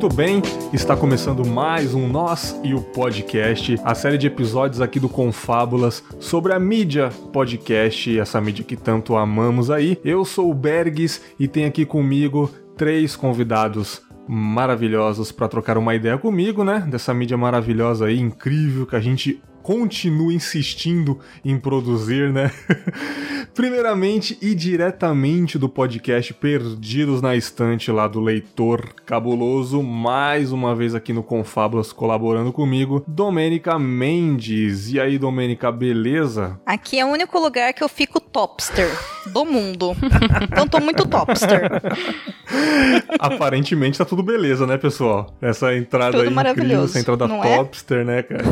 Muito bem, está começando mais um Nós e o Podcast, a série de episódios aqui do Confábulas sobre a mídia podcast, essa mídia que tanto amamos aí. Eu sou o Bergs e tenho aqui comigo três convidados maravilhosos para trocar uma ideia comigo, né? Dessa mídia maravilhosa aí, incrível, que a gente continua insistindo em produzir, né? Primeiramente e diretamente do podcast Perdidos na Estante lá do leitor cabuloso, mais uma vez aqui no Confábulas colaborando comigo, Domênica Mendes. E aí, Domênica, beleza? Aqui é o único lugar que eu fico topster do mundo. então tô muito topster. Aparentemente tá tudo beleza, né, pessoal? Essa entrada tudo aí incrível, essa entrada Não é? topster, é? né, cara?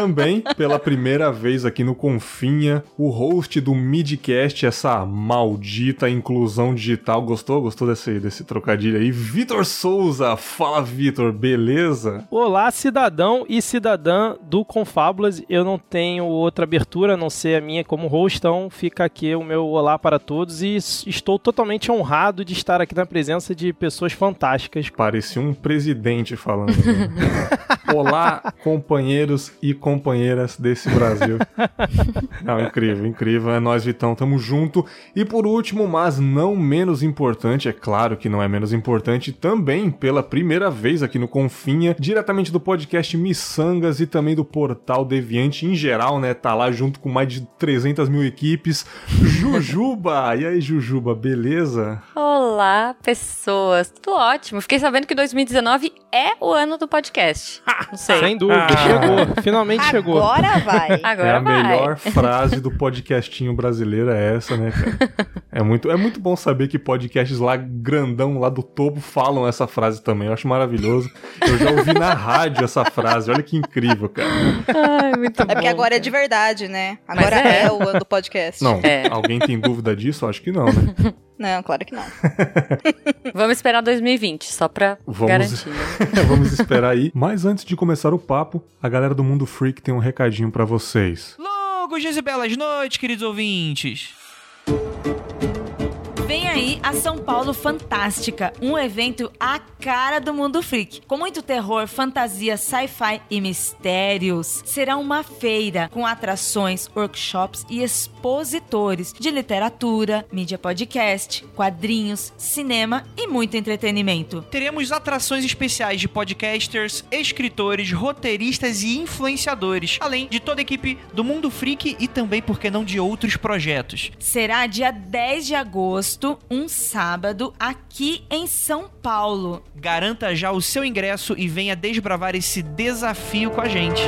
Também, pela primeira vez aqui no Confinha, o host do Midcast, essa maldita inclusão digital. Gostou? Gostou desse, desse trocadilho aí? Vitor Souza! Fala, Vitor, beleza? Olá, cidadão e cidadã do Confábulas. Eu não tenho outra abertura a não ser a minha como host, então fica aqui o meu olá para todos e estou totalmente honrado de estar aqui na presença de pessoas fantásticas. Parecia um presidente falando. Né? olá, companheiros e companheiras desse Brasil. Não, incrível, incrível. É nós, Vitão, tamo junto. E por último, mas não menos importante, é claro que não é menos importante, também pela primeira vez aqui no Confinha, diretamente do podcast Missangas e também do Portal Deviante em geral, né? Tá lá junto com mais de 300 mil equipes. Jujuba! E aí, Jujuba, beleza? Olá, pessoas. Tudo ótimo. Fiquei sabendo que 2019 é o ano do podcast. Não sei. Sem dúvida, ah. chegou. Finalmente Agora chegou. Agora vai. Agora é a vai. melhor frase do podcastinho brasileiro é essa, né, cara? É muito, é muito bom saber que podcasts lá grandão, lá do topo, falam essa frase também. Eu acho maravilhoso. Eu já ouvi na rádio essa frase. Olha que incrível, cara. Ai, muito é bom. É porque agora cara. é de verdade, né? Agora é. é. o ano do podcast. Não, é. alguém tem dúvida disso? Acho que não, né? Não, claro que não. Vamos esperar 2020, só pra Vamos... garantir. Vamos esperar aí. Mas antes de começar o papo, a galera do Mundo Freak tem um recadinho para vocês. Longos dias e belas noites, queridos ouvintes. Vem aí a São Paulo Fantástica, um evento à cara do mundo freak, com muito terror, fantasia, sci-fi e mistérios. Será uma feira com atrações, workshops e expositores de literatura, mídia podcast, quadrinhos, cinema e muito entretenimento. Teremos atrações especiais de podcasters, escritores, roteiristas e influenciadores, além de toda a equipe do Mundo Freak e também, por que não, de outros projetos. Será dia 10 de agosto agosto, um sábado, aqui em São Paulo. Garanta já o seu ingresso e venha desbravar esse desafio com a gente.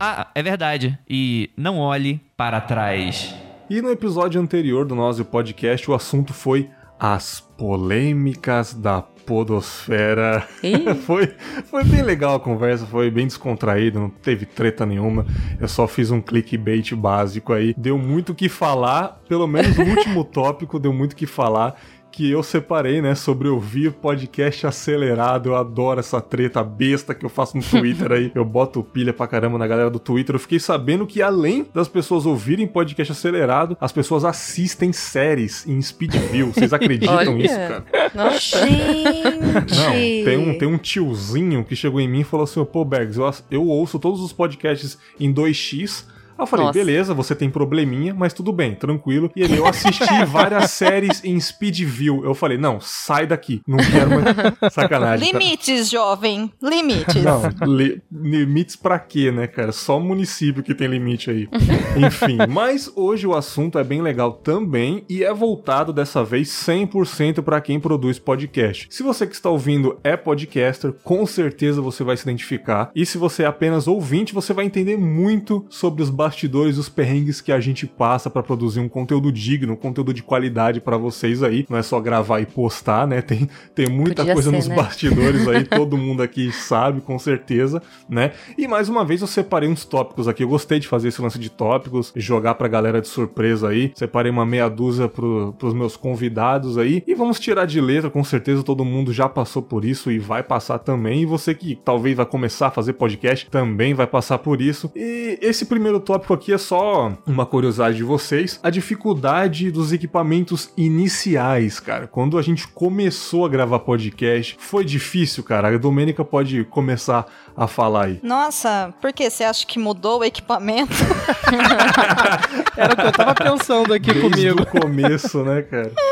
Ah, é verdade. E não olhe para trás. E no episódio anterior do nosso podcast, o assunto foi as polêmicas da podosfera. foi, foi bem legal a conversa, foi bem descontraído, não teve treta nenhuma. Eu só fiz um clickbait básico aí. Deu muito o que falar, pelo menos no último tópico deu muito o que falar que eu separei, né, sobre ouvir podcast acelerado. Eu adoro essa treta besta que eu faço no Twitter aí. Eu boto pilha pra caramba na galera do Twitter. Eu fiquei sabendo que além das pessoas ouvirem podcast acelerado, as pessoas assistem séries em speed view. Vocês acreditam nisso, cara? Nossa. Gente! Não, tem um, tem um tiozinho que chegou em mim e falou assim: pô, Bergs, eu, eu ouço todos os podcasts em 2x eu falei, Nossa. beleza, você tem probleminha, mas tudo bem, tranquilo. E ele, eu assisti várias séries em speed view. Eu falei, não, sai daqui, não quero mais sacanagem. Limites, tá? jovem, limites. Não, li, limites pra quê, né, cara? Só município que tem limite aí. Enfim, mas hoje o assunto é bem legal também e é voltado dessa vez 100% para quem produz podcast. Se você que está ouvindo é podcaster, com certeza você vai se identificar. E se você é apenas ouvinte, você vai entender muito sobre os bastidores, os perrengues que a gente passa para produzir um conteúdo digno, um conteúdo de qualidade para vocês aí. Não é só gravar e postar, né? Tem, tem muita Podia coisa ser, nos né? bastidores aí, todo mundo aqui sabe, com certeza, né? E mais uma vez eu separei uns tópicos aqui. Eu gostei de fazer esse lance de tópicos, jogar pra galera de surpresa aí. Separei uma meia dúzia pro, pros meus convidados aí. E vamos tirar de letra, com certeza todo mundo já passou por isso e vai passar também. E você que talvez vai começar a fazer podcast também vai passar por isso. E esse primeiro tópico tópico aqui é só uma curiosidade de vocês, a dificuldade dos equipamentos iniciais, cara. Quando a gente começou a gravar podcast, foi difícil, cara. A Domênica pode começar a falar aí. Nossa, por que você acha que mudou o equipamento? Era o que eu tava pensando aqui Desde comigo. o começo, né, cara?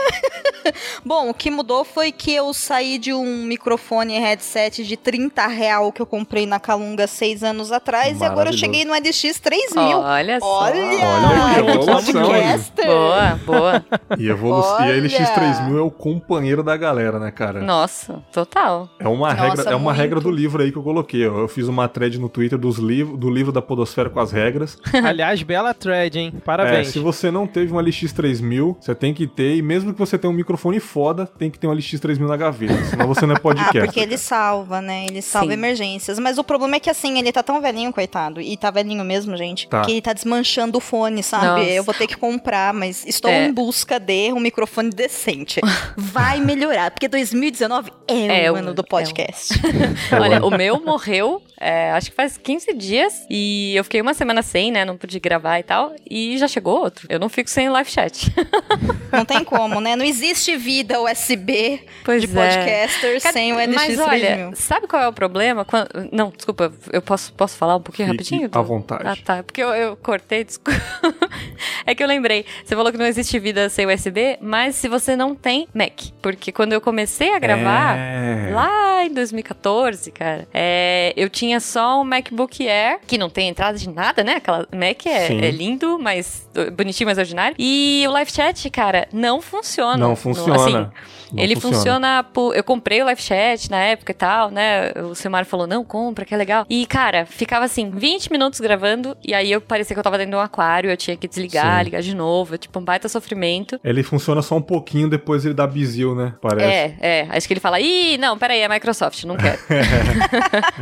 Bom, o que mudou foi que eu saí de um microfone e headset de 30 real que eu comprei na Calunga seis anos atrás e agora eu cheguei no LX 3000. Olha só. Olha, Olha que evolução, podcaster. Boa, boa. E, a evolu- e a Olha! LX3000 é o companheiro da galera, né, cara? Nossa, total. É uma, Nossa, regra, é uma muito. regra do livro aí que eu coloquei. Eu fiz uma thread no Twitter dos liv do livro da Podosfera com as regras. Aliás, bela thread, hein? É, Parabéns. se você não teve um LX3000, você tem que ter. E mesmo que você tenha um microfone foda, tem que ter um LX3000 na gaveta. Senão você não é Ah, podcast. porque ele salva, né? Ele salva Sim. emergências. Mas o problema é que, assim, ele tá tão velhinho, coitado. E tá velhinho mesmo, gente. Tá. Que ele tá desmanchando o fone, sabe? Nossa. Eu vou ter que comprar, mas estou É. em busca de um microfone decente. Vai melhorar, porque 2019 é, É o ano do é o- podcast. Olha, o meu morreu, é, acho que faz 15 dias. E eu fiquei uma semana sem, né? Não pude gravar e tal. E já chegou outro. Eu não fico sem live chat. Não tem como, né? Não existe vida USB Pois de é. podcaster sem o LX Mas 3000. olha, sabe qual é o problema? Quando- Não, desculpa, eu posso, posso falar um pouquinho Fique rapidinho? à vontade. Ah, tá. Porque eu, eu cortei, desculpa. é que eu lembrei. Você falou que não existe vida sem USB, mas se você não tem Mac. Porque quando eu comecei a gravar, É. lá em 2014, cara, é, eu tinha só um MacBook Air, que não tem entrada de nada, né? Aquela Mac é, é lindo, mas bonitinho, mas ordinário. E o Live Chat, cara, não funciona. Não No- funciona. assim, Não ele funciona. por. Eu comprei o Live Chat na época e tal, né? O Silmar falou: não, compra, que é legal. E, cara, ficava assim, 20 minutos gravando, e aí eu parecia que eu tava dentro de um aquário, eu tinha que desligar, Sim. ligar de novo, tipo, um baita sofrimento. Ele funciona só um pouquinho, depois ele dá bizil, né? Parece. É, é. Acho que ele fala: ih, não, peraí, é Microsoft, não quero.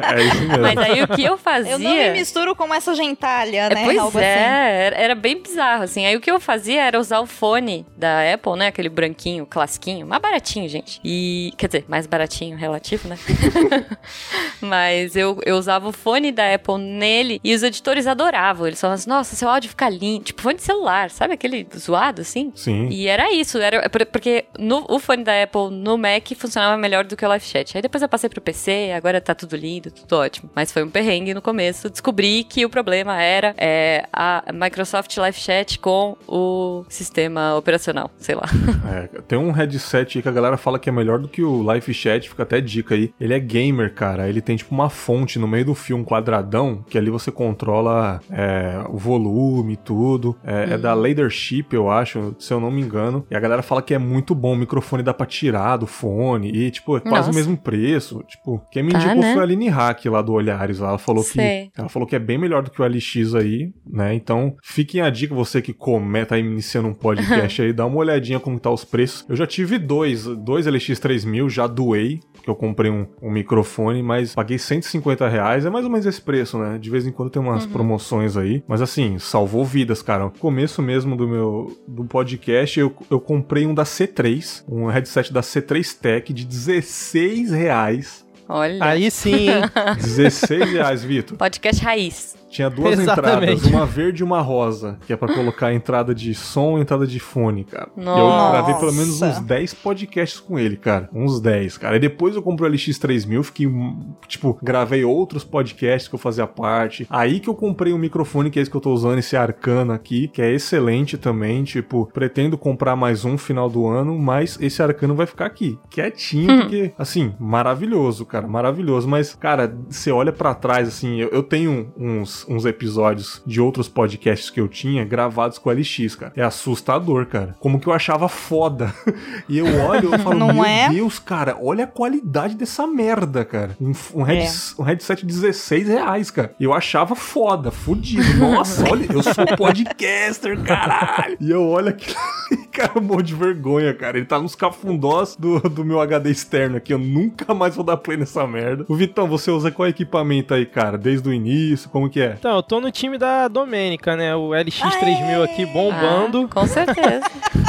É isso mesmo. Mas aí o que eu fazia. Eu não me misturo com essa gentalha, É, né? pois Algo é, assim. era, bem bizarro, assim. Aí o que eu fazia era usar o fone da Apple, né? Aquele branquinho, classiquinho, mais baratinho, gente. E, quer dizer, mais baratinho, relativo, né? Mas eu, eu usava o fone da Apple nele e os editores adoravam. Eles falavam assim, nossa, seu áudio fica lindo. Tipo, fone de celular, sabe aquele zoado, assim? Sim. E era isso, era por- porque no, o fone da Apple no Mac funcionava melhor do que o Live Chat. Aí depois eu passei pro PC, agora tá tudo lindo, tudo ótimo. Mas foi um perrengue no começo. Descobri que o problema era é, a Microsoft Live Chat com o sistema operacional, sei lá. É, tem um headset aí que a galera fala que é melhor do que o Live Chat, fica até dica aí. Ele é gamer, cara. Ele tem tipo uma fonte no meio do fio, um quadradão, que ali você controla é, o volume e tudo. É, é da Leadership, eu acho, se eu não me engano. E a galera fala que é muito bom. O microfone dá pra tirar do fone. E, tipo, é quase Nossa. o mesmo preço. Tipo, quem me Tá, indicou né? foi a Aline Hack lá do Olhares. Lá. Ela falou Sei. que. Ela falou que é bem melhor do que o LX aí, né? Então, fiquem a dica, você que come, tá iniciando um podcast aí, dá uma olhadinha como tá os preços. Eu já tive dois, dois LX3000, já doei, porque eu comprei um, um microfone, mas paguei 150 reais, é mais ou menos esse preço, né? De vez em quando tem umas promoções aí, mas assim, salvou vidas, cara. No começo mesmo do meu do podcast, eu, eu comprei um da C3, um headset da C3 Tech de 16 reais. Olha. Aí sim, hein? 16 reais, Vitor. Podcast raiz. Tinha duas Exatamente. entradas, uma verde e uma rosa, que é pra colocar a entrada de som e entrada de fone, cara. E eu Nossa. gravei pelo menos uns 10 podcasts com ele, cara. Uns 10, cara. E depois eu comprei o LX3000, fiquei, hum, tipo, gravei outros podcasts que eu fazia parte. Aí que eu comprei um microfone, que é esse que eu tô usando, esse Arcana aqui, que é excelente também, tipo, pretendo comprar mais um final do ano, mas esse Arcano vai ficar aqui, quietinho, porque, assim, maravilhoso, cara, maravilhoso. Mas, cara, você olha pra trás, assim, eu, eu tenho uns, uns episódios de outros podcasts que eu tinha gravados com o LX, cara. É assustador, cara. Como que eu achava foda. e eu olho e falo, Não meu é? Deus, cara, olha a qualidade dessa merda, cara. Um, um, head- É. um headset de 16 reais, cara. Eu achava foda, fudido. Nossa, olha, eu sou podcaster, caralho. E eu olho aquilo cara, eu morro de vergonha, cara. Ele tá nos cafundós do, do meu HD externo aqui. Eu nunca mais vou dar play nessa merda. O Vitão, você usa qual equipamento aí, cara? Desde o início, como que é? Então, eu tô no time da Domênica, né? O LX3000 aqui bombando. Ah, com certeza.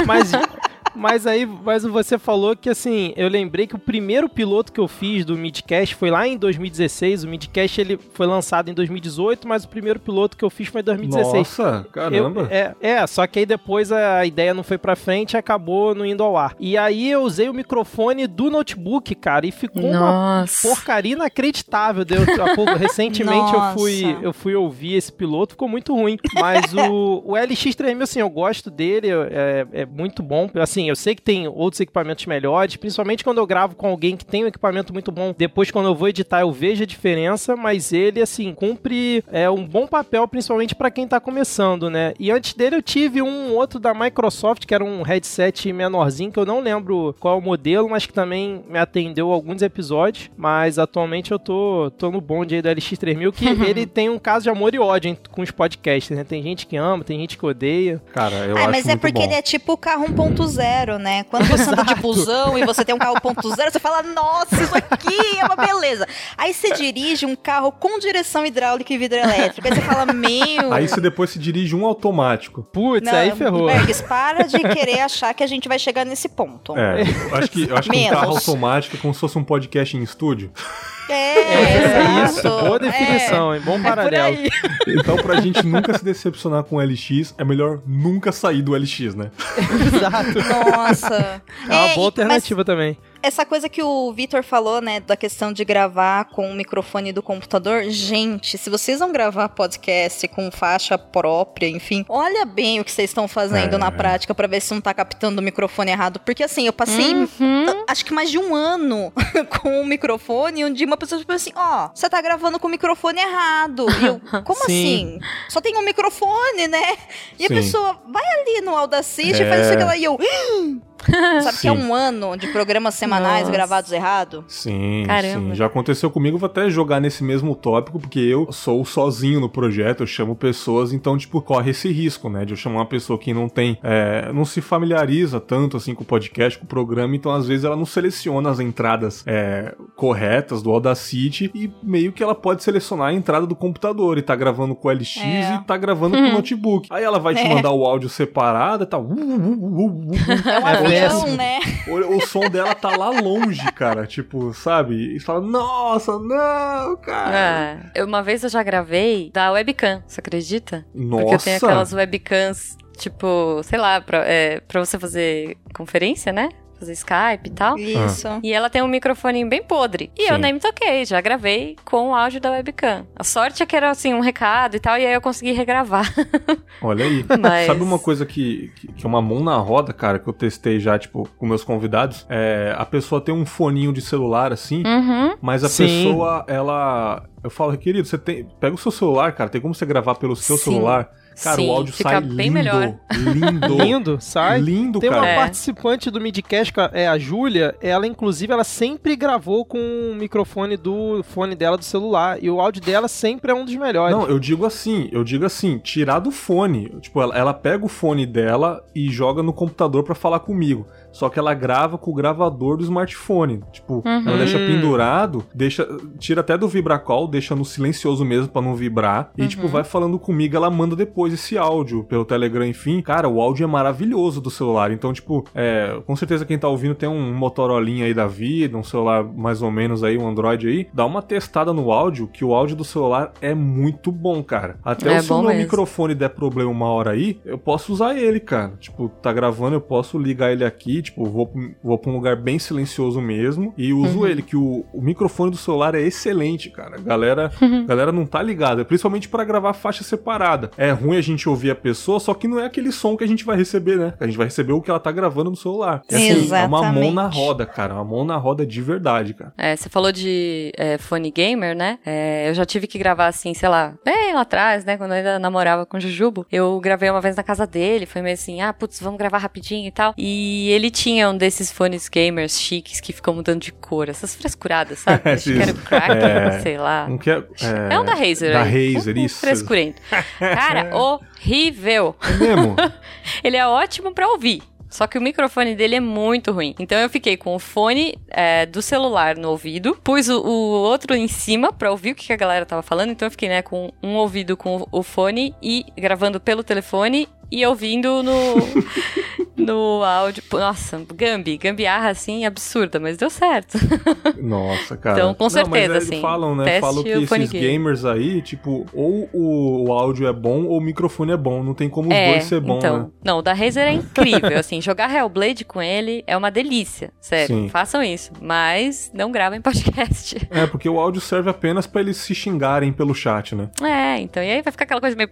Mas, Mas aí, mas você falou que assim, eu lembrei que o primeiro piloto que eu fiz do Midcast foi lá em 2016. O Midcast ele foi lançado em 2018, mas o primeiro piloto que eu fiz foi em 2016. Nossa, caramba. Eu- é, é, só que aí depois a ideia não foi pra frente e acabou não indo ao ar. E aí eu usei o microfone do notebook, cara, e ficou uma Nossa. porcaria inacreditável. Deu, pouco, recentemente eu fui, eu fui ouvir esse piloto, ficou muito ruim. Mas o, o LX3000, assim, eu gosto dele, é, é muito bom. Assim, eu sei que tem outros equipamentos melhores, principalmente quando eu gravo com alguém que tem um equipamento muito bom. Depois, quando eu vou editar, eu vejo a diferença, mas ele, assim, cumpre é, um bom papel, principalmente pra quem tá começando, né? E antes dele eu tive um outro da Microsoft, que era um headset menorzinho, que eu não lembro qual é o modelo, mas que também me atendeu alguns episódios. Mas atualmente eu tô, tô no bonde aí do LX3000, que ele tem um caso de amor e ódio com os podcasts, né? Tem gente que ama, tem gente que odeia. Cara, eu Ah, acho mas é muito porque bom. ele é tipo o carro 1.0, né? Quando você anda de busão e você tem um carro 1.0, você fala, nossa, isso aqui é uma beleza. Aí você dirige um carro com direção hidráulica e vidro elétrico. Aí você fala, meu. Aí você depois se dirige um automático. Putz, aí ferrou. Bergs, para de querer achar que a gente vai chegar nesse ponto. É, eu acho que, eu acho que um carro automático é como se fosse um podcast em estúdio. É, É isso, exato. boa definição, hein? Bom É, é por paralelo. aí. Então, pra gente nunca se decepcionar com o LX, é melhor nunca sair do LX, né? Exato. Nossa. É uma É, boa alternativa também. Essa coisa que o Vitor falou, né, da questão de gravar com o microfone do computador, gente, se vocês vão gravar podcast com faixa própria, enfim, olha bem o que vocês estão fazendo É. na prática pra ver se não tá captando o microfone errado, porque assim, eu passei Uhum. acho que mais de um ano com o microfone, onde uma pessoa falou assim, ó, você tá gravando com o microfone errado. E eu, como Sim. assim? Só tem um microfone, né? E Sim. a pessoa vai ali no Audacity e É. faz isso aqui lá e eu, Sabe que é Sim. um ano de programas semanais Nossa. gravados errado? Sim, Caramba. sim. Já aconteceu comigo, vou até jogar nesse mesmo tópico, porque eu sou sozinho no projeto, eu chamo pessoas, então, tipo, corre esse risco, né? De eu chamar uma pessoa que não tem, é, não se familiariza tanto, assim, com o podcast, com o programa, então, às vezes, ela não seleciona as entradas é, corretas do Audacity e meio que ela pode selecionar a entrada do computador e tá gravando com o LX É. e tá gravando com o notebook. Aí ela vai te É. mandar o áudio separado e tá... uh, uh, uh. É um Péssimo. né? O, o som dela tá lá longe, cara. Tipo, sabe? E você fala, nossa, não, cara. Ah, eu- uma vez eu já gravei da webcam, você acredita? Nossa. Porque eu tenho aquelas webcams, tipo, sei lá, pra, é, pra você fazer conferência, né? Fazer Skype e tal. Isso. E ela tem um microfone bem podre. E eu Sim. nem me toquei, já gravei com o áudio da webcam. A sorte é que era assim, um recado e tal, e aí eu consegui regravar. Olha aí. Mas- Sabe uma coisa que, que, que é uma mão na roda, cara, que eu testei já, tipo, com meus convidados? É, a pessoa tem um foninho de celular, assim, Uhum. mas a Sim. pessoa, ela... Eu falo, querido, você tem... Pega o seu celular, cara, tem como você gravar pelo seu Sim. celular? Cara, Sim, o áudio fica sai bem lindo. melhor. Lindo. Lindo, sai. Lindo, Tem uma cara. É. participante do Midcast, que é a Júlia, ela inclusive ela sempre gravou com o microfone do fone dela do celular e o áudio dela sempre é um dos melhores. Não, eu digo assim, eu digo assim, tirar do fone. Tipo, ela, ela pega o fone dela e joga no computador pra falar comigo. Só que ela grava com o gravador do smartphone. Tipo, ela deixa Hum. pendurado, deixa, tira até do vibracol, deixa no silencioso mesmo pra não vibrar. E, tipo, vai falando comigo, ela manda depois esse áudio pelo Telegram, enfim. Cara, o áudio é maravilhoso do celular. Então, tipo, é, com certeza quem tá ouvindo tem um Motorolinha aí da vida, um celular mais ou menos aí, um Android aí. Dá uma testada no áudio, que o áudio do celular é muito bom, cara. Até É se o meu microfone der problema uma hora aí, eu posso usar ele, cara. Tipo, tá gravando, eu posso ligar ele aqui, tipo, vou, pra- vou pra um lugar bem silencioso mesmo e uso Uhum. ele, que o, o microfone do celular é excelente, cara. Galera, Uhum. galera não tá ligada, principalmente pra gravar faixa separada. É ruim a gente ouvir a pessoa, só que não é aquele som que a gente vai receber, né? A gente vai receber o que ela tá gravando no celular. É, assim, é uma mão na roda, cara. Uma mão na roda de verdade, cara. É, você falou de é, fone gamer, né? É, eu já tive que gravar assim, sei lá, bem lá atrás, né? Quando eu ainda namorava com o Jujubo. Eu gravei uma vez na casa dele, foi meio assim, ah, putz, vamos gravar rapidinho e tal. E ele tinha um desses fones gamers chiques que ficam mudando de cor, essas frescuradas, sabe? Acho que era o Kraken, É. sei lá. Um que é, É um da Razer. Da aí. Razer, Um isso. Frescurento. Cara, horrível. É mesmo? Ele é ótimo pra ouvir. Só que o microfone dele é muito ruim. Então eu fiquei com o fone é, do celular no ouvido, pus o, o outro em cima pra ouvir o que que a galera tava falando. Então eu fiquei, né, com um ouvido com o fone e gravando pelo telefone e ouvindo no, no áudio. Nossa, Gambi, gambiarra assim, absurda, mas deu certo. Nossa, cara. Então, com Não, mas certeza, é, assim, Falam, né? teste Falam que esses game. gamers aí, tipo, ou o, o áudio é bom ou o microfone é bom. Não tem como os É, dois ser bom, então. né? Não, o da Razer é incrível. assim, jogar Hellblade com ele é uma delícia. Sério, Sim. façam isso. Mas não gravem podcast. É, porque o áudio serve apenas pra eles se xingarem pelo chat, né? É, então. E aí vai ficar aquela coisa meio.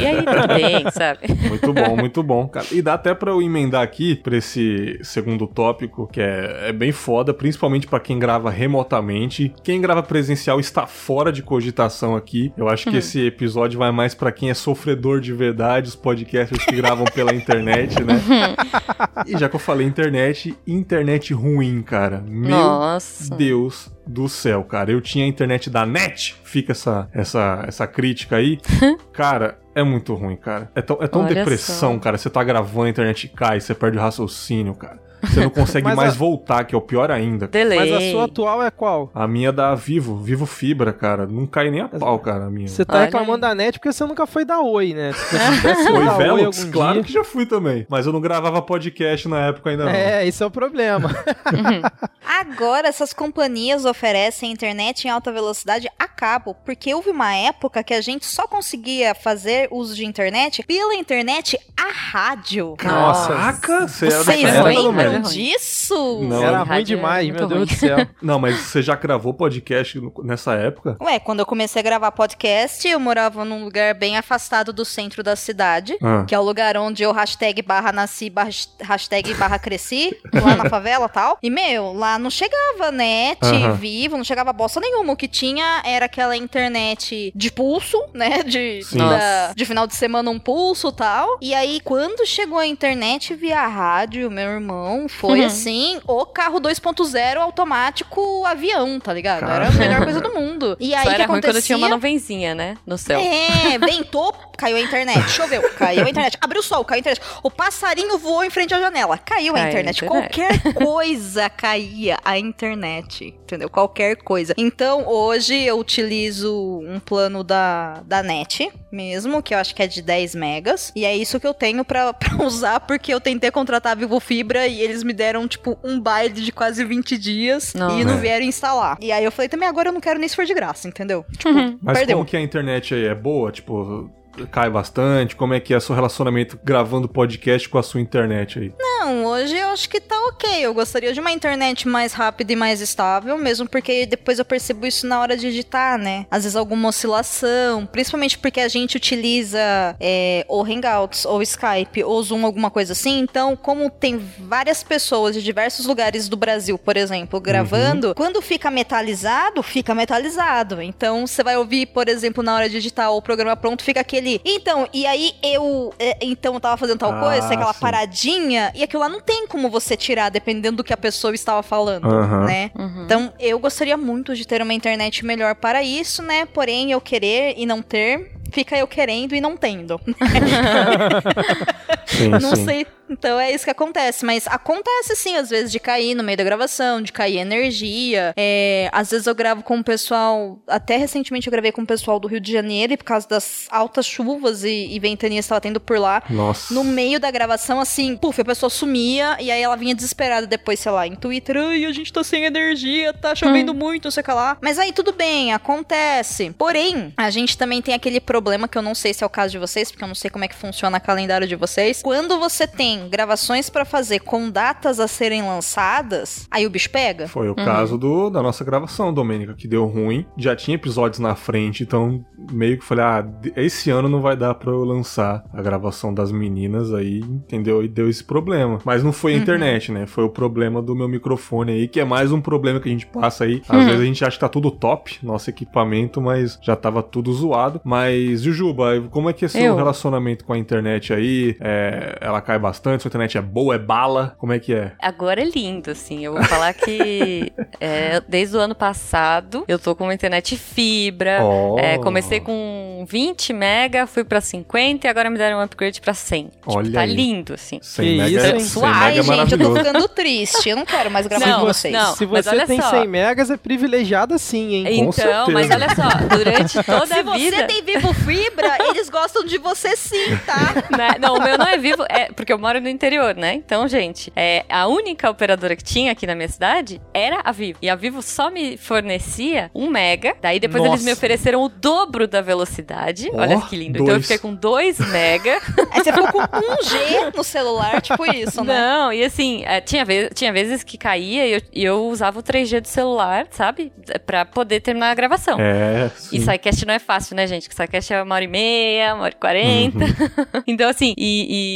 E aí tudo bem, sabe? Muito bom, muito bom, cara. E dá até pra eu emendar aqui pra esse segundo tópico, que é, é bem foda, principalmente pra quem grava remotamente. Quem grava presencial está fora de cogitação aqui. Eu acho que esse episódio vai mais pra quem é sofredor de verdade, os podcasters que gravam pela internet, né? e já que eu falei internet, internet ruim, cara. Meu Nossa. Deus do céu, cara. Eu tinha a internet da NET, fica essa, essa, essa crítica aí. cara, é muito ruim, cara. É tão, é tão depressão, só. cara. Você tá gravando, a internet cai, você perde o raciocínio, cara. Você não consegue mais a- voltar, que é o pior ainda. Delay. Mas a sua atual é qual? A minha da Vivo, Vivo Fibra, cara. Não cai nem a pau, cara, a minha. Você tá Olha reclamando da net porque você nunca foi da Oi, né? Se você tivesse Oi, da Oi Velox? algum Claro dia- que já fui também. Mas eu não gravava podcast na época ainda não. É, esse é o problema. Agora, essas companhias oferecem internet em alta velocidade a cabo, porque houve uma época que a gente só conseguia fazer uso de internet pela internet a rádio. Nossa. Caraca, você era Vocês ruim, lembram ruim. disso? Não, Era a ruim é demais, muito meu Deus ruim. do céu. Não, mas você já gravou podcast nessa época? Ué, quando eu comecei a gravar podcast, eu morava num lugar bem afastado do centro da cidade, Ah. que é o lugar onde eu hashtag barra nasci, barra, hashtag barra cresci, lá na favela e tal. E, meu, lá não chegava net, Aham. vivo, não chegava bosta nenhuma. O que tinha era aquela internet de pulso, né? De, da- de final de semana um pulso e tal. E aí, quando chegou a internet via rádio, meu irmão, foi Uhum. assim, o carro 2.0 automático avião, tá ligado? Era a melhor coisa do mundo. E aí, Só que era ruim quando tinha uma acontecia? nuvenzinha, né? No céu. É, ventou, caiu a internet. Choveu, caiu a internet. Abriu o sol, caiu a internet. O passarinho voou em frente à janela, caiu a Caiu a internet. internet. Qualquer coisa caía a internet, entendeu? Qualquer coisa. Então, hoje eu utilizo um plano da, da NET mesmo, que eu acho que é de 10 megas. E é isso que eu tenho pra, pra usar, porque eu tentei contratar a Vivo Fibra e eles me deram, tipo, um baile de quase 20 dias Nossa. e não É. vieram instalar. E aí eu falei, também agora eu não quero nem se for de graça, entendeu? Tipo, Mas perdeu. como que a internet aí é boa? Tipo, cai bastante? Como é que é seu relacionamento gravando podcast com a sua internet aí? Não, hoje eu acho que tá ok. Eu gostaria de uma internet mais rápida e mais estável, mesmo porque depois eu percebo isso na hora de editar, né? Às vezes alguma oscilação, principalmente porque a gente utiliza é, ou Hangouts, ou Skype, ou Zoom, alguma coisa assim. Então, como tem várias pessoas de diversos lugares do Brasil, por exemplo, gravando, quando fica metalizado, fica metalizado. Então, você vai ouvir, por exemplo, na hora de editar o programa pronto, fica aquele. Então, e aí eu. é, então eu tava fazendo tal Ah, coisa, aquela sim. paradinha, e aquilo lá não tem como você tirar, dependendo do que a pessoa estava falando, Aham. né? Uhum. Então, eu gostaria muito de ter uma internet melhor para isso, né? Porém, eu querer e não ter, fica eu querendo e não tendo. Sim, não sim. sei. Então é isso que acontece. Mas acontece sim, às vezes, de cair no meio da gravação, de cair energia. É, às vezes eu gravo com o pessoal. Até recentemente eu gravei com o pessoal do Rio de Janeiro, e por causa das altas chuvas e, e ventanias que estava tendo por lá. Nossa. No meio da gravação, assim, puf, a pessoa sumia e aí ela vinha desesperada depois, sei lá, em Twitter, ai, a gente tá sem energia, tá chovendo muito, não sei o que lá. Mas aí tudo bem, acontece. Porém, a gente também tem aquele problema que eu não sei se é o caso de vocês, porque eu não sei como é que funciona o calendário de vocês. Quando você tem gravações pra fazer com datas a serem lançadas, aí o bicho pega. Foi o caso do, da nossa gravação, Domênica, que deu ruim. Já tinha episódios na frente, então meio que falei, ah, esse ano não vai dar pra eu lançar a gravação das meninas aí, entendeu? E deu esse problema. Mas não foi a internet, né? Foi o problema do meu microfone aí, que é mais um problema que a gente passa aí. Às vezes a gente acha que tá tudo top, nosso equipamento, mas já tava tudo zoado. Mas, Jujuba, como é que é seu Eu? relacionamento com a internet aí? É, ela cai bastante? Sua internet é boa? É bala? Como é que é? Agora é lindo, assim. Eu vou falar que é, desde o ano passado eu tô com uma internet fibra. Oh. É, comecei com com 20 mega, fui pra 50 e agora me deram um upgrade pra 100. Tipo, Olha tá aí. lindo, assim. 100 Que mega, isso, é- hein? 100 Ai, mega é gente, eu tô ficando triste. Eu não quero mais gravar Não, com vocês. não. Se mas você olha tem só. 100 megas, é privilegiada sim, hein? Com Então, certeza. mas olha só, durante toda Se a você vida. tem Vivo Fibra, eles gostam de você sim, tá? né? Não, o meu não é vivo, é porque eu moro no interior, né? Então, gente, é, a única operadora que tinha aqui na minha cidade era a Vivo. E a Vivo só me fornecia um mega. Daí depois Nossa. eles me ofereceram o dobro da velocidade. Ó, Olha que lindo. Então eu dois. fiquei com 2 mega. Aí você ficou com 1G no celular, tipo isso, né? Não, e assim, é, tinha, ve tinha vezes que caía e eu, e eu usava o 3G do celular, sabe? Pra poder terminar a gravação. É, E sim. SciCast não é fácil, né, gente? Que SciCast é uma hora e meia, uma hora e quarenta. Uhum. então, assim, e, e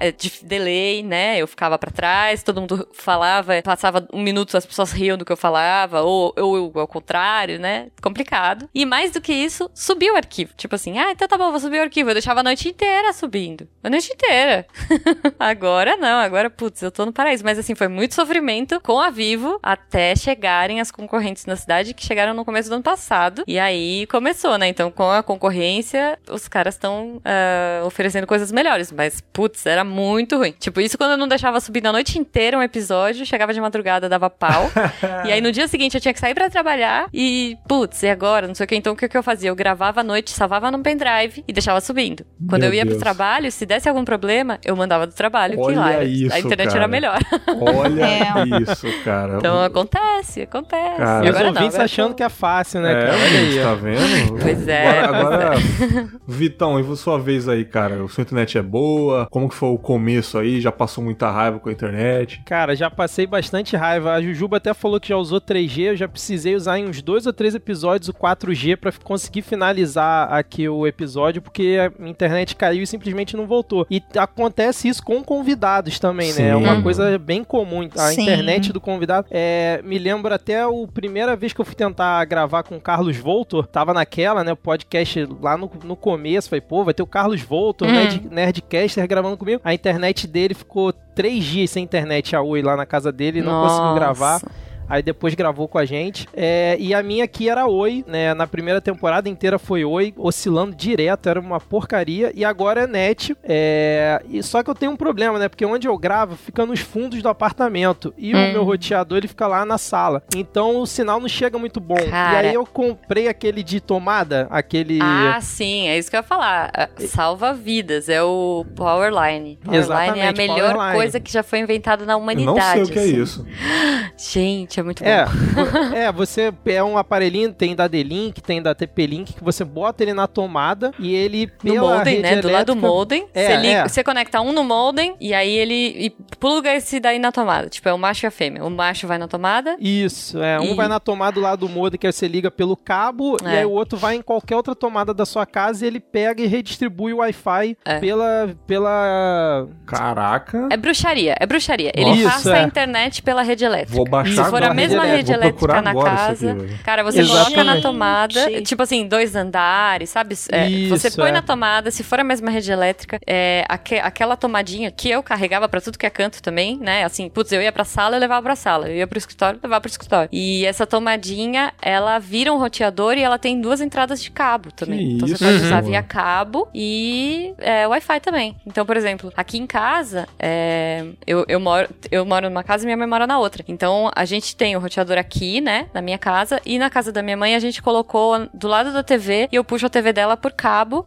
é, de delay, né? Eu ficava pra trás, todo mundo falava, passava um minuto, as pessoas riam do que eu falava, ou, ou ao contrário, né? Complicado. E mais do que isso, subiu o arquivo. Tipo assim, ah, então tá bom, vou subir o arquivo. Eu deixava a noite inteira subindo. A noite inteira. agora não, agora, putz, eu tô no paraíso. Mas assim, foi muito sofrimento com a Vivo até chegarem as concorrentes na cidade, que chegaram no começo do ano passado. E aí começou, né? Então, com a concorrência, os caras estão oferecendo coisas melhores. Mas, putz, era muito ruim. Tipo, isso quando eu não deixava subir a noite inteira um episódio, chegava de madrugada, dava pau. e aí no dia seguinte eu tinha que sair pra trabalhar e, putz, e agora? Não sei o que. Então, o que, que eu fazia? Eu gravava à noite, salvava num pendrive e deixava subindo. Quando Meu eu ia Deus. pro trabalho, se desse algum problema, eu mandava do trabalho, que Olha lá era- isso, a internet cara. era melhor. Olha É. isso, cara. Então acontece, acontece. Cara, E os agora não, ouvintes agora achando tô- que é fácil, né, É, cara? Olha aí, tá vendo? Pois é, Agora, agora, Vitão, e sua vez aí, cara? O sua internet é boa? Como que foi o começo aí? Já passou muita raiva com a internet? Cara, já passei bastante raiva. A Jujuba até falou que já usou 3G, eu já precisei usar em uns dois ou três episódios o 4G pra conseguir finalizar aqui o episódio, porque a internet caiu e simplesmente não voltou. E acontece isso com convidados também, né? É uma Sim. coisa bem comum. A Sim. internet do convidado. É, me lembro até a primeira vez que eu fui tentar gravar com o Carlos Voltor, tava naquela, né? O podcast lá no, no começo. Falei, pô, vai ter o Carlos Voltor, Hum. Nerd, Nerdcaster gravando comigo. A internet dele ficou três dias sem internet a Oi lá na casa dele, não conseguiu Nossa. gravar. Aí depois gravou com a gente. É, e a minha aqui era Oi, né? Na primeira temporada inteira foi Oi, oscilando direto, era uma porcaria. E agora é net. É, e só que eu tenho um problema, né? Porque onde eu gravo fica nos fundos do apartamento. E Hum. o meu roteador ele fica lá na sala. Então o sinal não chega muito bom. Cara. E aí eu comprei aquele de tomada, aquele. Ah, sim, é isso que eu ia falar. Ah, Salva vidas, é o Powerline. Powerline é a Exatamente, melhor Powerline. coisa que já foi inventada na Eu humanidade. não sei o que é assim. isso. Gente, é muito bom. É, vo- é, você é um aparelhinho, tem da D-Link, tem da TP-Link, que você bota ele na tomada e ele No pela modem, rede né? Do lado do elétrica- modem. É, você, liga- é. você conecta um no modem e aí ele e pluga esse daí na tomada. Tipo, é o macho e a fêmea. O macho vai na tomada. Isso, é. Um E- vai na tomada do lado do modem, que aí você liga pelo cabo, e É. aí o outro vai em qualquer outra tomada da sua casa e ele pega e redistribui o Wi-Fi É. pela, pela... Caraca. É bruxaria, é bruxaria. Ele Isso, passa é. a internet pela rede elétrica. Vou baixar Se for agora a mesma rede rede Vou procurar elétrica na casa, cara, você Exatamente. coloca na tomada, tipo assim, dois andares, sabe? É, Isso, você põe é. na tomada, se for a mesma rede elétrica, é, aque- aquela tomadinha que eu carregava pra tudo que é canto também, né? Assim, putz, eu ia pra sala, eu levava pra sala. Eu ia pro escritório, eu levava pro escritório. E essa tomadinha, ela vira um roteador e ela tem duas entradas de cabo também. Que então isso, você pode uhum. usar via cabo e é, Wi-Fi também. Então, por exemplo, aqui em casa, é, eu, eu, moro, eu moro numa casa e minha mãe mora na outra. Então, a gente tem o roteador aqui, né, na minha casa, e na casa da minha mãe a gente colocou do lado da TV e eu puxo a TV dela por cabo.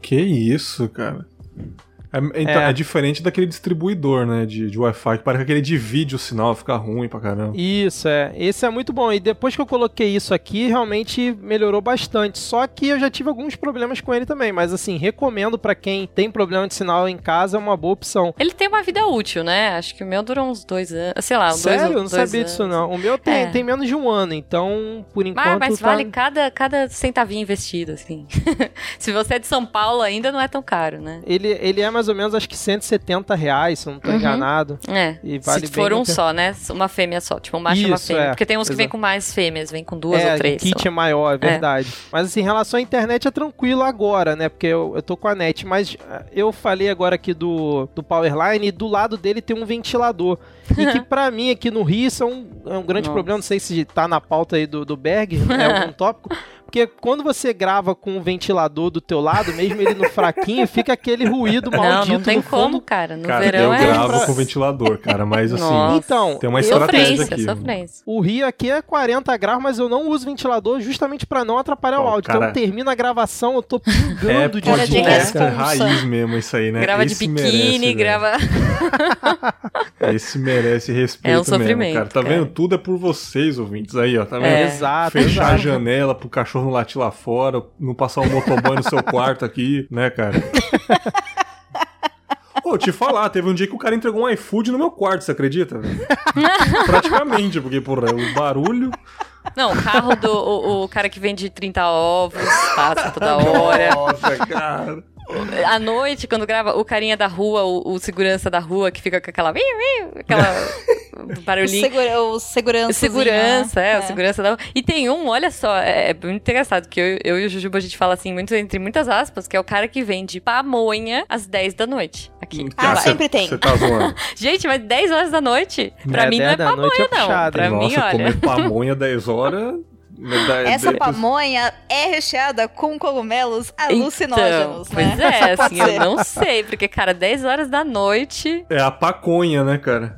Que isso, cara. É, então, É. é. diferente daquele distribuidor, né, de, de Wi-Fi, que parece que ele divide o sinal, fica ruim pra caramba. Isso, é. Esse é muito bom. E depois que eu coloquei isso aqui, realmente melhorou bastante. Só que eu já tive alguns problemas com ele também. Mas assim, recomendo pra quem tem problema de sinal em casa, é uma boa opção. Ele tem uma vida útil, né? Acho que o meu durou uns dois anos. Sei lá, uns Sério? dois eu não dois sabia anos. disso não. O meu tem, É. tem menos de um ano, então, por enquanto. Mas, mas tá- vale cada, cada centavinho investido, assim. Se você é de São Paulo ainda, não é tão caro, né? Ele, ele é mais ou menos, acho que 170 reais, se eu não tô Uhum. enganado. É. E vale Se for um só, né? Uma fêmea só. Tipo, um macho e uma Isso, fêmea. é. Porque tem uns que vem com mais fêmeas, vem com duas é, ou três. kit é maior, é verdade. Mas assim, em relação à internet é tranquilo agora, né? Porque eu, eu tô com a net. Mas ah, eu falei agora aqui do, do Powerline e do lado dele tem um ventilador. E que pra mim aqui no Rio isso é um, é um grande Nossa. problema. Não sei se tá na pauta aí do, do Berg, é algum tópico. Porque quando você grava com um ventilador do teu lado, mesmo ele no fraquinho, fica aquele ruído Não, maldito não tem no como, cara. No Cara, verão eu é gravo com ventilador, cara, mas assim, Nossa. Então, tem uma eu- estratégia sofrência, aqui. sofrência. O Rio aqui é 40 graus, mas eu não uso ventilador justamente pra não atrapalhar o Ó, áudio. cara- Então termina a gravação, eu tô É pingando de Cara de podcast responsa. raiz mesmo isso aí, né? Grava de Esse biquíni, merece, grava. Esse merece respeito É um mesmo, sofrimento, cara. Tá cara. vendo? Tudo é por vocês, ouvintes. Aí, ó, tá vendo? É. Exato, Fechar a janela pro cachorro não latir lá fora, não passar um motoboy no seu quarto aqui, né, cara? Pô, te falar, teve um dia que o cara entregou um iFood no meu quarto, você acredita? velho? Praticamente, porque, porra, o barulho. Não, o carro do. O, o cara que vende 30 ovos, passa toda hora. Nossa, cara. À noite, quando grava o carinha da rua, o, o segurança da rua, que fica com aquela. aquela O, barulhinho. segura, o segurança. Segurança, é, o segurança da. E tem um, olha só, é, é muito engraçado, que eu, eu e o Jujuba a gente fala assim, muito entre muitas aspas, que é o cara que vende pamonha às 10 da noite. Aqui. Ah, Cê- sempre tem. Você tá zoando. Gente, mas 10 horas da noite? Pra É, mim não 10 é pamonha, noite é não. Pra hein? mim, Nossa, olha. comer pamonha 10 horas. né, Essa pamonha é recheada com cogumelos alucinógenos, então, né? Pois é, assim, eu não sei, porque, cara, 10 horas da noite. É a paconha, né, cara?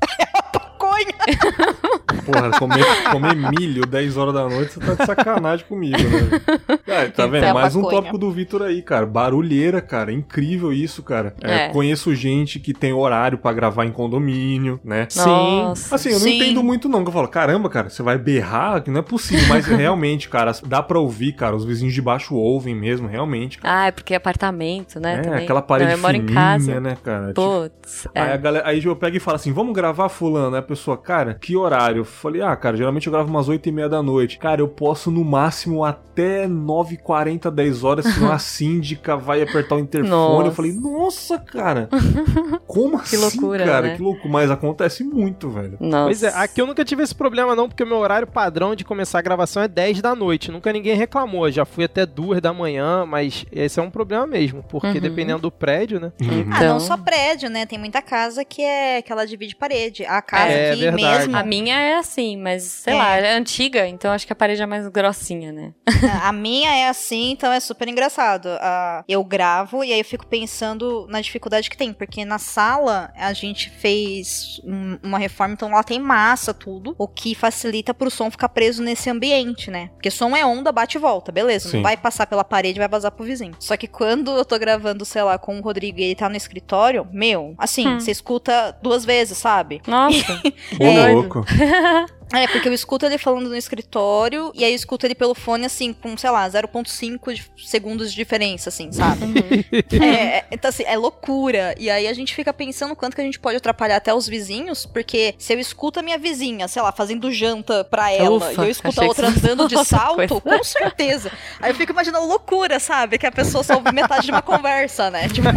Maconha. Porra, comer, comer milho 10 horas da noite, você tá de sacanagem comigo, né? Cara, tá vendo? Então, Mais um maconha. tópico do Vitor aí, cara. Barulheira, cara. Incrível isso, cara. É, É. Conheço gente que tem horário pra gravar em condomínio, né? Sim. Nossa. Assim, eu não Sim. entendo muito não, que eu falo, caramba, cara, você vai berrar, que não é possível, mas realmente, cara, dá pra ouvir, cara, os vizinhos de baixo ouvem mesmo, realmente. cara. Ah, é porque é apartamento, né? é, também. aquela parede Não, eu moro em fininha, casa. né, cara? Tipo, Putz. Aí, a É. galera, aí eu pego e falo assim, vamos gravar fulano. Aí a pessoa, cara, que horário? Eu falei, ah, cara, geralmente eu gravo umas 8 e meia da noite. Cara, eu posso no máximo até 9h40, 10 horas, senão a síndica vai apertar o interfone. Nossa. Eu falei, nossa, cara, como Que assim, loucura, cara? né? Que louco, mas acontece muito, velho. Nossa. Pois é, aqui eu nunca tive esse problema não, porque o meu horário padrão de começar a gravação é 10 da noite. Nunca ninguém reclamou, já fui até 2 da manhã, mas esse é um problema mesmo, porque Uhum. dependendo do prédio, né? Uhum. Ah, não só prédio, né? Tem muita casa que é que ela divide parede. A casa É aqui verdade. mesmo. A minha é assim, mas sei É. lá, é antiga, então acho que a parede é mais grossinha, né? A minha é assim, então é super engraçado. Ah, eu gravo e aí eu fico pensando na dificuldade que tem, porque na sala a gente fez um- uma reforma, então lá tem massa, tudo, o que facilita pro som ficar preso nesse ambiente, né? Porque som é onda, bate e volta, beleza. Sim. Não vai passar pela parede, vai vazar pro vizinho. Só que quando eu tô gravando, sei lá, com o Rodrigo e ele tá no escritório, meu, assim, Hum. você escuta duas vezes, sabe? Nossa. Ô, É. louco. É, porque eu escuto ele falando no escritório e aí eu escuto ele pelo fone, assim, com, sei lá, 0,5 de- segundos de diferença, assim, sabe? Uhum. É, é, então, assim, é loucura. E aí a gente fica pensando quanto que a gente pode atrapalhar até os vizinhos, porque se eu escuto a minha vizinha, sei lá, fazendo janta pra ela, Ufa, e eu escuto a outra andando de salto, com certeza. Aí eu fico imaginando loucura, sabe? Que a pessoa só ouve metade de uma conversa, né? Tipo,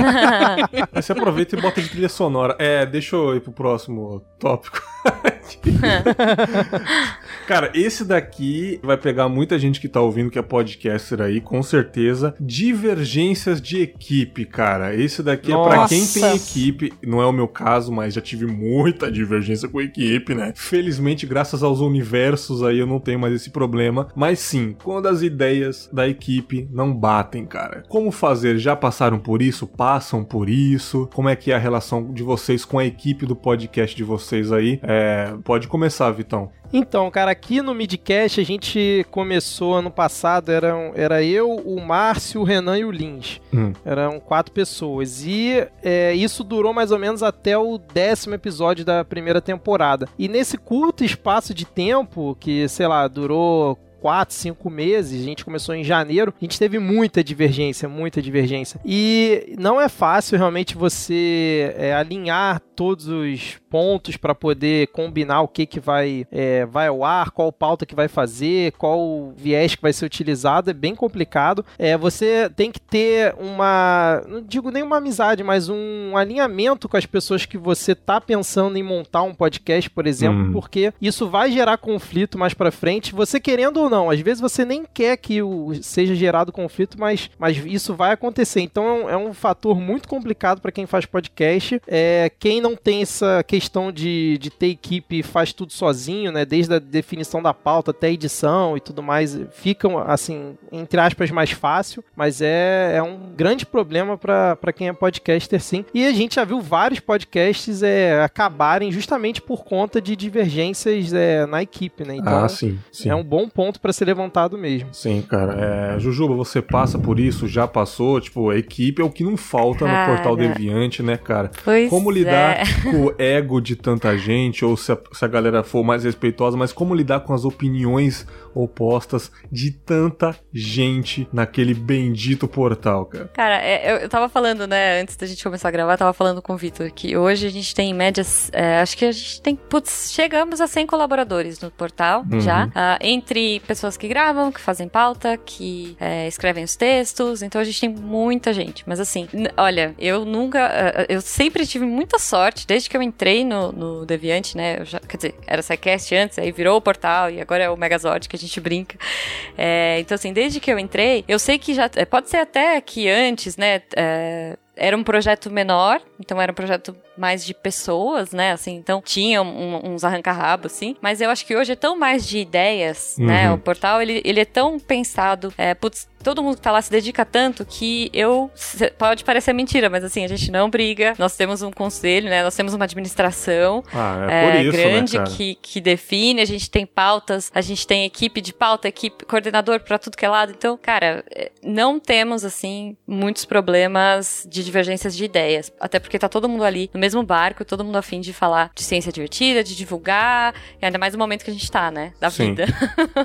Aí você aproveita e bota de trilha sonora. É, deixa eu ir pro próximo tópico. Cara, esse daqui vai pegar muita gente que tá ouvindo que é podcaster aí, com certeza. Divergências de equipe, cara. Esse daqui é pra Nossa. quem tem equipe. Não é o meu caso, mas já tive muita divergência com equipe, né? Felizmente, graças aos universos aí, eu não tenho mais esse problema. Mas sim, quando as ideias da equipe não batem, cara. Como fazer? Já passaram por isso? Passam por isso? Como é que é a relação de vocês com a equipe do podcast de vocês aí? É, pode começar, Vitão. Então, cara, aqui no Midcast a gente começou ano passado, eram, era eu, o Márcio, o Renan e o Lins. Hum. Eram quatro pessoas. E é, isso durou mais ou menos até o décimo episódio da primeira temporada. E nesse curto espaço de tempo, que, sei lá, durou quatro, cinco meses, a gente começou em janeiro, a gente teve muita divergência, muita divergência. E não é fácil realmente você é, alinhar todos os pontos para poder combinar o que que vai, é, vai ao ar, qual pauta que vai fazer, qual viés que vai ser utilizado, é bem complicado. É, você tem que ter uma, não digo nem uma amizade, mas um alinhamento com as pessoas que você tá pensando em montar um podcast, por exemplo, Hum. porque isso vai gerar conflito mais para frente. Você querendo ou não, não. Às vezes você nem quer que o, seja gerado conflito, mas, mas isso vai acontecer. Então é um, é um fator muito complicado para quem faz podcast. É, quem não tem essa questão de, de ter equipe faz tudo sozinho, né? Desde a definição da pauta até a edição e tudo mais, ficam, assim, entre aspas, mais fácil. Mas é, é um grande problema para quem é podcaster, sim. E a gente já viu vários podcasts é, acabarem justamente por conta de divergências é, na equipe, né? Então, ah, sim, sim. é um bom ponto para ser levantado mesmo. Sim, cara. É, Jujuba, você passa por isso, já passou? Tipo, a equipe é o que não falta cara. no Portal Deviante, né, cara? Pois como lidar é. com o ego de tanta gente, ou se a, se a galera for mais respeitosa, mas como lidar com as opiniões opostas de tanta gente naquele bendito portal, cara. Cara, é, eu, eu tava falando, né, antes da gente começar a gravar, tava falando com o Vitor que hoje a gente tem em média, é, acho que a gente tem, putz, chegamos a 100 colaboradores no portal uhum. já, uh, entre pessoas que gravam, que fazem pauta, que é, escrevem os textos, então a gente tem muita gente. Mas assim, olha, eu nunca, uh, eu sempre tive muita sorte, desde que eu entrei no, no Deviante, né, já, quer dizer, era SciCast antes, aí virou o portal e agora é o Megazord que a gente brinca. É, então, assim, desde que eu entrei, eu sei que já. Pode ser até que antes, né? Era um projeto menor, então era um projeto mais de pessoas, né? Assim, então tinha um, uns arranca-rabo, assim. Mas eu acho que hoje é tão mais de ideias, né? uhum. né? O portal, ele, ele é tão pensado. É, putz, todo mundo que tá lá se dedica tanto que eu. Pode parecer mentira, mas assim, a gente não briga. Nós temos um conselho, né? Nós temos uma administração ah, é, é isso, grande né, que, que define, a gente tem pautas, a gente tem equipe de pauta, equipe, coordenador para tudo que é lado. Então, cara, é, não temos, assim, muitos problemas de divergências de ideias. Até porque tá todo mundo ali no mesmo barco, todo mundo afim de falar de ciência divertida, de divulgar, e ainda mais no momento que a gente tá, né? Da Sim. vida.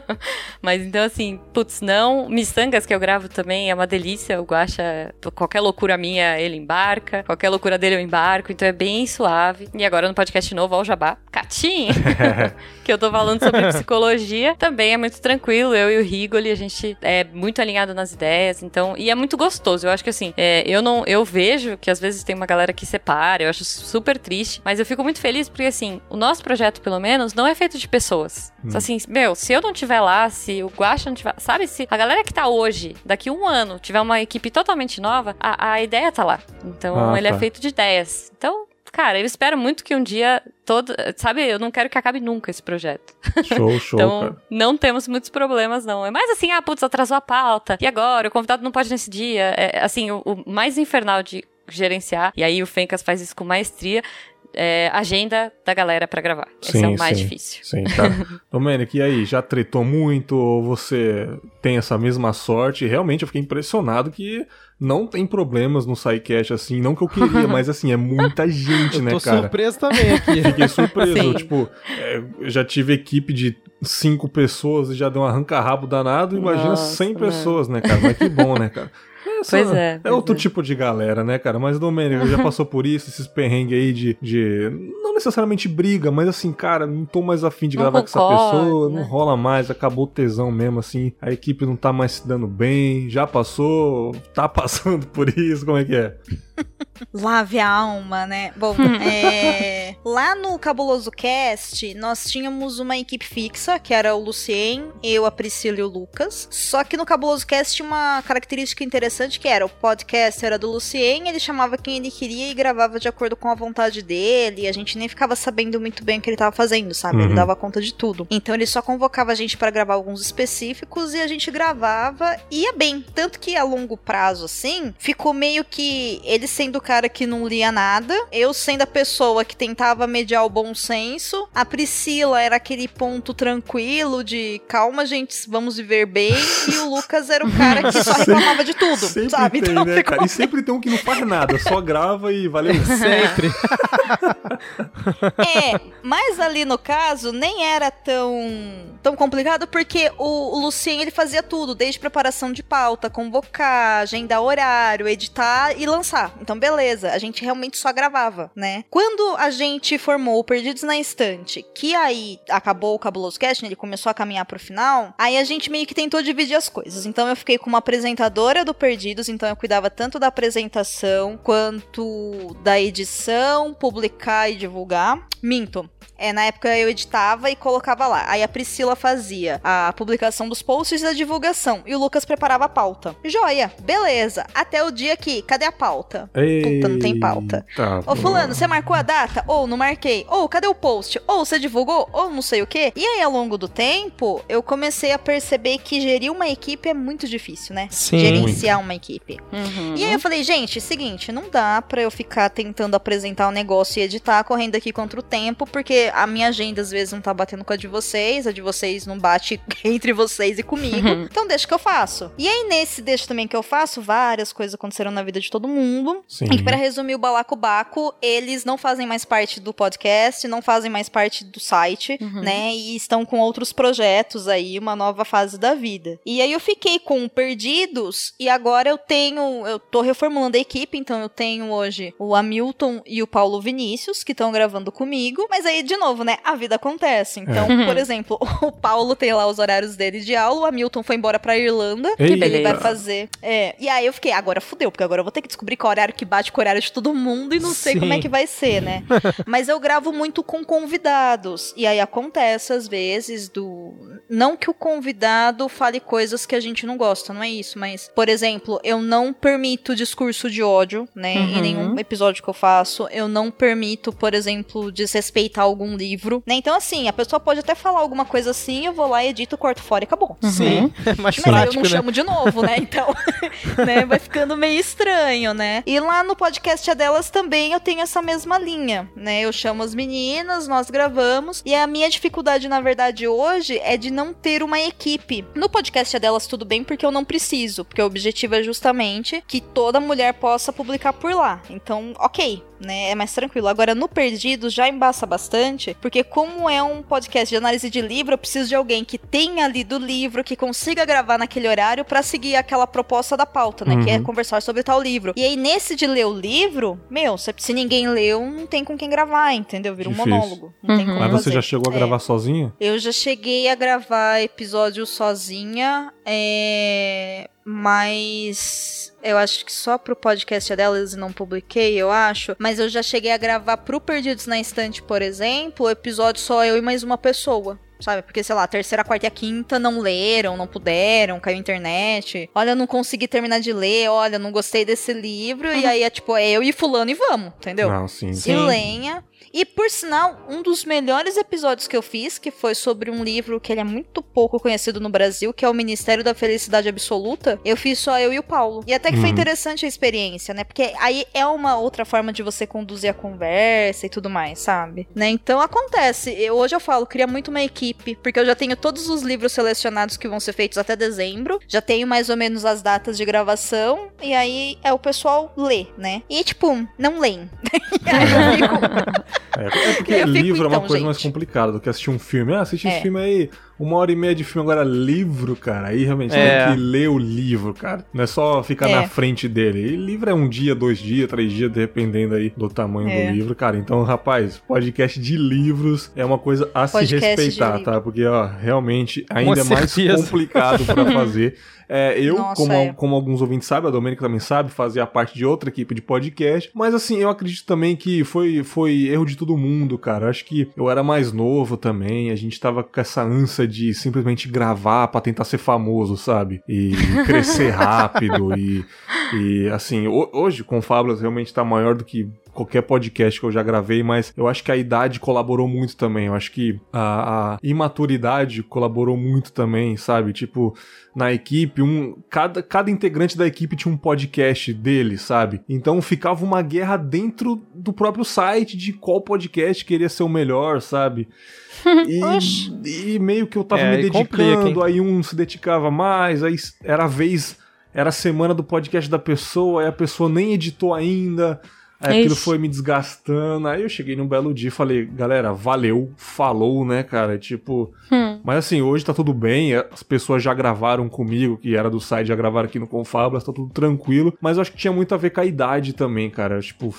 mas então, assim, putz, não. Miçangas que eu gravo também é uma delícia. O Guaxa, qualquer loucura minha, ele embarca. Qualquer loucura dele, eu embarco. Então é bem suave. E agora no podcast novo, ao Jabá, Catim, que eu tô falando sobre psicologia, também é muito tranquilo. Eu e o Rigoli, a gente é muito alinhado nas ideias. Então, e é muito gostoso. Eu acho que assim, é, eu não, eu vejo que às vezes tem uma galera que separa. Eu acho super triste. Mas eu fico muito feliz porque assim, o nosso projeto, pelo menos, não é feito de pessoas. Hum. Assim, meu, se eu não tiver lá, se o Guaxa não tiver, sabe, se a galera que tá hoje hoje, daqui um ano, tiver uma equipe totalmente nova, a, a ideia tá lá. Então, ah, ele é tá. é feito de ideias. Então, cara, eu espero muito que um dia todo, sabe, eu não quero que acabe nunca esse projeto. Show, show. então, cara. não temos muitos problemas, não. É mais assim, ah, putz, atrasou a pauta. E agora? O convidado não pode nesse dia. É, assim, o, o mais infernal de gerenciar, e aí o Fencas faz isso com maestria, é, agenda da galera para gravar. Sim, Esse é o mais sim, difícil. Sim, tá. Domênico, e aí, já tretou muito ou você tem essa mesma sorte? Realmente eu fiquei impressionado que não tem problemas no SciCast, assim, não que eu queria, mas assim, é muita gente, eu né, tô cara? surpreso também aqui. Fiquei surpreso, tipo, é, já tive equipe de cinco pessoas e já deu um arranca-rabo danado, imagina Nossa, 100 pessoas, né, cara? Mas que bom, né, cara? Essa pois é. é pois outro é. tipo de galera, né, cara? Mas Domênico já passou por isso, esses perrengues aí de, de. Não necessariamente briga, mas assim, cara, não tô mais afim de não gravar concordo, com essa pessoa, né? não rola mais, acabou o tesão mesmo, assim. A equipe não tá mais se dando bem, já passou, tá passando por isso, como é que é? Lave a alma, né? Bom, é... lá no Cabuloso Cast, nós tínhamos uma equipe fixa, que era o Lucien, eu, a Priscila e o Lucas. Só que no Cabuloso Cast tinha uma característica interessante que era o podcast era do Lucien, ele chamava quem ele queria e gravava de acordo com a vontade dele. E a gente nem ficava sabendo muito bem o que ele tava fazendo, sabe? Uhum. Ele dava conta de tudo. Então ele só convocava a gente para gravar alguns específicos e a gente gravava e ia bem. Tanto que a longo prazo, assim, ficou meio que ele sendo o cara que não lia nada, eu sendo a pessoa que tentava mediar o bom senso, a Priscila era aquele ponto tranquilo de calma, gente, vamos viver bem, e o Lucas era o cara que só reclamava de tudo, sempre sabe? Tem, então, né, cara? E sempre tem um que não faz nada, só grava e valeu. Sempre. é, mas ali no caso nem era tão tão complicado porque o, o Lucien ele fazia tudo, desde preparação de pauta, convocar, agendar horário, editar e lançar. Então, beleza, a gente realmente só gravava, né? Quando a gente formou o Perdidos na Estante, que aí acabou o Cabuloso Cast, né, ele começou a caminhar pro final, aí a gente meio que tentou dividir as coisas. Então, eu fiquei com uma apresentadora do Perdidos, então eu cuidava tanto da apresentação quanto da edição, publicar e divulgar. Minto. É, na época eu editava e colocava lá. Aí a Priscila fazia a publicação dos posts e a divulgação. E o Lucas preparava a pauta. Joia, beleza. Até o dia que, cadê a pauta? Puta, não tem pauta. Tá Ô, fulano, você marcou a data? Ou não marquei? Ou cadê o post? Ou você divulgou? Ou não sei o quê? E aí, ao longo do tempo, eu comecei a perceber que gerir uma equipe é muito difícil, né? Sim. Gerenciar uma equipe. Uhum. E aí eu falei, gente, seguinte, não dá pra eu ficar tentando apresentar o negócio e editar correndo aqui contra o tempo, porque a minha agenda às vezes não tá batendo com a de vocês, a de vocês não bate entre vocês e comigo. Então deixa que eu faço. E aí nesse deixa também que eu faço, várias coisas aconteceram na vida de todo mundo. Sim. E pra resumir o Balacobaco, eles não fazem mais parte do podcast, não fazem mais parte do site, né? E estão com outros projetos aí, uma nova fase da vida. E aí eu fiquei com o Perdidos e agora eu tenho, eu tô reformulando a equipe, então eu tenho hoje o Hamilton e o Paulo Vinícius que estão gravando comigo. Mas aí de novo, né? A vida acontece. Então, por exemplo, o Paulo tem lá os horários dele de aula, o Hamilton foi embora pra Irlanda. Eita. Ele vai fazer. É. E aí eu fiquei, agora fudeu, porque agora eu vou ter que descobrir qual horário que bate com o horário de todo mundo e não sei Sim. como é que vai ser, né? Mas eu gravo muito com convidados. E aí acontece, às vezes, do. Não que o convidado fale coisas que a gente não gosta, não é isso. Mas, por exemplo, eu não permito discurso de ódio, né? Em Uhum. nenhum episódio que eu faço. Eu não permito, por exemplo, desrespeitar algum livro. Né? Então, assim, a pessoa pode até falar alguma coisa assim, eu vou lá, edito, corto fora e acabou. Sim, é mais Mas aí eu prático, não né? chamo de novo, né? Então, né, vai ficando meio estranho, né? E lá no podcast delas também eu tenho essa mesma linha, né? Eu chamo as meninas, nós gravamos, e a minha dificuldade, na verdade, hoje é de não ter uma equipe. No podcast delas tudo bem porque eu não preciso, porque o objetivo é justamente que toda mulher possa publicar por lá. Então, ok, né? É mais tranquilo. Agora, no Perdidos já embaça bastante, porque como é um podcast de análise de livro, eu preciso de alguém que tenha lido o livro, que consiga gravar naquele horário pra seguir aquela proposta da pauta, né? Que é Uhum. conversar sobre tal livro. E aí, nesse de ler o livro, meu, se, ninguém leu, não tem com quem gravar, entendeu? Vira um Difícil. monólogo. Não tem Uhum. como Mas você fazer. já chegou a É. gravar sozinha? Eu já cheguei a gravar episódio sozinha, é... mas eu acho que só pro podcast delas não publiquei, eu acho. Mas eu já cheguei a gravar pro Perdidos na Estante, por exemplo, o episódio só eu e mais uma pessoa. Sabe? Porque, sei lá, a terceira, a quarta e a quinta não leram, não puderam, caiu a internet. Olha, eu não consegui terminar de ler, olha, não gostei desse livro. E aí é tipo, é eu e fulano e vamos, entendeu? Não, sim. e lenha. E por sinal, um dos melhores episódios que eu fiz, que foi sobre um livro que ele é muito pouco conhecido no Brasil, que é o Ministério da Felicidade Absoluta, eu fiz só eu e o Paulo. E até que foi Uhum. interessante a experiência, né? Porque aí é uma outra forma de você conduzir a conversa e tudo mais, sabe? Né? Então acontece. Eu- hoje eu falo, cria muito uma equipe, porque eu já tenho todos os livros selecionados que vão ser feitos até dezembro, já tenho mais ou menos as datas de gravação, e aí é o pessoal lê, né? E tipo, não leem. E aí eu fico, É, é porque livro é uma então, coisa mais gente. complicada do que assistir um filme. Ah, assiste É. esse filme aí, uma hora e meia de filme, agora livro, cara. Aí realmente É. tem que ler o livro, cara. Não é só ficar É. na frente dele. E livro é um dia, dois dias, três dias, dependendo aí do tamanho É. do livro, cara. Então, rapaz, podcast de livros é uma coisa a se Podcast de respeitar, tá? Porque, ó, realmente ainda é mais complicado pra fazer. É, eu, Nossa, como, é. como alguns ouvintes sabem, a Domênica também sabe, fazia parte de outra equipe de podcast. Mas assim, eu acredito também que foi, foi erro de todo mundo, cara. Eu acho que eu era mais novo também, a gente tava com essa ânsia de simplesmente gravar pra tentar ser famoso, sabe? E crescer rápido. E, e assim, ho- hoje com Fábulas realmente tá maior do que qualquer podcast que eu já gravei, mas eu acho que a idade colaborou muito também. Eu acho que a, a imaturidade colaborou muito também, sabe? Tipo, na equipe, um cada, cada integrante da equipe tinha um podcast dele, sabe? Então ficava uma guerra dentro do próprio site de qual podcast queria ser o melhor, sabe? E, e meio que eu tava É, me complica, dedicando, aí um se dedicava mais, aí era a vez, era a semana do podcast da pessoa, aí a pessoa nem editou ainda. Aí aquilo Ixi. foi me desgastando. Aí eu cheguei num belo dia e falei, galera, valeu, falou, né, cara? Tipo. Hum. Mas assim, hoje tá tudo bem. As pessoas já gravaram comigo, que era do site, já gravaram aqui no Confablas, tá tudo tranquilo. Mas eu acho que tinha muito a ver com a idade também, cara. Tipo.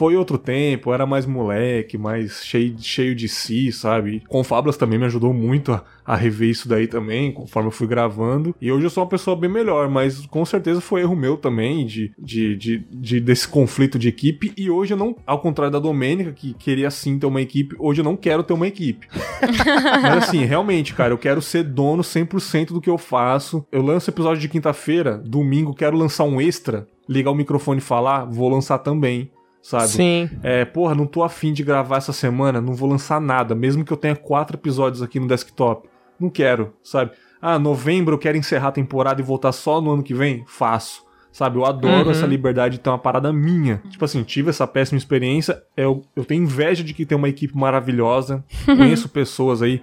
Foi outro tempo, era mais moleque, mais cheio, cheio de si, sabe? Com Fábulas também me ajudou muito a, a rever isso daí também, conforme eu fui gravando. E hoje eu sou uma pessoa bem melhor, mas com certeza foi erro meu também, de, de, de, de desse conflito de equipe. E hoje eu não, ao contrário da Domênica, que queria sim ter uma equipe, hoje eu não quero ter uma equipe. mas assim, realmente, cara, eu quero ser dono 100% do que eu faço. Eu lanço episódio de quinta-feira, domingo quero lançar um extra, ligar o microfone e falar, vou lançar também sabe? Sim. É, porra, não tô afim de gravar essa semana, não vou lançar nada, mesmo que eu tenha quatro episódios aqui no desktop. Não quero, sabe? Ah, novembro eu quero encerrar a temporada e voltar só no ano que vem? Faço. Sabe, eu adoro Uhum. essa liberdade de ter uma parada minha. Tipo assim, tive essa péssima experiência. Eu, eu tenho inveja de que tem uma equipe maravilhosa. Conheço pessoas aí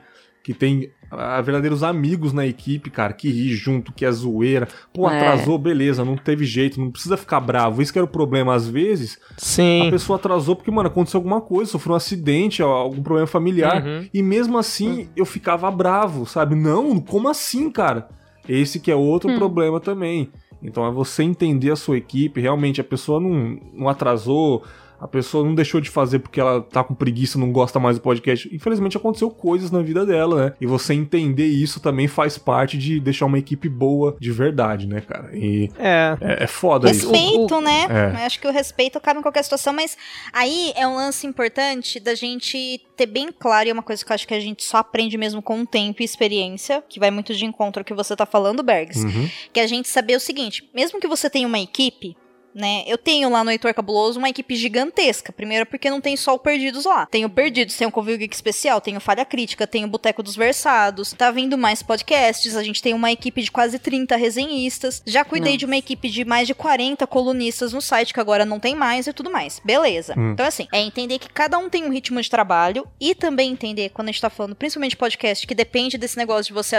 que tem ah, verdadeiros amigos na equipe, cara, que ri junto, que é zoeira. Pô, É. atrasou, beleza, não teve jeito, não precisa ficar bravo. Isso que era o problema. Às vezes, a Sim. pessoa atrasou porque, mano, aconteceu alguma coisa, sofreu um acidente, algum problema familiar. Uhum. E mesmo assim, eu ficava bravo, sabe? Não, como assim, cara? Esse que é outro problema também. Então é você entender a sua equipe, realmente a pessoa não, não atrasou, a pessoa não deixou de fazer porque ela tá com preguiça, não gosta mais do podcast. Infelizmente aconteceu coisas na vida dela, né? E você entender isso também faz parte de deixar uma equipe boa de verdade, né, cara? E É. é, é foda isso. Respeito, né? É. Eu Acho que o respeito cabe em qualquer situação, mas aí é um lance importante da gente ter bem claro, e é uma coisa que eu acho que a gente só aprende mesmo com o tempo e experiência, que vai muito de encontro ao que você tá falando, Bergs, Uhum. que é a gente saber o seguinte, mesmo que você tenha uma equipe, né? Eu tenho lá no Heitor Cabuloso uma equipe gigantesca. Primeiro porque não tem só o Perdidos lá. Tenho Perdidos, tem o Covil Geek Especial, tenho Falha Crítica, tenho o Boteco dos Versados. Tá vindo mais podcasts, a gente tem uma equipe de quase 30 resenhistas. Já cuidei Nossa. de uma equipe de mais de 40 colunistas no site, que agora não tem mais e tudo mais. Beleza. Hum. Então, assim, é entender que cada um tem um ritmo de trabalho e também entender, quando a gente tá falando principalmente de podcast, que depende desse negócio de você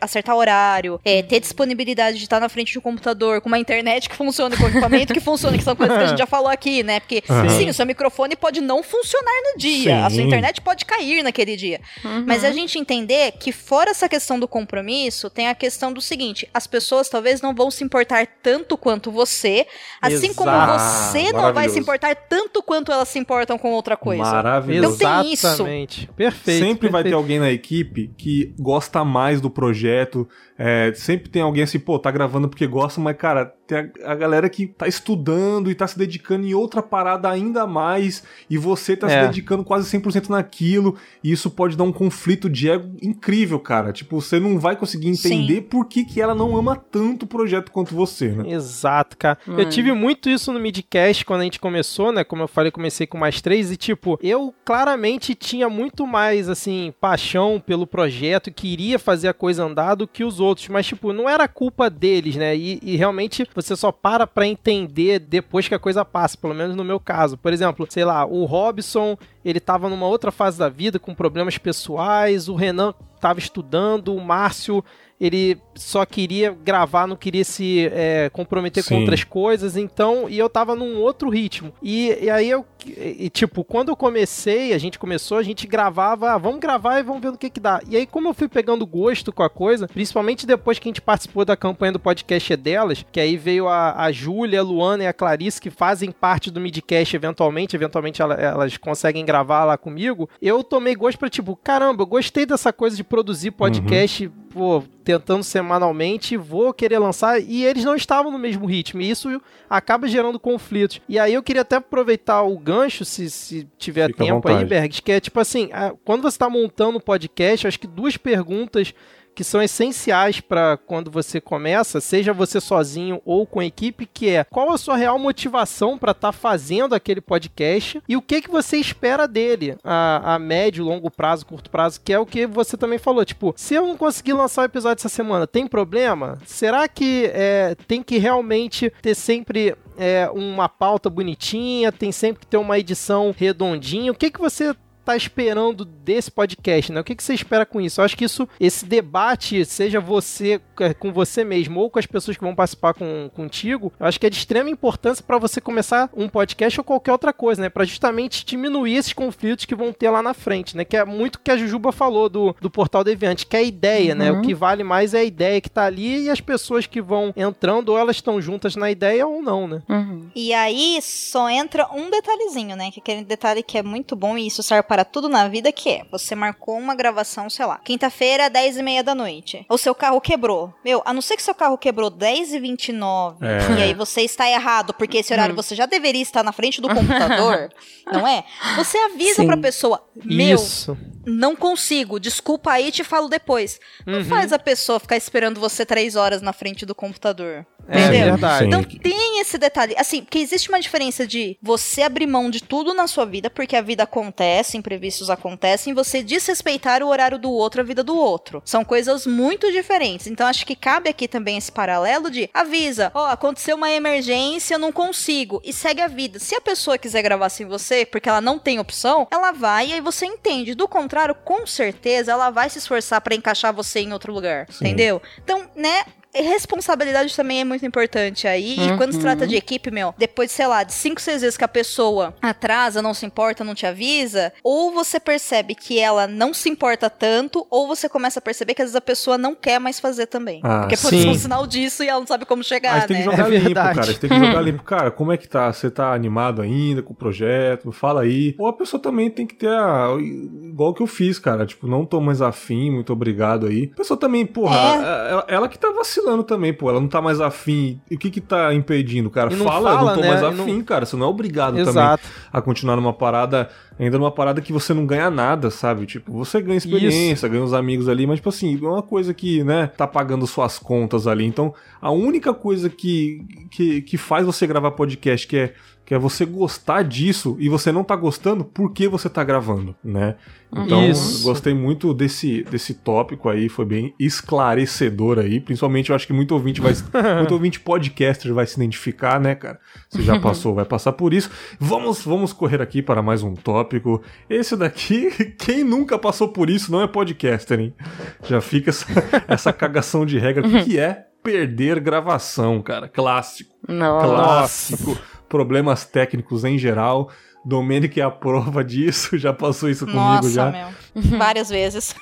acertar horário, é, ter disponibilidade de estar na frente de um computador, com uma internet que funcione, com equipamento que funcione, que são coisas que a gente já falou aqui, né? Porque, sim, o seu microfone pode não funcionar no dia, a sua Sim. internet pode cair naquele dia. Mas a gente entender que, fora essa questão do compromisso, tem a questão do seguinte: as pessoas talvez não vão se importar tanto quanto você, assim como você não vai se importar tanto quanto elas se importam com outra coisa. Maravilhoso. Então tem isso. Exatamente. Perfeito. sempre vai ter perfeito. alguém na equipe que gosta mais do projeto. é, sempre tem alguém assim, pô, tá gravando porque gosta, mas, cara, tem a, a galera que tá estudando e tá se dedicando em outra parada ainda mais. E você tá É. se dedicando quase 100% naquilo. E isso pode dar um conflito de ego incrível, cara. Tipo, você não vai conseguir entender por que, que ela não ama tanto o projeto quanto você, né? Exato, cara. Eu Hum. tive muito isso no Midcast quando a gente começou, né? Como eu falei, comecei com mais três e, tipo, eu claramente tinha muito mais, assim, paixão pelo projeto, queria fazer a coisa andar do que os outros, mas, tipo, não era culpa deles, né? E, e realmente você só para pra entender depois que a coisa passa, pelo menos no meu caso. Por exemplo, sei lá, o Robson, ele tava numa outra fase da vida com problemas pessoais, o Renan tava estudando, o Márcio ele só queria gravar, não queria se é, comprometer com Sim. outras coisas, então, e eu tava num outro ritmo. E, e aí eu, e, tipo, quando eu comecei, a gente começou, a gente gravava, ah, vamos gravar e vamos ver no que que dá. E aí, como eu fui pegando gosto com a coisa, principalmente depois que a gente participou da campanha do podcast é delas, que aí veio a, a Júlia, a Luana e a Clarice, que fazem parte do Midcast eventualmente, eventualmente ela- elas conseguem gravar lá comigo, eu tomei gosto pra, tipo, caramba, eu gostei dessa coisa de produzir podcast, pô, tentando semanalmente, vou querer lançar, e eles não estavam no mesmo ritmo, e isso acaba gerando conflitos. E aí eu queria até aproveitar o gancho, se, se tiver Fica tempo aí. Bergs, que é tipo assim, quando você está montando um podcast, acho que duas perguntas que são essenciais para quando você começa, seja você sozinho ou com equipe, que é qual a sua real motivação para estar fazendo aquele podcast e o que que você espera dele a, a médio, longo prazo, curto prazo, que é o que você também falou, tipo, se eu não conseguir lançar o episódio essa semana, tem problema? Será que é, tem que realmente ter sempre é, uma pauta bonitinha, tem sempre que ter uma edição redondinha? O que que você tá esperando desse podcast, né? O que, que você espera com isso? Eu acho que isso, esse debate, seja você é, com você mesmo ou com as pessoas que vão participar com, contigo, eu acho que é de extrema importância para você começar um podcast ou qualquer outra coisa, né? Para justamente diminuir esses conflitos que vão ter lá na frente, né? Que é muito que a Jujuba falou do, do Portal Deviante, que é a ideia, uhum. né? O uhum. que vale mais é a ideia que tá ali e as pessoas que vão entrando, ou elas estão juntas na ideia ou não, né? Uhum. E aí só entra um detalhezinho, né? Que aquele detalhe que é muito bom e isso serve para tudo na vida, que é, você marcou uma gravação, sei lá, quinta-feira, 10 e meia da noite. O seu carro quebrou. Meu, a não ser que seu carro quebrou 10 e 29 é. e aí você está errado, porque esse horário uhum. você já deveria estar na frente do computador, não é? Você avisa Sim. pra pessoa, meu, isso. não consigo, desculpa aí, te falo depois. Não uhum. faz a pessoa ficar esperando você três horas na frente do computador. É entendeu? verdade. Então tem esse detalhe. Assim, porque existe uma diferença de você abrir mão de tudo na sua vida, porque a vida acontece, imprevistos acontecem, você desrespeitar o horário do outro, a vida do outro. São coisas muito diferentes. Então acho que cabe aqui também esse paralelo de avisa, ó, oh, aconteceu uma emergência, eu não consigo. E segue a vida. Se a pessoa quiser gravar sem você, porque ela não tem opção, ela vai e aí você entende. Do contrário, com certeza ela vai se esforçar para encaixar você em outro lugar. Sim. Entendeu? Então, né, responsabilidade também é muito importante aí. Uhum. E quando se trata de equipe, meu, depois, sei lá, de cinco, seis vezes que a pessoa atrasa, não se importa, não te avisa, ou você percebe que ela não se importa tanto, ou você começa a perceber que às vezes a pessoa não quer mais fazer também. Ah, Porque pode ser um sinal disso e ela não sabe como chegar, Mas tem que né? jogar é limpo, verdade. cara. Você tem que jogar limpo. Cara, como é que tá? Você tá animado ainda com o projeto? Fala aí. Ou a pessoa também tem que ter a... Igual que eu fiz, cara. Tipo, não tô mais afim, muito obrigado aí. A pessoa também, porra, é. ela, ela que tá vacilando vacilando também, pô. Ela não tá mais afim. E o que que tá impedindo, cara? Fala, fala, eu não tô né? mais afim, não... cara. Você não é obrigado Exato. também a continuar numa parada, ainda numa parada que você não ganha nada, sabe? Tipo, você ganha experiência, Isso. ganha os amigos ali, mas, tipo assim, é uma coisa que, né, tá pagando suas contas ali. Então, a única coisa que, que, que faz você gravar podcast, que é que é você gostar disso e você não tá gostando, por que você tá gravando, né? Então, Isso. gostei muito desse, desse tópico aí, foi bem esclarecedor aí, principalmente eu acho que muito ouvinte vai muito ouvinte podcaster vai se identificar, né, cara? Você já passou, vai passar por isso. Vamos, vamos correr aqui para mais um tópico. Esse daqui, quem nunca passou por isso não é podcaster, hein? Já fica essa, essa cagação de regra que é perder gravação, cara. Clássico. Nossa. Clássico problemas técnicos em geral. Domênico é a prova disso, já passou isso comigo Nossa, já. Meu. Várias vezes.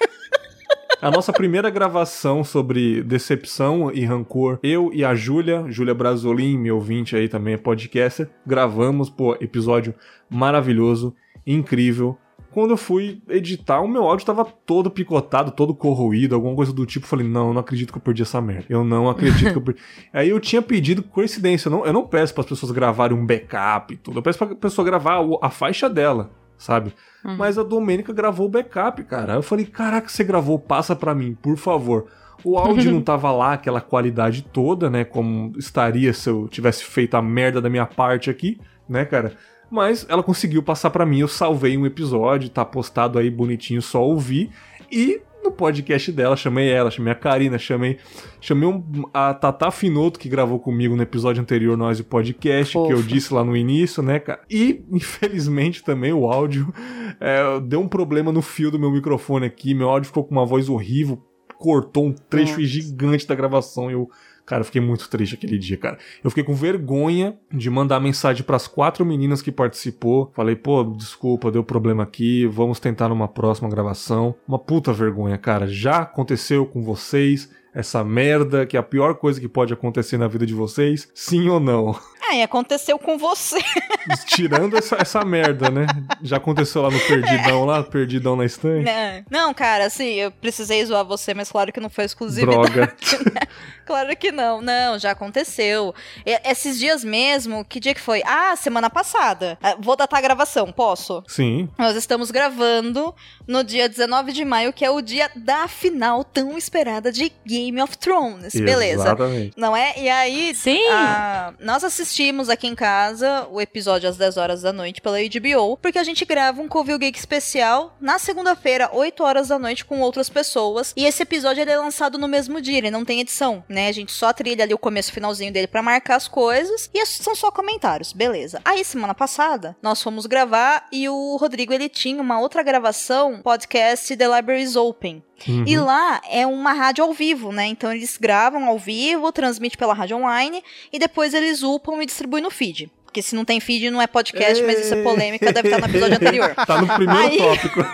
A nossa primeira gravação sobre decepção e rancor, eu e a Júlia, Júlia Brasolim, meu ouvinte aí também é podcaster, gravamos, pô, episódio maravilhoso, incrível. Quando eu fui editar, o meu áudio tava todo picotado, todo corroído, alguma coisa do tipo. Falei, não, eu não acredito que eu perdi essa merda. Eu não acredito que eu perdi. Aí eu tinha pedido coincidência. Eu não, eu não peço para as pessoas gravarem um backup e tudo. Eu peço pra pessoa gravar a faixa dela, sabe? Uhum. Mas a Domênica gravou o backup, cara. Eu falei, caraca, você gravou, passa para mim, por favor. O áudio não tava lá, aquela qualidade toda, né? Como estaria se eu tivesse feito a merda da minha parte aqui, né, cara? Mas ela conseguiu passar para mim, eu salvei um episódio, tá postado aí bonitinho, só ouvir. E no podcast dela, chamei ela, chamei a Karina, chamei, chamei um, a Tata Finoto, que gravou comigo no episódio anterior, nós o podcast, Ofa. que eu disse lá no início, né, cara? E, infelizmente, também o áudio é, deu um problema no fio do meu microfone aqui, meu áudio ficou com uma voz horrível, cortou um trecho Nossa. gigante da gravação e eu Cara, eu fiquei muito triste aquele dia, cara. Eu fiquei com vergonha de mandar mensagem para as quatro meninas que participou. Falei, pô, desculpa, deu problema aqui, vamos tentar numa próxima gravação. Uma puta vergonha, cara. Já aconteceu com vocês essa merda, que é a pior coisa que pode acontecer na vida de vocês? Sim ou não? Ah, e aconteceu com você. Tirando essa, essa merda, né? Já aconteceu lá no Perdidão, lá, Perdidão na estante? Não, não, cara, assim, eu precisei zoar você, mas claro que não foi exclusividade. Droga. Né? Claro que não. Não, já aconteceu. E, esses dias mesmo, que dia que foi? Ah, semana passada. Ah, vou datar a gravação, posso? Sim. Nós estamos gravando no dia 19 de maio, que é o dia da final tão esperada de Game of Thrones. Beleza. Exatamente. Não é? E aí, Sim. Ah, nós assistimos assistimos aqui em casa o episódio às 10 horas da noite pela HBO, porque a gente grava um Covil Geek especial na segunda-feira, 8 horas da noite, com outras pessoas. E esse episódio é lançado no mesmo dia, ele não tem edição, né? A gente só trilha ali o começo e finalzinho dele para marcar as coisas. E são só comentários, beleza. Aí, semana passada, nós fomos gravar e o Rodrigo ele tinha uma outra gravação, podcast The Libraries Open. Uhum. E lá é uma rádio ao vivo, né? Então eles gravam ao vivo, transmite pela rádio online e depois eles upam e distribuem no feed. Porque se não tem feed, não é podcast, mas isso é polêmica, deve estar no episódio anterior. Tá no primeiro Aí- tópico.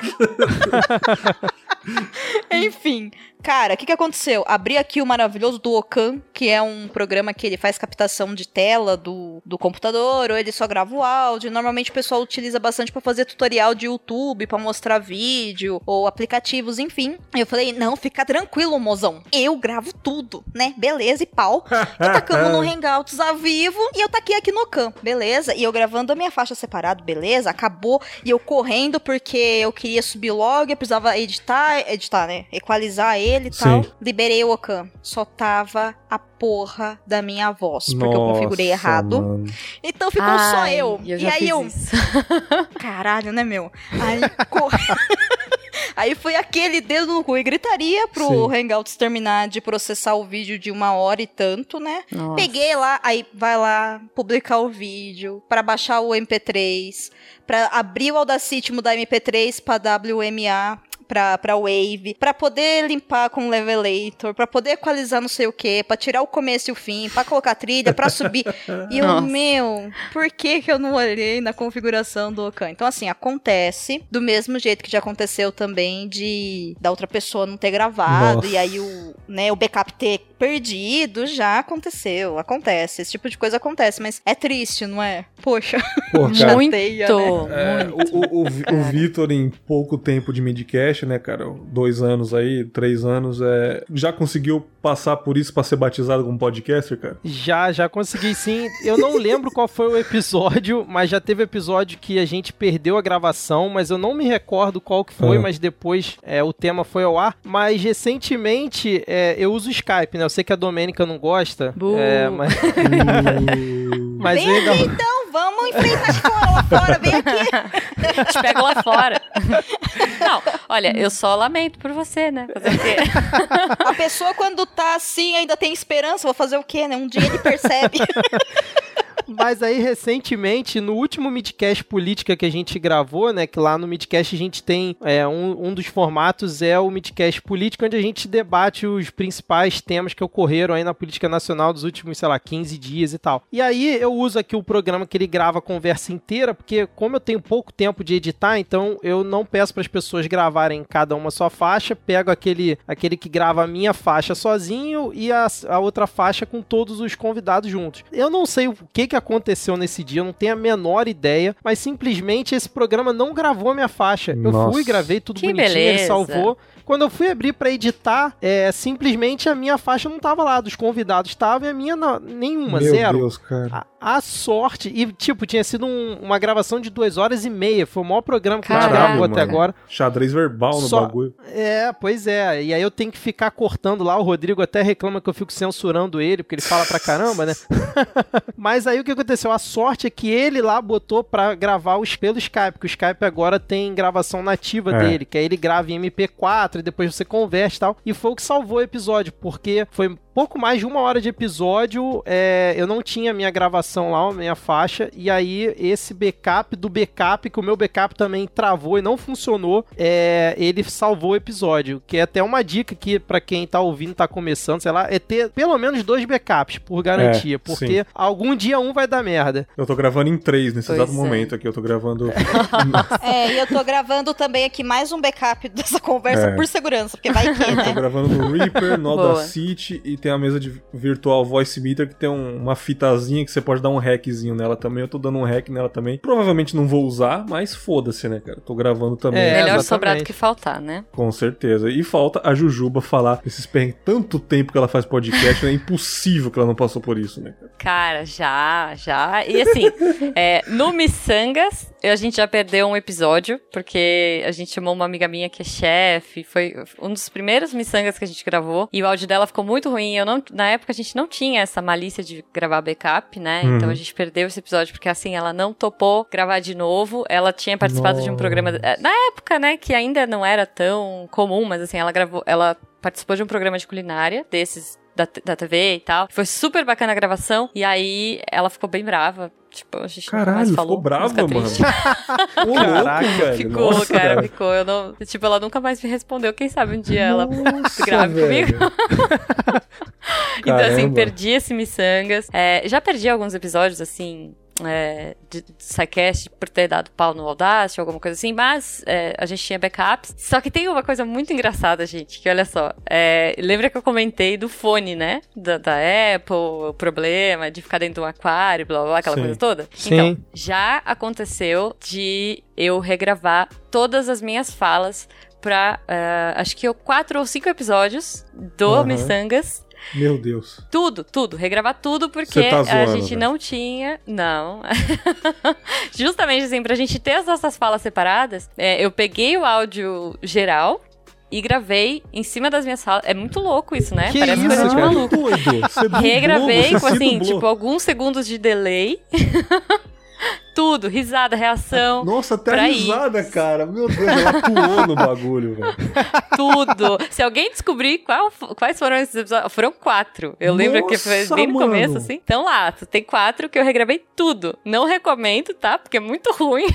Enfim, cara, o que, que aconteceu? Abri aqui o maravilhoso do Ocan, que é um programa que ele faz captação de tela do, do computador, ou ele só grava o áudio. Normalmente o pessoal utiliza bastante pra fazer tutorial de YouTube, pra mostrar vídeo, ou aplicativos, enfim. Eu falei, não, fica tranquilo, mozão. Eu gravo tudo, né? Beleza, e pau. E tacamos no Hangouts ao vivo, e eu taquei aqui no Ocan, beleza? E eu gravando a minha faixa separado, beleza? Acabou, e eu correndo porque eu queria subir logo, eu precisava editar, editar, né? Equalizar ele e tal. Sim. Liberei o Ocan. Só tava a porra da minha voz, porque eu Nossa, configurei errado. mano. Então ficou só Ai, eu. eu e aí fiz eu, isso. caralho, né, meu? Aí cor... Aí foi aquele dedo no cu e gritaria pro Sim. Hangouts terminar de processar o vídeo de uma hora e tanto, né? Nossa. Peguei lá, aí vai lá publicar o vídeo, pra baixar o MP3, pra abrir o Audacity, mudar MP3 pra WMA, pra, pra Wave, pra poder limpar com o Levelator, pra poder equalizar não sei o que, pra tirar o começo e o fim, pra colocar trilha, pra subir. E eu, Nossa. meu, por que que eu não olhei na configuração do Ocan? Então, assim, acontece do mesmo jeito que já aconteceu também de da outra pessoa não ter gravado Nossa. e aí o, né, o backup ter perdido, já aconteceu, acontece. Esse tipo de coisa acontece, mas é triste, não é? Poxa, Pô, cara, Muito, né? É, muito. o, o, o, o Vitor, em pouco tempo de midcast, né, cara? Dois anos aí, três anos, é, já conseguiu passar por isso pra ser batizado como podcaster, cara? Já, já consegui sim. Eu não lembro qual foi o episódio, mas já teve episódio que a gente perdeu a gravação, mas eu não me recordo qual que foi, Ah. mas depois é, o tema foi ao ar. Mas recentemente é, eu uso o Skype, né? Eu sei que a Domênica não gosta, Bu. é, mas, mas Vem ainda- aqui então, vamos enfrentar de fora lá fora, vem aqui. Te pego lá fora. Não, olha, eu só lamento por você, né? Fazer o quê? A pessoa quando tá assim ainda tem esperança, vou fazer o quê, né? Um dia ele percebe. Mas aí, recentemente, no último Midcast Política que a gente gravou, né? Que lá no Midcast a gente tem é, um, um dos formatos é o Midcast Política, onde a gente debate os principais temas que ocorreram aí na política nacional dos últimos, sei lá, 15 dias e tal. E aí eu uso aqui o programa que ele grava a conversa inteira, porque como eu tenho pouco tempo de editar, então eu não peço para as pessoas gravarem cada uma sua faixa, pego aquele, aquele que grava a minha faixa sozinho e a, a outra faixa com todos os convidados juntos. Eu não sei o que, que aconteceu nesse dia, eu não tenho a menor ideia, mas simplesmente esse programa não gravou a minha faixa. Eu Nossa. fui, gravei tudo Que bonitinho, ele beleza. salvou. Quando eu fui abrir pra editar, é, simplesmente a minha faixa não tava lá, dos convidados estavam e a minha não- nenhuma, Meu zero. Deus, cara. A, a sorte, e tipo, tinha sido um- uma gravação de duas horas e meia, foi o maior programa que a gente Caralho, gravou até mano. agora. Xadrez verbal no Só- bagulho. É, pois é. E aí eu tenho que ficar cortando lá. O Rodrigo até reclama que eu fico censurando ele, porque ele fala pra caramba, né? Mas aí o que aconteceu? A sorte é que ele lá botou pra gravar os pelo Skype, porque o Skype agora tem gravação nativa É. dele, que aí ele grava em MP4 e depois você converte e tal. E foi o que salvou o episódio, porque foi pouco mais de uma hora de episódio, é, eu não tinha minha gravação lá, a minha faixa, e aí esse backup do backup, que o meu backup também travou e não funcionou, é, ele salvou o episódio, que é até uma dica que pra quem tá ouvindo, tá começando, sei lá, é ter pelo menos dois backups, por garantia, É, porque algum dia um vai dar merda. Eu tô gravando em três nesse Pois exato é. momento aqui. Eu tô gravando. É, e eu tô gravando também aqui mais um backup dessa conversa É. por segurança, porque vai que, tô né? gravando no Reaper, no Boa. Audacity e tem a mesa de virtual voice meter que tem um- uma fitazinha que você pode dar um hackzinho nela também. Eu tô dando um hack nela também. Provavelmente não vou usar, mas foda-se, né, cara? Tô gravando também. É, Melhor exatamente. sobrar do que faltar, né? Com certeza. E falta a Jujuba falar esses perrengues. Tanto tempo que ela faz podcast, é impossível que ela não passou por isso, né, cara? Cara, já, já. E assim, é, no Missangas, a gente já perdeu um episódio, porque a gente chamou uma amiga minha que é chefe, foi um dos primeiros Missangas que a gente gravou, e o áudio dela ficou muito ruim, eu não, na época a gente não tinha essa malícia de gravar backup, né? Uhum. Então a gente perdeu esse episódio porque assim, ela não topou gravar de novo. Ela tinha participado de um Nossa. programa eh, na época, né, que ainda não era tão comum, mas assim, ela gravou, ela participou de um programa de culinária desses da, da TV e tal. Foi super bacana a gravação. E aí ela ficou bem brava. Tipo, a gente Caralho, falou. ficou brava, mano. Ô, Caraca, velho. Ficou, Nossa, cara, ficou. Eu não, tipo, ela nunca mais me respondeu. Quem sabe um dia ela Nossa, grave velho. comigo. Então, assim, perdi esse Missangas. É, já perdi alguns episódios, assim, é, de, de SciCast por ter dado pau no Audacity, alguma coisa assim, mas é, a gente tinha backups. Só que tem uma coisa muito engraçada, gente, que olha só. é, lembra que eu comentei do fone, né? Da, da Apple, o problema de ficar dentro de um aquário, blá blá blá, aquela Sim. coisa toda? Sim. Então, já aconteceu de eu regravar todas as minhas falas pra, eh, acho que eu, quatro ou cinco episódios do Aham. Missangas. Meu Deus. Tudo, tudo, regravar tudo, porque tá a zoando, gente velho. não tinha. Não. Justamente assim, pra gente ter as nossas falas separadas, eh, eu peguei o áudio geral e gravei em cima das minhas falas. É muito louco isso, né? Que Parece isso, coisa de maluco. doido. Você dublou, Regravei com se assim, tipo, alguns segundos de delay. Tudo, risada, reação, Nossa, até pra a ir. risada, cara. Meu Deus, ela atuou no bagulho, velho. tudo. Se alguém descobrir qual- quais foram esses episódios, foram quatro. Eu lembro que foi Nossa, bem no começo, assim. Então lá, tem quatro que eu regravei tudo. Não recomendo, tá? Porque é muito ruim.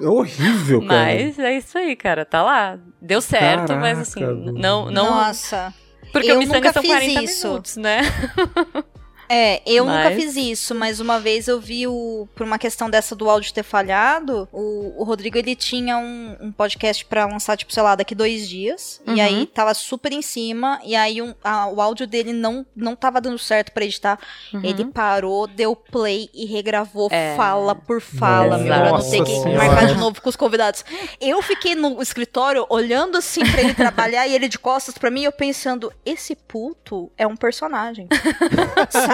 É horrível, cara. Mas é isso aí, cara. Tá lá. Deu certo, mas assim, Caraca, não. não Nossa. porque eu o Missanga nunca são fiz 40 isso. minutos, né? É, eu nunca Mas- fiz isso, mas uma vez eu vi o. Por uma questão dessa do áudio ter falhado, o, o Rodrigo ele tinha um, um podcast pra lançar, tipo, sei lá, daqui dois dias. Uhum. E aí tava super em cima. E aí um- a- o áudio dele não, não tava dando certo pra editar. Ele parou, deu play e regravou Uhum. É. fala por fala, meu. Pra não ter que Senhora. marcar de novo com os convidados. Eu fiquei no escritório olhando assim pra ele trabalhar e ele de costas pra mim, eu pensando, esse puto é um personagem. Sabe?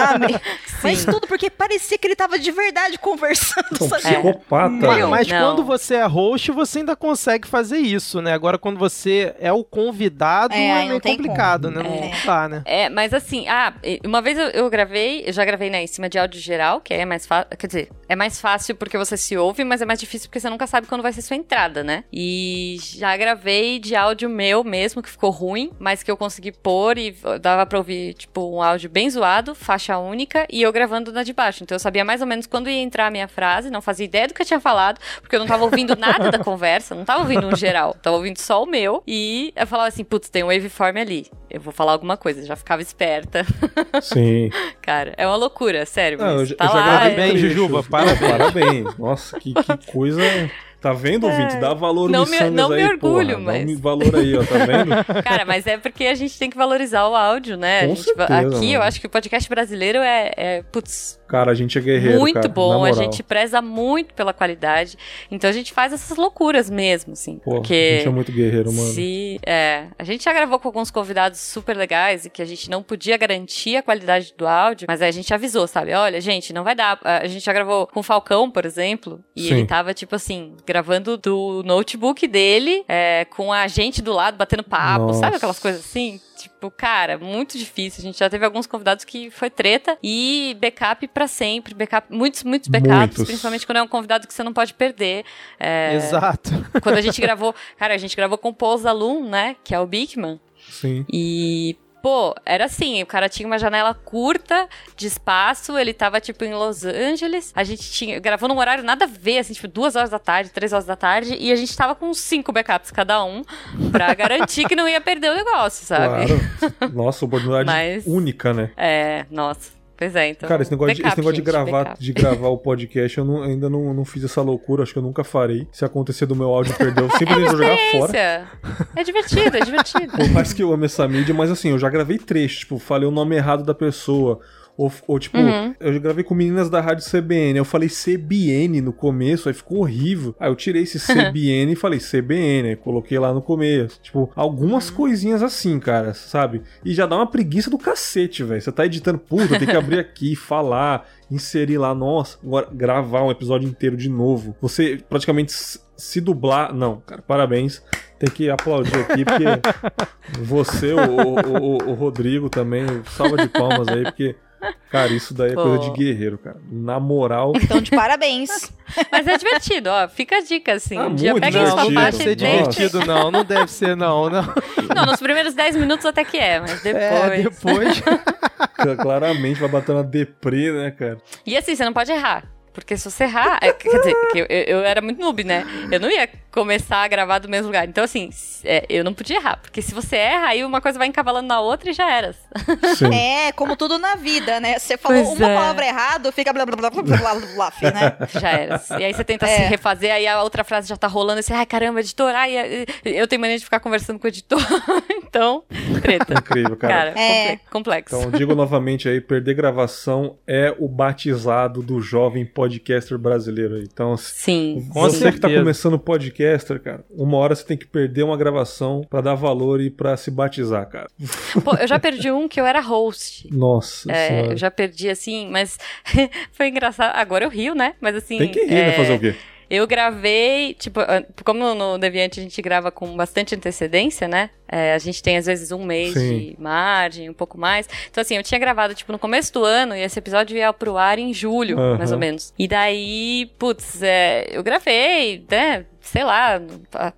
Mas tudo porque parecia que ele tava de verdade conversando, É um sabe? psicopata. Mas, velho. mas Não. quando você é host, você ainda consegue fazer isso, né? Agora, quando você é o convidado, É, é, não meio complicado, como. né? Não É. dá, né? É, mas assim, ah, uma vez eu, eu gravei, eu já gravei, né, em cima de áudio geral, que é mais fácil, quer dizer, é mais fácil porque você se ouve, mas é mais difícil porque você nunca sabe quando vai ser sua entrada, né? E já gravei de áudio meu mesmo, que ficou ruim, mas que eu consegui pôr e dava pra ouvir, tipo, um áudio bem zoado, faixa única, e eu gravando na de baixo. Então eu sabia mais ou menos quando ia entrar a minha frase, não fazia ideia do que eu tinha falado, porque eu não tava ouvindo nada da conversa, não tava ouvindo um geral, tava ouvindo só o meu, e eu falava assim, putz, tem um waveform ali, eu vou falar alguma coisa, já ficava esperta. Sim. Cara, é uma loucura, sério. Não, mas eu, já- tá eu já lá. gravei é- Parabéns, trechos. Jujuba, parabéns. parabéns. Nossa, que, que coisa. Tá vendo, ouvinte? Dá valor Não no me- não me aí, orgulho, porra. mas- Dá um valor aí, ó, tá vendo? Cara, mas é porque a gente tem que valorizar o áudio, né? Com gente- certeza, aqui eu mano. acho que o podcast brasileiro é, é putz, Cara, a gente é guerreiro, muito cara, bom. A gente preza muito pela qualidade. Então a gente faz essas loucuras mesmo, assim. Pô, porque a gente é muito guerreiro, mano. Se, é, a gente já gravou com alguns convidados super legais e que a gente não podia garantir a qualidade do áudio, mas aí a gente avisou, sabe? Olha, gente, não vai dar. A gente já gravou com o Falcão, por exemplo, e Sim. ele tava, tipo assim, gravando do notebook dele, é, com a gente do lado batendo papo, Nossa. sabe aquelas coisas assim? Tipo, cara, muito difícil. A gente já teve alguns convidados que foi treta e backup pra sempre. Backup, muitos, muitos backups, Muitos. principalmente quando é um convidado que você não pode perder. É, Exato. quando a gente gravou, cara, a gente gravou com o Paul Zalum, né? Que é o Bigman. Sim. E, pô, era assim: o cara tinha uma janela curta de espaço, ele tava, tipo, em Los Angeles. A gente tinha. Gravou num horário nada a ver, assim, tipo, duas horas da tarde, três horas da tarde. E a gente tava com cinco backups cada um pra garantir que não ia perder o negócio, sabe? Claro. Nossa, oportunidade Mas- única, né? É, nossa. Pois é, então. Cara, esse negócio, de, esse backup, negócio de gente, gravar, backup. de gravar o podcast, eu não- ainda não, não fiz essa loucura, acho que eu nunca farei. Se acontecer do meu áudio perder, eu simplesmente vou jogar fora. É divertido, é divertido. Por mais que eu ame essa mídia, mas assim, eu já gravei trechos, tipo, falei o nome errado da pessoa. Ou, ou, tipo, Uhum. eu gravei com meninas da rádio CBN, eu falei CBN no começo, aí ficou horrível. Aí eu tirei esse CBN e falei CBN, aí coloquei lá no começo. Tipo, algumas Uhum. coisinhas assim, cara, sabe? E já dá uma preguiça do cacete, velho. Você tá editando, puta, tem que abrir aqui, falar, inserir lá, nossa, agora gravar um episódio inteiro de novo. Você praticamente se dublar. Não, cara, parabéns. Tem que aplaudir aqui, porque você, o, o, o, o Rodrigo também, salva de palmas aí, porque Cara, isso daí é Pô. coisa de guerreiro, cara. Na moral. Então, de parabéns. Mas é divertido, ó. Fica a dica, assim. Ah, um dia muito pega sua divertido. não deve ser Nossa. divertido, não. Não deve ser, não. Não. Não, nos primeiros 10 minutos até que é, mas depois. É, depois. Claramente vai bater na deprê, né, cara? E assim, você não pode errar. Porque se você errar. é, quer dizer, que eu, eu era muito noob, né? Eu não ia começar a gravar do mesmo lugar. Então, assim, é, eu não podia errar. Porque se você erra, aí uma coisa vai encavalando na outra e já era. Sim. É, como tudo na vida, né? Você falou Pois uma é. palavra errada, fica blá blá blá blá blá blá, blá blá, né? Já era. E aí você tenta É. se refazer, aí a outra frase já tá rolando, e você, ai caramba, editor, ai, ai, eu tenho mania de ficar conversando com o editor. então, treta. Incrível, cara. Cara, É. comple- complexo. Então, digo novamente aí, perder gravação é o batizado do jovem podcaster brasileiro. Então, Sim. Com você que tá começando podcaster, cara, uma hora você tem que perder uma gravação pra dar valor e pra se batizar, cara. Pô, eu já perdi um que eu era host. Nossa É, eu já perdi assim, mas foi engraçado. Agora eu rio, né? Mas assim. Tem que rir, é, né? Fazer o quê? Eu gravei, tipo, como no Deviante a gente grava com bastante antecedência, né? É, a gente tem às vezes um mês Sim. de margem, um pouco mais. Então, assim, eu tinha gravado, tipo, no começo do ano e esse episódio ia pro ar em julho, Aham. mais ou menos. E daí, putz, é, eu gravei, né? Sei lá,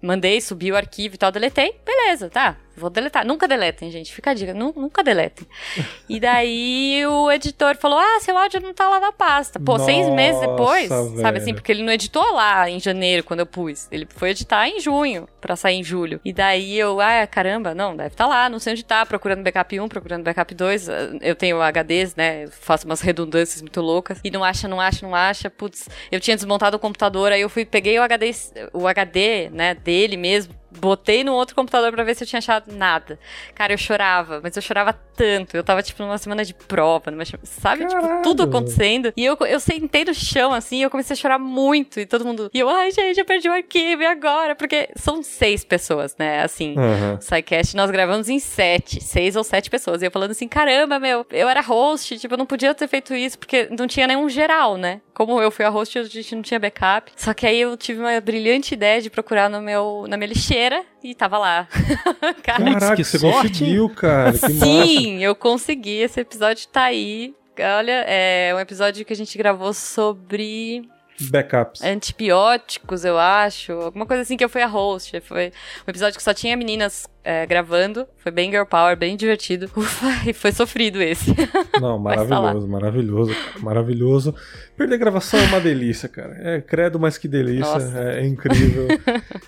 mandei, subi o arquivo e tal, deletei. Beleza, tá. Vou deletar. Nunca deletem, gente. Fica a dica. Nu- nunca deletem. E daí o editor falou: Ah, seu áudio não tá lá na pasta. Pô, seis meses depois, Nossa, sabe assim? velho. Porque ele não editou lá em janeiro, quando eu pus. Ele foi editar em junho, pra sair em julho. E daí eu, ah, caramba, não, deve estar lá, não sei onde tá, procurando backup 1, procurando backup 2. Eu tenho HDs, né? Eu faço umas redundâncias muito loucas. E não acha, não acha, não acha. Putz, eu tinha desmontado o computador, aí eu fui, peguei o HD, o HD, né, dele mesmo. Botei no outro computador pra ver se eu tinha achado nada. Cara, eu chorava, mas eu chorava tanto. Eu tava, tipo, numa semana de prova, numa, sabe? Tipo, Caralho. tudo acontecendo. E eu, eu sentei no chão, assim, e eu comecei a chorar muito. E todo mundo. E eu, ai, gente, eu perdi o arquivo, e agora? Porque são seis pessoas, né? Assim. Aham. O SciCast nós gravamos em sete, seis ou sete pessoas. E eu falando assim, caramba, meu, eu era host, tipo, eu não podia ter feito isso, porque não tinha nenhum geral, né? Como eu fui a host, a gente não tinha backup. Só que aí eu tive uma brilhante ideia de procurar no meu, na minha lixeira e tava lá. Cara, Caraca, que você sorte, conseguiu, cara. Que massa. Sim, eu consegui. Esse episódio tá aí. Olha, é um episódio que a gente gravou sobre Backups. antibióticos, eu acho. Alguma coisa assim que eu fui a host. Foi um episódio que só tinha meninas é, gravando. Foi bem girl power, bem divertido. Ufa, e foi sofrido esse. Não, maravilhoso, maravilhoso, maravilhoso. Perder gravação é uma delícia, cara. É credo, mas que delícia, é, é incrível.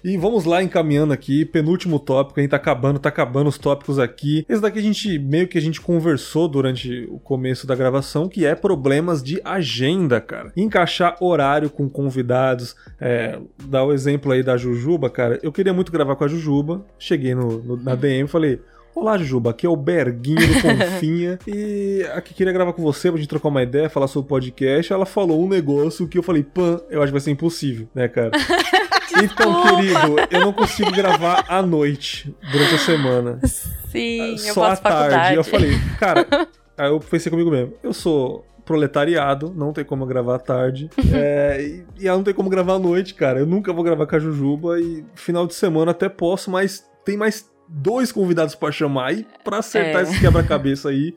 e vamos lá encaminhando aqui, penúltimo tópico, a gente tá acabando, tá acabando os tópicos aqui. Esse daqui a gente, meio que a gente conversou durante o começo da gravação, que é problemas de agenda, cara. Encaixar horário com convidados, é, dar o exemplo aí da Jujuba, cara. Eu queria muito gravar com a Jujuba, cheguei no, no- na DM e falei... Olá, Jujuba, aqui é o Berguinho do Confinha e aqui queria gravar com você pra gente trocar uma ideia, falar sobre o podcast. Ela falou um negócio que eu falei, pan, eu acho que vai ser impossível, né, cara? então, querido, eu não consigo gravar à noite, durante a semana. Sim, eu Só à tarde. faculdade. Eu falei, cara, aí eu pensei comigo mesmo, eu sou proletariado, não tem como gravar à tarde. é, e, e ela não tem como gravar à noite, cara. Eu nunca vou gravar com a Jujuba e final de semana até posso, mas tem mais dois convidados pra chamar e pra acertar É. esse quebra-cabeça aí.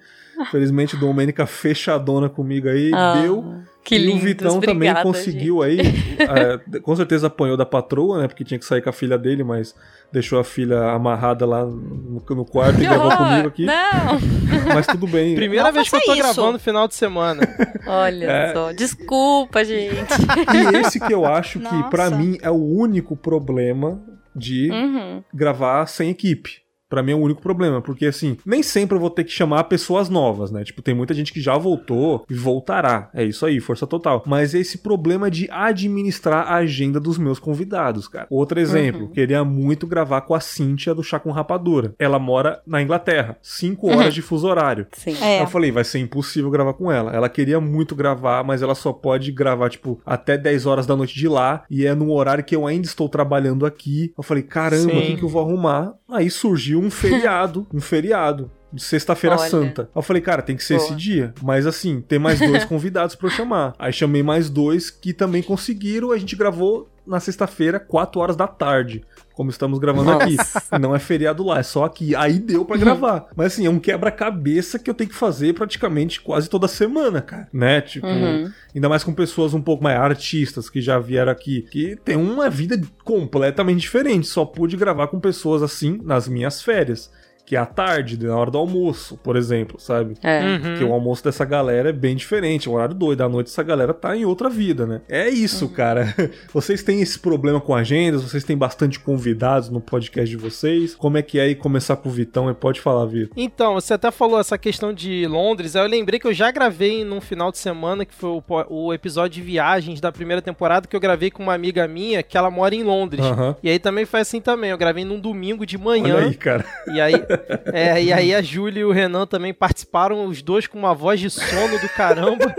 Felizmente, Domênica fechadona comigo aí, Ah, deu. Que e lindo. o Vitão também conseguiu aí. é, com certeza apanhou da patroa, né? Porque tinha que sair com a filha dele, mas deixou a filha amarrada lá no, no quarto e gravou comigo aqui. Não, Mas tudo bem. Primeira Não vez que eu tô isso. gravando no final de semana. olha É. só. Desculpa, gente. E esse que eu acho que, Nossa. pra mim, é o único problema de Uhum. gravar sem equipe. Pra mim é o único problema, porque assim, nem sempre eu vou ter que chamar pessoas novas, né? Tipo, tem muita gente que já voltou e voltará. É isso aí, força total. Mas é esse problema de administrar a agenda dos meus convidados, cara. Outro exemplo, Uhum. queria muito gravar com a Cíntia do Chá com Rapadura. Ela mora na Inglaterra, cinco horas de fuso horário. Sim. É. Eu falei, vai ser impossível gravar com ela. Ela queria muito gravar, mas ela só pode gravar, tipo, até 10 horas da noite de lá. E é num horário que eu ainda estou trabalhando aqui. Eu falei, caramba, o que, que eu vou arrumar? Aí surgiu um feriado, um feriado. De sexta-feira santa. Aí eu falei, cara, tem que ser Boa. esse dia. Mas assim, tem mais dois convidados pra eu chamar. Aí chamei mais dois que também conseguiram. A gente gravou na sexta-feira, 4 horas da tarde como estamos gravando aqui. Não é feriado lá, é só aqui. Aí deu para gravar. Mas assim, é um quebra-cabeça que eu tenho que fazer praticamente quase toda semana, cara. Né? Tipo, Uhum. ainda mais com pessoas um pouco mais artistas que já vieram aqui, que tem uma vida completamente diferente. Só pude gravar com pessoas assim nas minhas férias. Que é à tarde, na hora do almoço, por exemplo, sabe? É. Uhum. Porque o almoço dessa galera é bem diferente, é um horário doido. À noite essa galera tá em outra vida, né? É isso, cara. Vocês têm esse problema com agendas, vocês têm bastante convidados no podcast de vocês. Como é que é aí começar com o Vitão? Pode falar, Vitor. Então, você até falou essa questão de Londres. aí Eu lembrei que eu já gravei num final de semana, que foi o, o episódio de viagens da primeira temporada, que eu gravei com uma amiga minha que ela mora em Londres. Aham. E aí também foi assim também. Eu gravei num domingo de Olha manhã. aí, cara. E aí, é, e aí a Júlia e o Renan também participaram, os dois com uma voz de sono do caramba.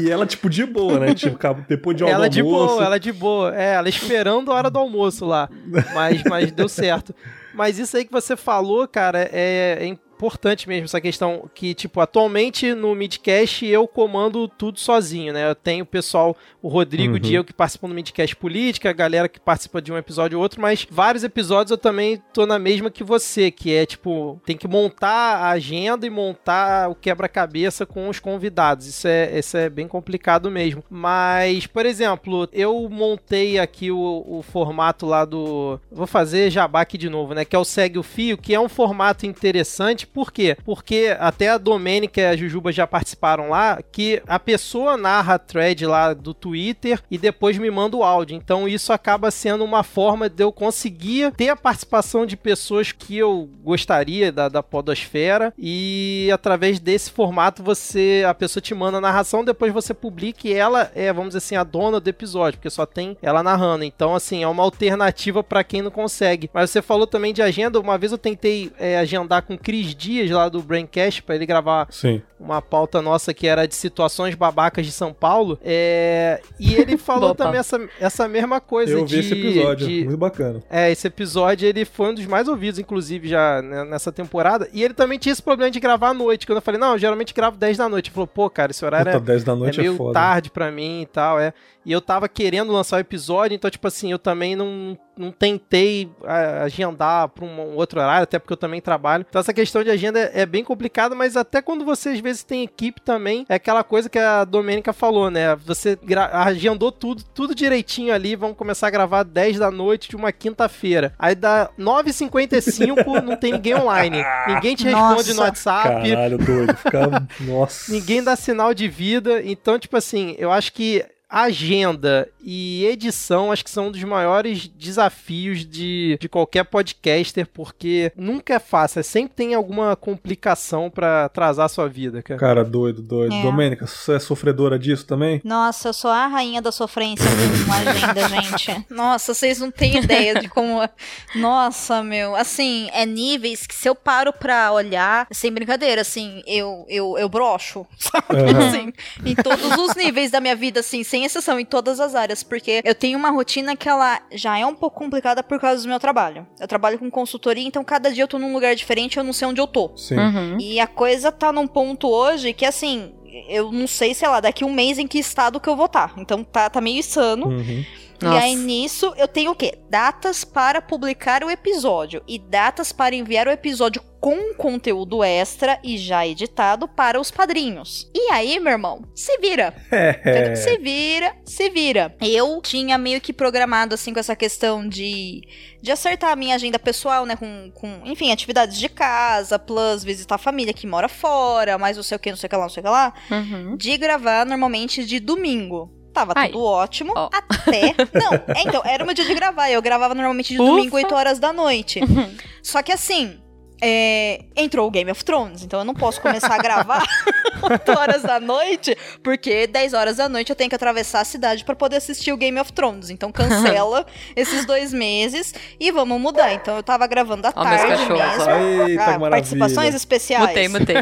E ela, tipo, de boa, né? Tipo, depois de ela almoço. de boa, ela de boa. É, ela esperando a hora do almoço lá. Mas, mas deu certo. Mas isso aí que você falou, cara, é, é importante mesmo, essa questão que, tipo, atualmente no Midcast eu comando tudo sozinho, né? Eu tenho o pessoal, o Rodrigo, Uhum. Diego que participam do Midcast Política, a galera que participa de um episódio ou outro, mas vários episódios eu também tô na mesma que você, que é, tipo, tem que montar a agenda e montar o quebra-cabeça com os convidados. Isso é, isso é bem complicado mesmo. Mas, por exemplo, eu montei aqui o, o formato lá do. Vou fazer jabá aqui de novo, né? Que é o Segue o Fio, que é um formato interessante. Por quê? Porque até a Domênica e a Jujuba já participaram lá, que a pessoa narra a thread lá do Twitter e depois me manda o áudio. Então isso acaba sendo uma forma de eu conseguir ter a participação de pessoas que eu gostaria da, da podosfera e através desse formato você a pessoa te manda a narração, depois você publica e ela é, vamos dizer assim, a dona do episódio, porque só tem ela narrando. Então, assim, é uma alternativa pra quem não consegue. Mas você falou também de agenda. Uma vez eu tentei é, agendar com Cris Dias lá do Braincast pra ele gravar Sim. uma pauta nossa que era de situações babacas de São Paulo. É, e ele falou também essa, essa mesma coisa Eu de, vi esse episódio, de- muito bacana. é, esse episódio ele foi um dos mais ouvidos, inclusive, já né, nessa temporada. E ele também tinha esse problema de gravar à noite. Quando eu falei, não, eu geralmente gravo 10 da noite. Ele falou, pô, cara, esse horário Puta, é, 10 da é noite é, meio foda. tarde pra mim e tal, é. E eu tava querendo lançar o episódio, então, tipo assim, eu também não, não tentei ah, agendar pra um outro horário, até porque eu também trabalho. Então, essa questão de agenda é bem complicada, mas até quando você às vezes tem equipe também, é aquela coisa que a Domênica falou, né? Você agendou tudo, tudo direitinho ali, vamos começar a gravar 10 da noite de uma quinta-feira. Aí dá 9h55, não tem ninguém online. Ninguém te responde no Nossa. WhatsApp. Caralho, doido. Fica... Nossa. Ninguém dá sinal de vida. Então, tipo assim, eu acho que agenda e edição acho que são um dos maiores desafios de, de qualquer podcaster, porque nunca é fácil, sempre tem alguma complicação pra atrasar a sua vida, cara. Cara, doido, doido. É. Domênica, você é sofredora disso também? Nossa, eu sou a rainha da sofrência com agenda, gente. Nossa, vocês não têm ideia de como. é. Nossa, meu. Assim, é níveis que se eu paro pra olhar, sem brincadeira, assim, eu, eu, eu broxo, sabe? Assim, em todos os níveis da minha vida, assim, sem exceção, em todas as áreas. Porque eu tenho uma rotina que ela já é um pouco complicada por causa do meu trabalho. Eu trabalho com consultoria, então cada dia eu tô num lugar diferente, eu não sei onde eu tô. Sim. Uhum. E a coisa tá num ponto hoje que, assim, eu não sei, sei lá, daqui um mês em que estado que eu vou estar. Então tá, tá meio insano. Uhum. E Nossa. aí nisso eu tenho o quê? Datas para publicar o episódio e datas para enviar o episódio com conteúdo extra e já editado para os padrinhos. E aí, meu irmão, se vira. É. Se vira, se vira. Eu tinha meio que programado, assim, com essa questão de, de acertar a minha agenda pessoal, né? Com, com, enfim, atividades de casa, plus visitar a família que mora fora, mais não sei o que, não sei o que lá, não sei o que lá. Uhum. De gravar normalmente de domingo. Tava Ai. tudo ótimo, Ó. até. Não, é, então, era o meu dia de gravar. Eu gravava normalmente de Ufa. domingo, 8 horas da noite. Uhum. Só que assim. é, entrou o Game of Thrones, então eu não posso começar a gravar 8 horas da noite, porque 10 horas da noite eu tenho que atravessar a cidade pra poder assistir o Game of Thrones. Então cancela esses dois meses e vamos mudar. Então eu tava gravando à meus tarde mesmo. Eita, Ah, participações especiais. Mutei, mutei.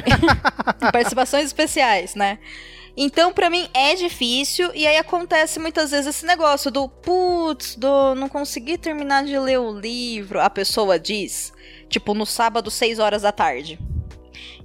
participações especiais, né? Então, pra mim é difícil e aí acontece muitas vezes esse negócio do putz, do não consegui terminar de ler o livro, a pessoa diz, tipo no sábado 6 horas da tarde.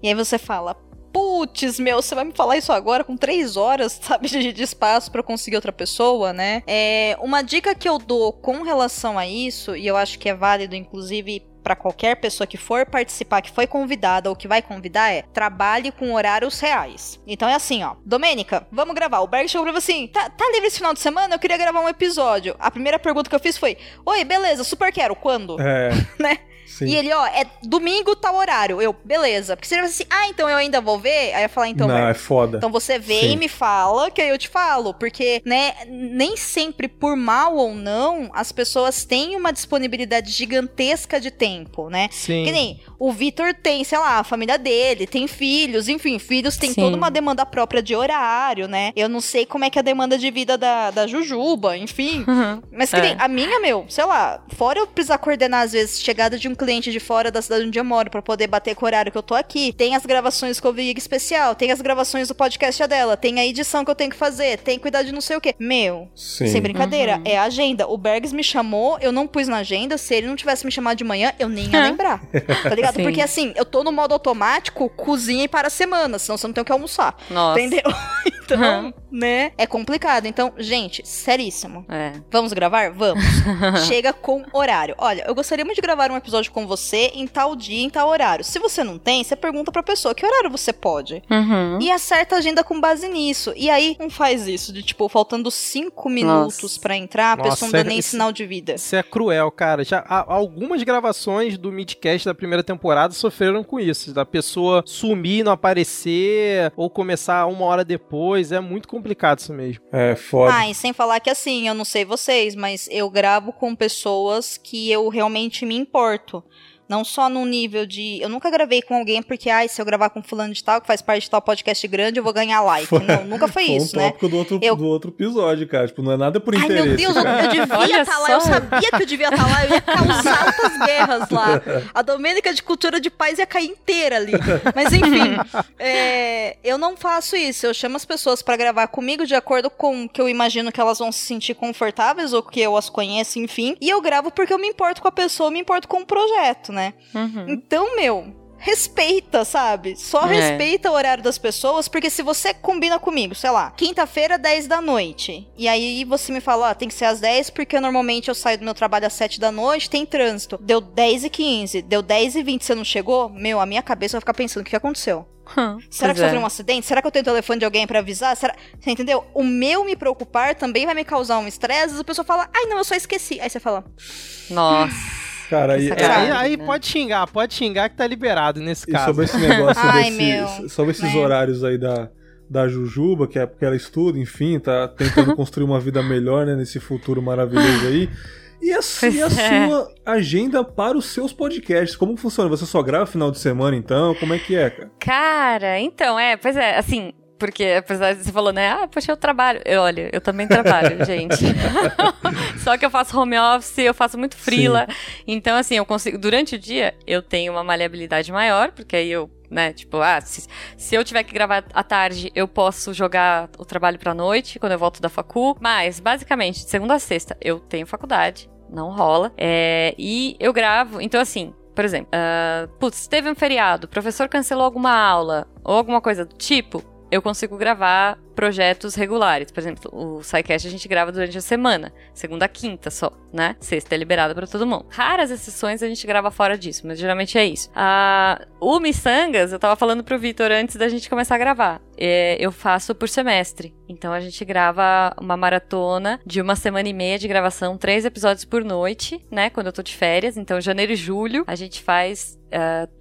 E aí você fala, putz, meu, você vai me falar isso agora com três horas, sabe, de, de espaço para conseguir outra pessoa, né? É, uma dica que eu dou com relação a isso, e eu acho que é válido, inclusive, para qualquer pessoa que for participar, que foi convidada ou que vai convidar, é trabalhe com horários reais. Então é assim, ó. Domênica, vamos gravar. O Berg chegou pra mim assim: tá, tá livre esse final de semana? Eu queria gravar um episódio. A primeira pergunta que eu fiz foi: Oi, beleza, super quero. Quando? É. né? Sim. E ele, ó, é domingo tal horário. Eu, beleza. Porque se ele assim, ah, então eu ainda vou ver, aí eu falar, então, Não, Berg, é foda. então você vem Sim. e me fala, que aí eu te falo. Porque, né, nem sempre, por mal ou não, as pessoas têm uma disponibilidade gigantesca de tempo, né? Sim. Que nem o Vitor tem, sei lá, a família dele, tem filhos, enfim, filhos têm Sim. toda uma demanda própria de horário, né? Eu não sei como é que é a demanda de vida da, da Jujuba, enfim. Uhum. Mas que É. nem a minha, meu, sei lá, fora eu precisar coordenar, às vezes, chegada de um cliente de fora da cidade onde eu moro, pra poder bater com o horário que eu tô aqui, tem as gravações com o Vig especial, tem as gravações do podcast dela, tem a edição que eu tenho que fazer, tem que cuidar de não sei o quê. Meu, Sim. sem brincadeira, Uhum. é a agenda. O Bergs me chamou, eu não pus na agenda, se ele não tivesse me chamado de manhã, eu nem ia lembrar. Tá ligado? Sim. Porque assim, eu tô no modo automático, cozinha e para a semana, senão você não tem o que almoçar. Nossa. Entendeu? Então, Uhum. né? É complicado. Então, gente, seríssimo. É. Vamos gravar? Vamos. Chega com horário. Olha, eu gostaria muito de gravar um episódio com você em tal dia, em tal horário. Se você não tem, você pergunta pra pessoa que horário você pode. Uhum. E acerta a agenda com base nisso. E aí, não faz isso, de tipo, faltando cinco minutos pra entrar, a Nossa, pessoa não dá nem esse- sinal de vida. Isso é cruel, cara. Já há- algumas gravações do Midcast da primeira temporada sofreram com isso, da pessoa sumir, não aparecer ou começar uma hora depois. É muito complicado isso mesmo. É foda. Ah, e sem falar que assim, eu não sei vocês, mas eu gravo com pessoas que eu realmente me importo. stato Não só no nível de. Eu nunca gravei com alguém porque, ai, se eu gravar com fulano de tal, que faz parte de tal podcast grande, eu vou ganhar like. Foi- Não, nunca foi, Foi isso, um né? tópico do outro, Eu- do outro episódio, cara. Tipo, não é nada por Ai, interesse. meu Deus, eu, cara. eu devia estar lá, só. eu sabia que eu devia estar lá, eu ia causar altas guerras lá. A Domênica de Cultura de Paz ia cair inteira ali. Mas enfim, é, eu não faço isso, eu chamo as pessoas pra gravar comigo de acordo com o que eu imagino que elas vão se sentir confortáveis ou que eu as conheço, enfim. E eu gravo porque eu me importo com a pessoa, eu me importo com o projeto, né? Uhum. Então, meu, respeita, sabe? Só É. respeita o horário das pessoas, porque se você combina comigo, sei lá, quinta-feira, 10 da noite, e aí você me fala, ó, tem que ser às 10, porque normalmente eu saio do meu trabalho às 7 da noite, tem trânsito. Deu 10 e 15, deu 10 e 20, você não chegou? Meu, a minha cabeça vai ficar pensando, o que aconteceu? Será Pois que é. sofreu um acidente? Será que eu tenho o telefone de alguém pra avisar? Será... Você entendeu? O meu me preocupar também vai me causar um estresse. A pessoa fala, ai, não, eu só esqueci. Aí você fala, Nossa. Cara, aí, É, aí, aí né? pode xingar, pode xingar que tá liberado nesse E caso. sobre esse negócio Ai, desse, meu, sobre esses horários aí da, da Jujuba, que é porque ela estuda, enfim, tá tentando construir uma vida melhor, né, nesse futuro maravilhoso aí. E a, Pois e a é. sua agenda para os seus podcasts? Como funciona? Você só grava final de semana, então? Como é que é, cara? Cara, então, é, pois é, assim, porque apesar de você falou, né, ah, poxa, eu trabalho. Eu, olha, eu também trabalho, gente. Só que eu faço home office, eu faço muito frila. Então, assim, eu consigo, durante o dia, eu tenho uma maleabilidade maior, porque aí eu, né, tipo, ah, se, se eu tiver que gravar à tarde, eu posso jogar o trabalho pra noite, quando eu volto da facu. Mas, basicamente, de segunda a sexta, eu tenho faculdade, não rola. É, e eu gravo, então assim, por exemplo, ah, putz, teve um feriado, o professor cancelou alguma aula, ou alguma coisa do tipo, eu consigo gravar projetos regulares. Por exemplo, o SciCast a gente grava durante a semana, segunda a quinta só, né? Sexta é liberada pra todo mundo. Raras exceções a gente grava fora disso, mas geralmente é isso. Ah, o Missangas, eu tava falando pro Vitor antes da gente começar a gravar. É, eu faço por semestre. Então a gente grava uma maratona de uma semana e meia de gravação, três episódios por noite, né? Quando eu tô de férias. Então, janeiro e julho, a gente faz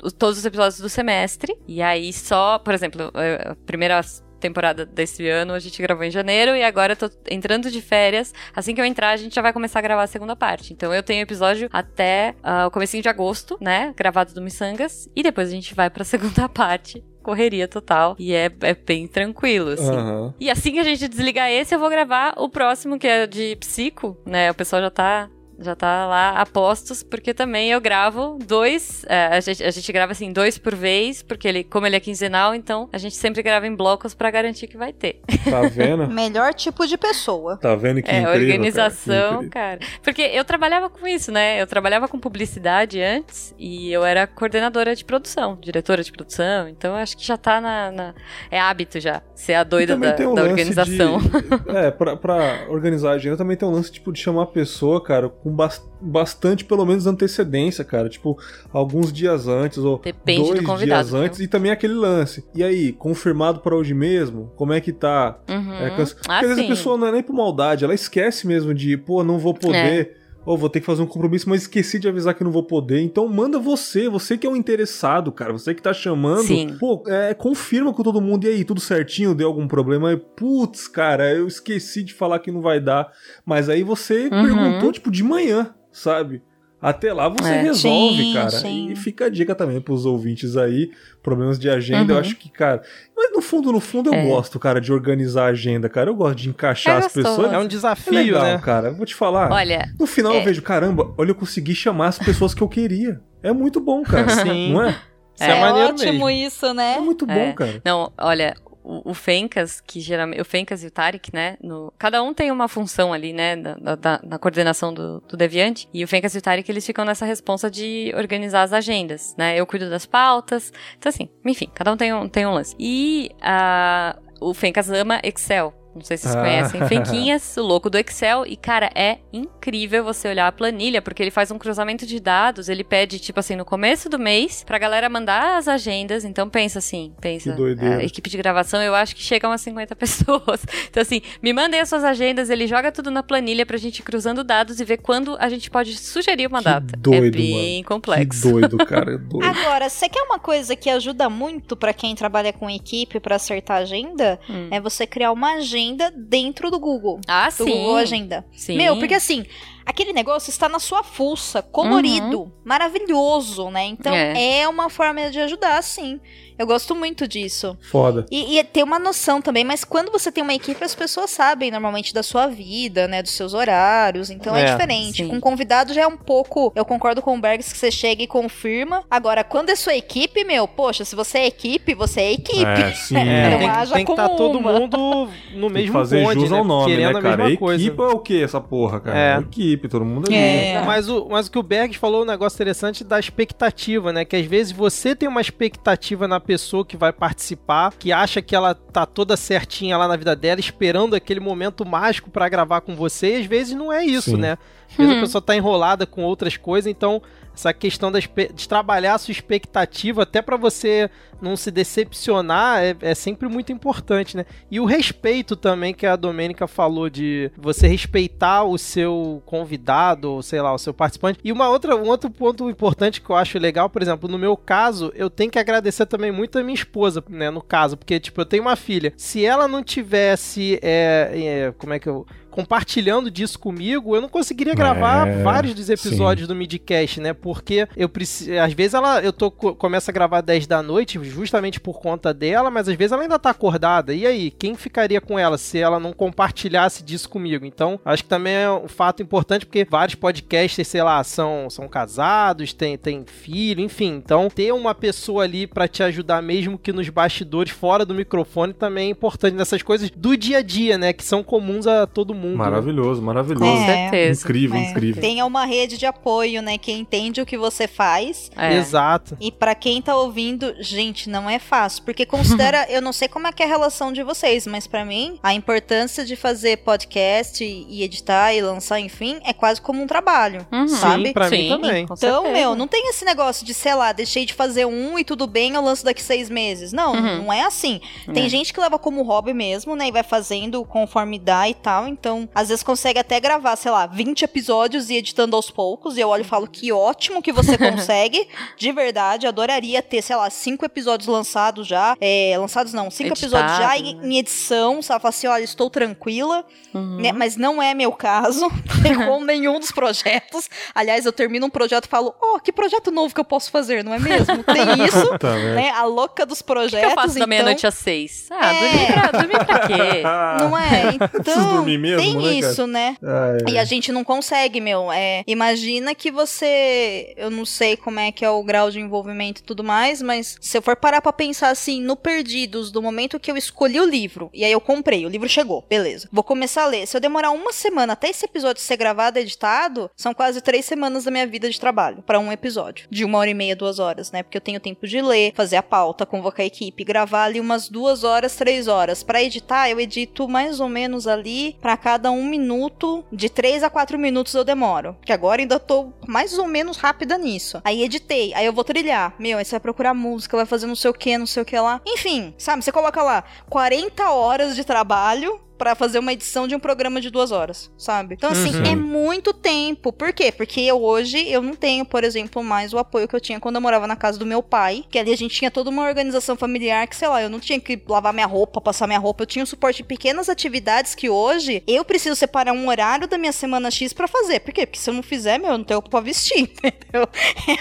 o- todos os episódios do semestre. E aí só, por exemplo, a primeira temporada desse ano a gente gravou em janeiro e agora eu tô entrando de férias. Assim que eu entrar, a gente já vai começar a gravar a segunda parte. Então eu tenho episódio até ah, o comecinho de agosto, né? Gravado do Missangas. E depois a gente vai pra segunda parte. Correria total. E é, é bem tranquilo, assim. Aham. E assim que a gente desligar esse, eu vou gravar o próximo, que é de psico, né? O pessoal já tá já tá lá a postos, porque também eu gravo dois, é, a, gente, a gente grava assim, dois por vez, porque ele, como ele é quinzenal, então a gente sempre grava em blocos pra garantir que vai ter. Tá vendo? Melhor tipo de pessoa. Tá vendo que É, incrível, organização, cara, que incrível. cara. Porque eu trabalhava com isso, né? Eu trabalhava com publicidade antes e eu era coordenadora de produção, diretora de produção. Então acho que já tá na. na- É hábito já, ser a doida também da, tem um da organização. De, é, pra, pra organizar a agenda também tem um lance, tipo, de chamar a pessoa, cara, com bas- bastante, pelo menos, antecedência, cara. Tipo, alguns dias antes, ou Depende do dois convidado, dias antes, e também aquele lance. E aí, confirmado para hoje mesmo? Como é que tá? Uhum. É, cansa- Porque Ah, às vezes a pessoa não é nem por maldade, ela esquece mesmo de, pô, não vou É. Ou vou ter que fazer um compromisso, mas esqueci de avisar que não vou poder. Então manda você, você que é o interessado, cara. Você que tá chamando. Sim. Pô, é, confirma com todo mundo. E aí, tudo certinho? Deu algum problema? Putz, cara, eu esqueci de falar que não vai dar. Mas aí você Uhum. perguntou, tipo, de manhã, sabe? Até lá você É. resolve, Sim, cara. sim. E fica a dica também pros ouvintes aí, problemas de agenda. Eu Uhum. acho que, cara. Mas no fundo, no fundo, eu É. gosto, cara, de organizar a agenda, cara. Eu gosto de encaixar É as gostoso. pessoas. É um É desafio, legal, né? cara. Eu vou te falar. Olha, no final eu é. vejo, caramba, olha, eu consegui chamar as pessoas que eu queria. É muito bom, cara. Sim. Não é? Isso é, É ótimo mesmo. isso, É né? muito bom, É. cara. Não, olha, o, o Fencas, que geralmente. O Fencas e o Tarek, né? no- cada um tem uma função ali, né? Na, na- na coordenação do, do Deviante. E o Fencas e o Tarek, eles ficam nessa responsa de organizar as agendas, né? Eu cuido das pautas. Então, assim, enfim, cada um tem um, tem um lance. E a, o Fencas ama Excel. Não sei se vocês Ah. conhecem. Fenquinhas, o louco do Excel. E, cara, é incrível você olhar a planilha, porque ele faz um cruzamento de dados. Ele pede, tipo assim, no começo do mês, pra galera mandar as agendas. Então, pensa assim, pensa. Que doideira. a equipe de gravação, eu acho que chega a umas 50 pessoas. Então, assim, me mandem as suas agendas, ele joga tudo na planilha pra gente ir cruzando dados e ver quando a gente pode sugerir uma Que data. doido, é bem mano. complexo. Que doido, cara. É doido. Agora, você quer uma coisa que ajuda muito pra quem trabalha com equipe pra acertar a agenda? Hum. É você criar uma agenda dentro do Google. Ah, Do sim. Google Agenda. Sim. Meu, porque assim, aquele negócio está na sua fuça, colorido, maravilhoso, né? Então é. É. uma forma de ajudar, sim. Eu gosto muito disso. Foda. E, e ter uma noção também, mas quando você tem uma equipe, as pessoas sabem normalmente da sua vida, né? Dos seus horários. Então é, É, diferente. sim. Com convidado já é um pouco. Eu concordo com o Bergs que você chega e confirma. Agora, quando é sua equipe, meu, poxa, se você é equipe, você é equipe. É, sim. É, tem, haja tem que estar como todo mundo no mesmo fazer bonde, jus né? ao nome, Querendo né, a cara? mesma coisa. Equipe é o que essa porra, cara? É. Equipe, todo mundo ali. É. Mas o, mas o que o Bergs falou é um negócio interessante da expectativa, né? Que às vezes você tem uma expectativa na pessoa que vai participar, que acha que ela tá toda certinha lá na vida dela, esperando aquele momento mágico pra gravar com você, e às vezes não é isso, Sim. né? Às vezes a Uhum. pessoa tá enrolada com outras coisas, então essa questão de trabalhar a sua expectativa, até pra você não se decepcionar, é, é sempre muito importante, né? E o respeito também que a Domênica falou de você respeitar o seu convidado, ou sei lá, o seu participante. E uma outra, um outro ponto importante que eu acho legal, por exemplo, no meu caso, eu tenho que agradecer também muito a minha esposa, né? No caso, porque, tipo, eu tenho uma filha. Se ela não tivesse, é, é, como é que eu compartilhando disso comigo, eu não conseguiria gravar É, vários dos episódios do Midcast, né? Porque eu preciso, às vezes ela eu tô co- começa a gravar 10 da noite justamente por conta dela, mas às vezes ela ainda tá acordada. E aí, quem ficaria com ela se ela não compartilhasse disso comigo? Então, acho que também é um fato importante porque vários podcasters, sei lá, são são casados, tem tem filho, enfim. Então, ter uma pessoa ali pra te ajudar mesmo que nos bastidores fora do microfone também é importante nessas coisas do dia a dia, né, que são comuns a todo mundo. Né? Maravilhoso, maravilhoso. Com certeza. Incrível, É, incrível. Tenha uma rede de apoio, né? Que entende o que você faz. É. Exato. E pra quem tá ouvindo, gente, não é fácil, porque considera, eu não sei como é que é a relação de vocês, mas pra mim, a importância de fazer podcast e, editar e lançar, enfim, é quase como um trabalho, Uhum. sabe? Sim, pra mim Sim, também. com Então, meu, não tem esse negócio de, sei lá, deixei de fazer um e tudo bem, eu lanço daqui seis meses. Não, Uhum. não é assim. Tem É. gente que leva como hobby mesmo, né? E vai fazendo conforme dá e tal. Então, às vezes consegue até gravar, sei lá, 20 episódios e editando aos poucos. E eu olho e falo, que ótimo que você consegue. De verdade, adoraria ter, sei lá, cinco episódios lançados já. É, lançados não, cinco episódios já Editado, em, né? em edição. Sabe? Fala assim, olha, estou tranquila. Uhum. né? Mas não é meu caso, com nenhum dos projetos. Aliás, eu termino um projeto e falo, oh, que projeto novo que eu posso fazer, não é mesmo? Tem isso, Tá né? A louca dos O que projetos. que eu faço da então... meia-noite às seis? Ah, É. dormir, pra, dormir pra quê? Não é? Preciso Então, dormir mesmo? Tem né, cara? isso, né? Ah, é. E a gente não consegue, meu. É, imagina que você. Eu não sei como é que é o grau de envolvimento e tudo mais, mas se eu for parar pra pensar assim, no Perdidos, do momento que eu escolhi o livro, e aí eu comprei, o livro chegou, beleza. Vou começar a ler. Se eu demorar uma semana até esse episódio ser gravado e editado, são quase três semanas da minha vida de trabalho pra um episódio. De uma hora e meia, duas horas, né? Porque eu tenho tempo de ler, fazer a pauta, convocar a equipe, gravar ali umas duas horas, três horas. Pra editar, eu edito mais ou menos ali pra cada um minuto, de três a quatro minutos eu demoro. Que agora ainda tô mais ou menos rápida nisso. Aí editei, aí eu vou trilhar. Meu, aí você vai procurar música, vai fazer não sei o que, não sei o que lá. Enfim, sabe? Você coloca lá 40 horas de trabalho pra fazer uma edição de um programa de duas horas, sabe? Então, assim, Uhum. é muito tempo. Por quê? Porque eu hoje eu não tenho, por exemplo, mais o apoio que eu tinha quando eu morava na casa do meu pai, que ali a gente tinha toda uma organização familiar que, sei lá, eu não tinha que lavar minha roupa, passar minha roupa, eu tinha o suporte de pequenas atividades que hoje eu preciso separar um horário da minha semana X pra fazer. Por quê? Porque se eu não fizer, meu, eu não tenho pra vestir, entendeu?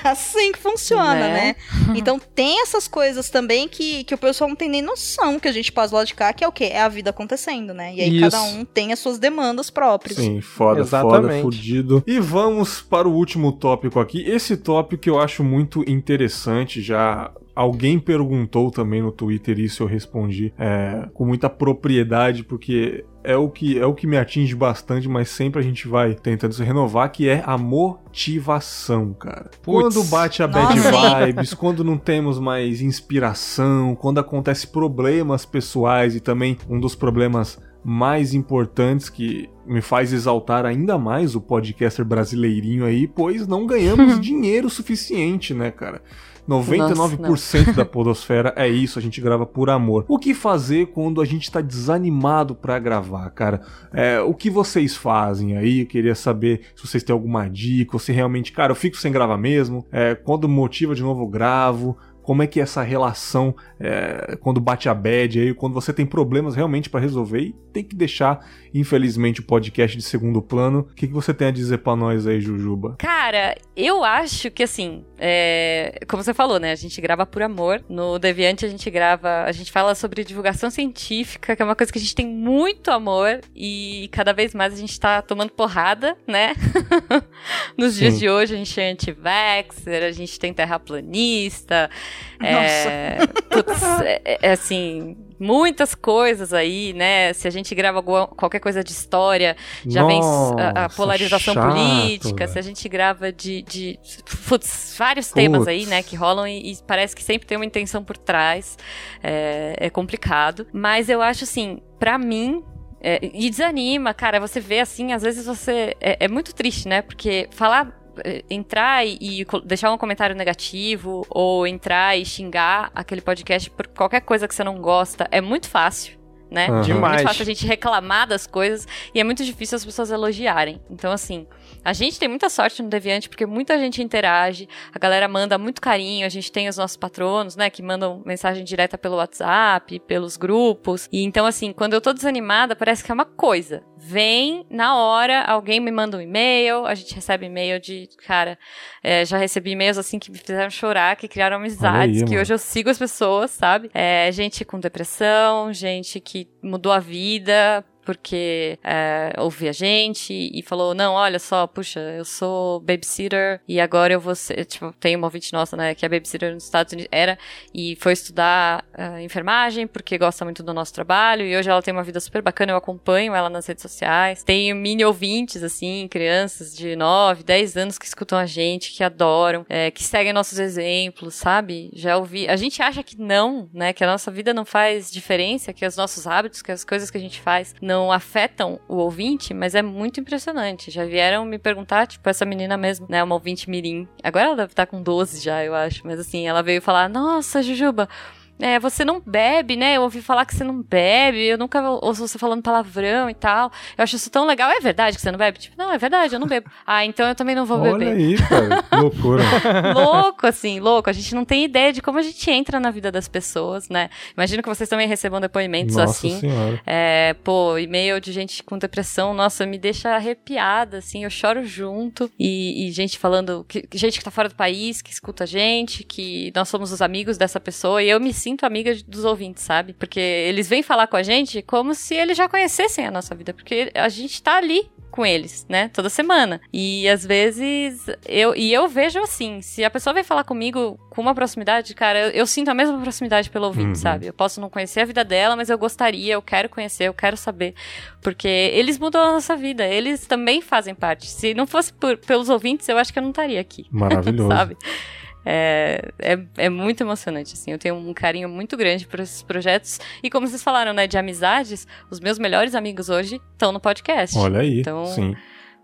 É assim que funciona, Né? né? Então tem essas coisas também que, que o pessoal não tem nem noção que a gente passa lá de cá, que é o quê? É a vida acontecendo, né? E aí Isso. cada um tem as suas demandas próprias. Sim, foda, foda, Exatamente. fudido. E vamos para o último tópico aqui. Esse tópico que eu acho muito interessante, já alguém perguntou também no Twitter isso eu respondi é, com muita propriedade, porque é o, que, é o que me atinge bastante, mas sempre a gente vai tentando se renovar, que é a motivação, cara. Puts. Quando bate a bad Nossa, vibes, quando não temos mais inspiração, quando acontece problemas pessoais e também um dos problemas mais importantes que me faz exaltar ainda mais o podcaster brasileirinho aí, pois não ganhamos dinheiro suficiente, né, cara? 99% da podosfera é isso, a gente grava por amor. O que fazer quando a gente tá desanimado pra gravar, cara? É, o que vocês fazem aí? Eu queria saber se vocês têm alguma dica, ou se realmente, cara, eu fico sem gravar mesmo. É, quando motiva de novo, eu gravo. Como é que é essa relação é, quando bate a bad aí, quando você tem problemas realmente pra resolver e tem que deixar, infelizmente, o podcast de segundo plano. O que, que você tem a dizer pra nós aí, Jujuba? Cara, eu acho que assim, é, como você falou, né? A gente grava por amor. No Deviante a gente grava, a gente fala sobre divulgação científica, que é uma coisa que a gente tem muito amor e cada vez mais a gente tá tomando porrada, né? Nos dias Sim. de hoje a gente é anti-vaxxer, a gente tem terraplanista. É, putz, é, é, assim, muitas coisas aí, né? Se a gente grava alguma- qualquer coisa de história, já vem a, a Nossa, polarização chato, política, se a gente grava de, de putz, vários temas aí, Putz. né, que rolam e, e parece que sempre tem uma intenção por trás. É, é complicado. Mas eu acho assim, pra mim. é, e desanima, cara. Você vê assim, às vezes você. É, é muito triste, né? Porque falar. É, Entrar e, e deixar um comentário negativo, ou entrar e xingar aquele podcast por qualquer coisa que você não gosta, é muito fácil, né? É Demais. muito fácil a gente reclamar das coisas e é muito difícil as pessoas elogiarem. Então, assim, a gente tem muita sorte no Deviante porque muita gente interage, a galera manda muito carinho, a gente tem os nossos patronos, né, que mandam mensagem direta pelo WhatsApp, pelos grupos. E então, assim, quando eu tô desanimada, parece que é uma coisa. Vem na hora, alguém me manda um e-mail, a gente recebe e-mail de, cara, é, já recebi e-mails assim que me fizeram chorar, que criaram amizades, aí, que mano. hoje eu sigo as pessoas, sabe? É, gente com depressão, gente que mudou a vida porque é, ouviu a gente e falou, não, olha só, puxa, eu sou babysitter e agora eu vou ser, tipo, tem uma ouvinte nossa, né, que é babysitter nos Estados Unidos, era, e foi estudar é, enfermagem porque gosta muito do nosso trabalho e hoje ela tem uma vida super bacana, eu acompanho ela nas redes sociais, tenho mini ouvintes, assim, crianças de 9, 10 anos que escutam a gente, que adoram, é, que seguem nossos exemplos, sabe? Já ouvi, a gente acha que não, né, que a nossa vida não faz diferença, que os nossos hábitos, que as coisas que a gente faz não afetam o ouvinte, mas é muito impressionante. Já vieram me perguntar, tipo, essa menina mesmo, né, uma ouvinte mirim. Agora ela deve estar com 12 já, eu acho, mas assim, ela veio falar: "Nossa, Jujuba, é, você não bebe, né? Eu ouvi falar que você não bebe, eu nunca ouço você falando palavrão e tal. Eu acho isso tão legal. É verdade que você não bebe? Tipo, não, é verdade, eu não bebo. Ah, então eu também não vou Olha beber aí, cara, que loucura. louco, assim, louco. A gente não tem ideia de como a gente entra na vida das pessoas, né? Imagino que vocês também recebam depoimentos Nossa assim. senhora. É, pô, e-mail de gente com depressão, nossa, me deixa arrepiada, assim, eu choro junto. E, e gente falando, que, gente que tá fora do país, que escuta a gente, que nós somos os amigos dessa pessoa, e eu me sinto sinto amiga dos ouvintes, sabe? Porque eles vêm falar com a gente como se eles já conhecessem a nossa vida, porque a gente tá ali com eles, né? Toda semana. E às vezes eu e eu vejo assim, se a pessoa vem falar comigo com uma proximidade, cara, eu, eu sinto a mesma proximidade pelo ouvinte, Uhum. sabe? Eu posso não conhecer a vida dela, mas eu gostaria, eu quero conhecer, eu quero saber, porque eles mudam a nossa vida, eles também fazem parte. Se não fosse por- pelos ouvintes, eu acho que eu não estaria aqui. Maravilhoso. sabe? É, é, é muito emocionante, assim. Eu tenho um carinho muito grande por esses projetos. E como vocês falaram, né, de amizades, os meus melhores amigos hoje estão no podcast. Olha aí. Então, Sim.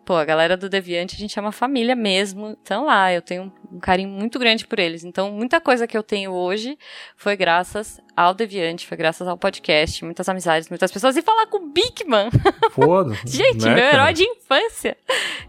Pô, a galera do Deviante, a gente é uma família mesmo. Então lá, eu tenho um carinho muito grande por eles. Então, muita coisa que eu tenho hoje foi graças ao Deviante, foi graças ao podcast, muitas amizades, muitas pessoas. E falar com o Bigman. Foda. Gente, né, meu cara? herói de infância.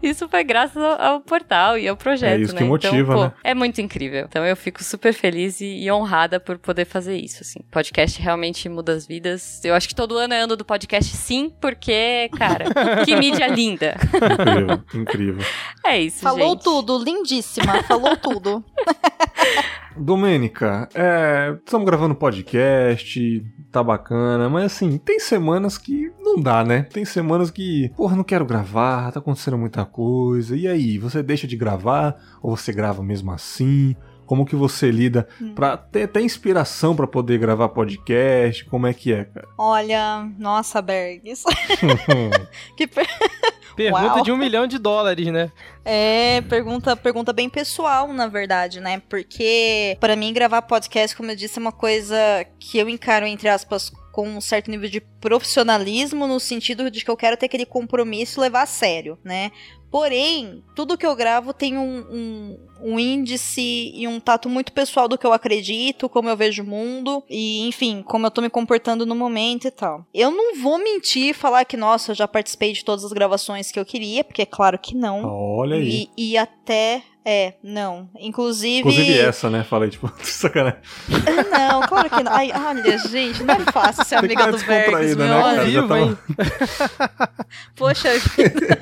Isso foi graças ao, ao portal e ao projeto, É isso né? que motiva, então, pô, né? É muito incrível. Então eu fico super feliz e, e honrada por poder fazer isso, assim. Podcast realmente muda as vidas. Eu acho que todo ano é ano do podcast, sim, porque, cara, que mídia linda. Incrível, incrível. É isso, Falou gente. tudo, lindíssima. Falou tudo. Domênica, é, estamos gravando podcast, tá bacana, mas assim, tem semanas que não dá, né? Tem semanas que, porra, não quero gravar, tá acontecendo muita coisa. E aí, você deixa de gravar ou você grava mesmo assim? Como que você lida pra ter até inspiração pra poder gravar podcast? Como é que é, cara? Olha, nossa, Bergs. que per- Pergunta Uau. de um milhão de dólares, né? É, pergunta, pergunta bem pessoal, na verdade, né? Porque pra mim gravar podcast, como eu disse, é uma coisa que eu encaro entre aspas com um certo nível de profissionalismo no sentido de que eu quero ter aquele compromisso e levar a sério, né? Porém, tudo que eu gravo tem um, um, um índice e um tato muito pessoal do que eu acredito, como eu vejo o mundo e, enfim, como eu tô me comportando no momento e tal. Eu não vou mentir e falar que, nossa, eu já participei de todas as gravações que eu queria, porque é claro que não. Olha aí. E, e até. É, não. Inclusive. Inclusive essa, né? Falei, tipo, sacanagem. Não, claro que não. Ai, olha, gente, não é fácil ser amiga dar do Bergs, meu. né, cara? Vivo, tava-? Poxa vida.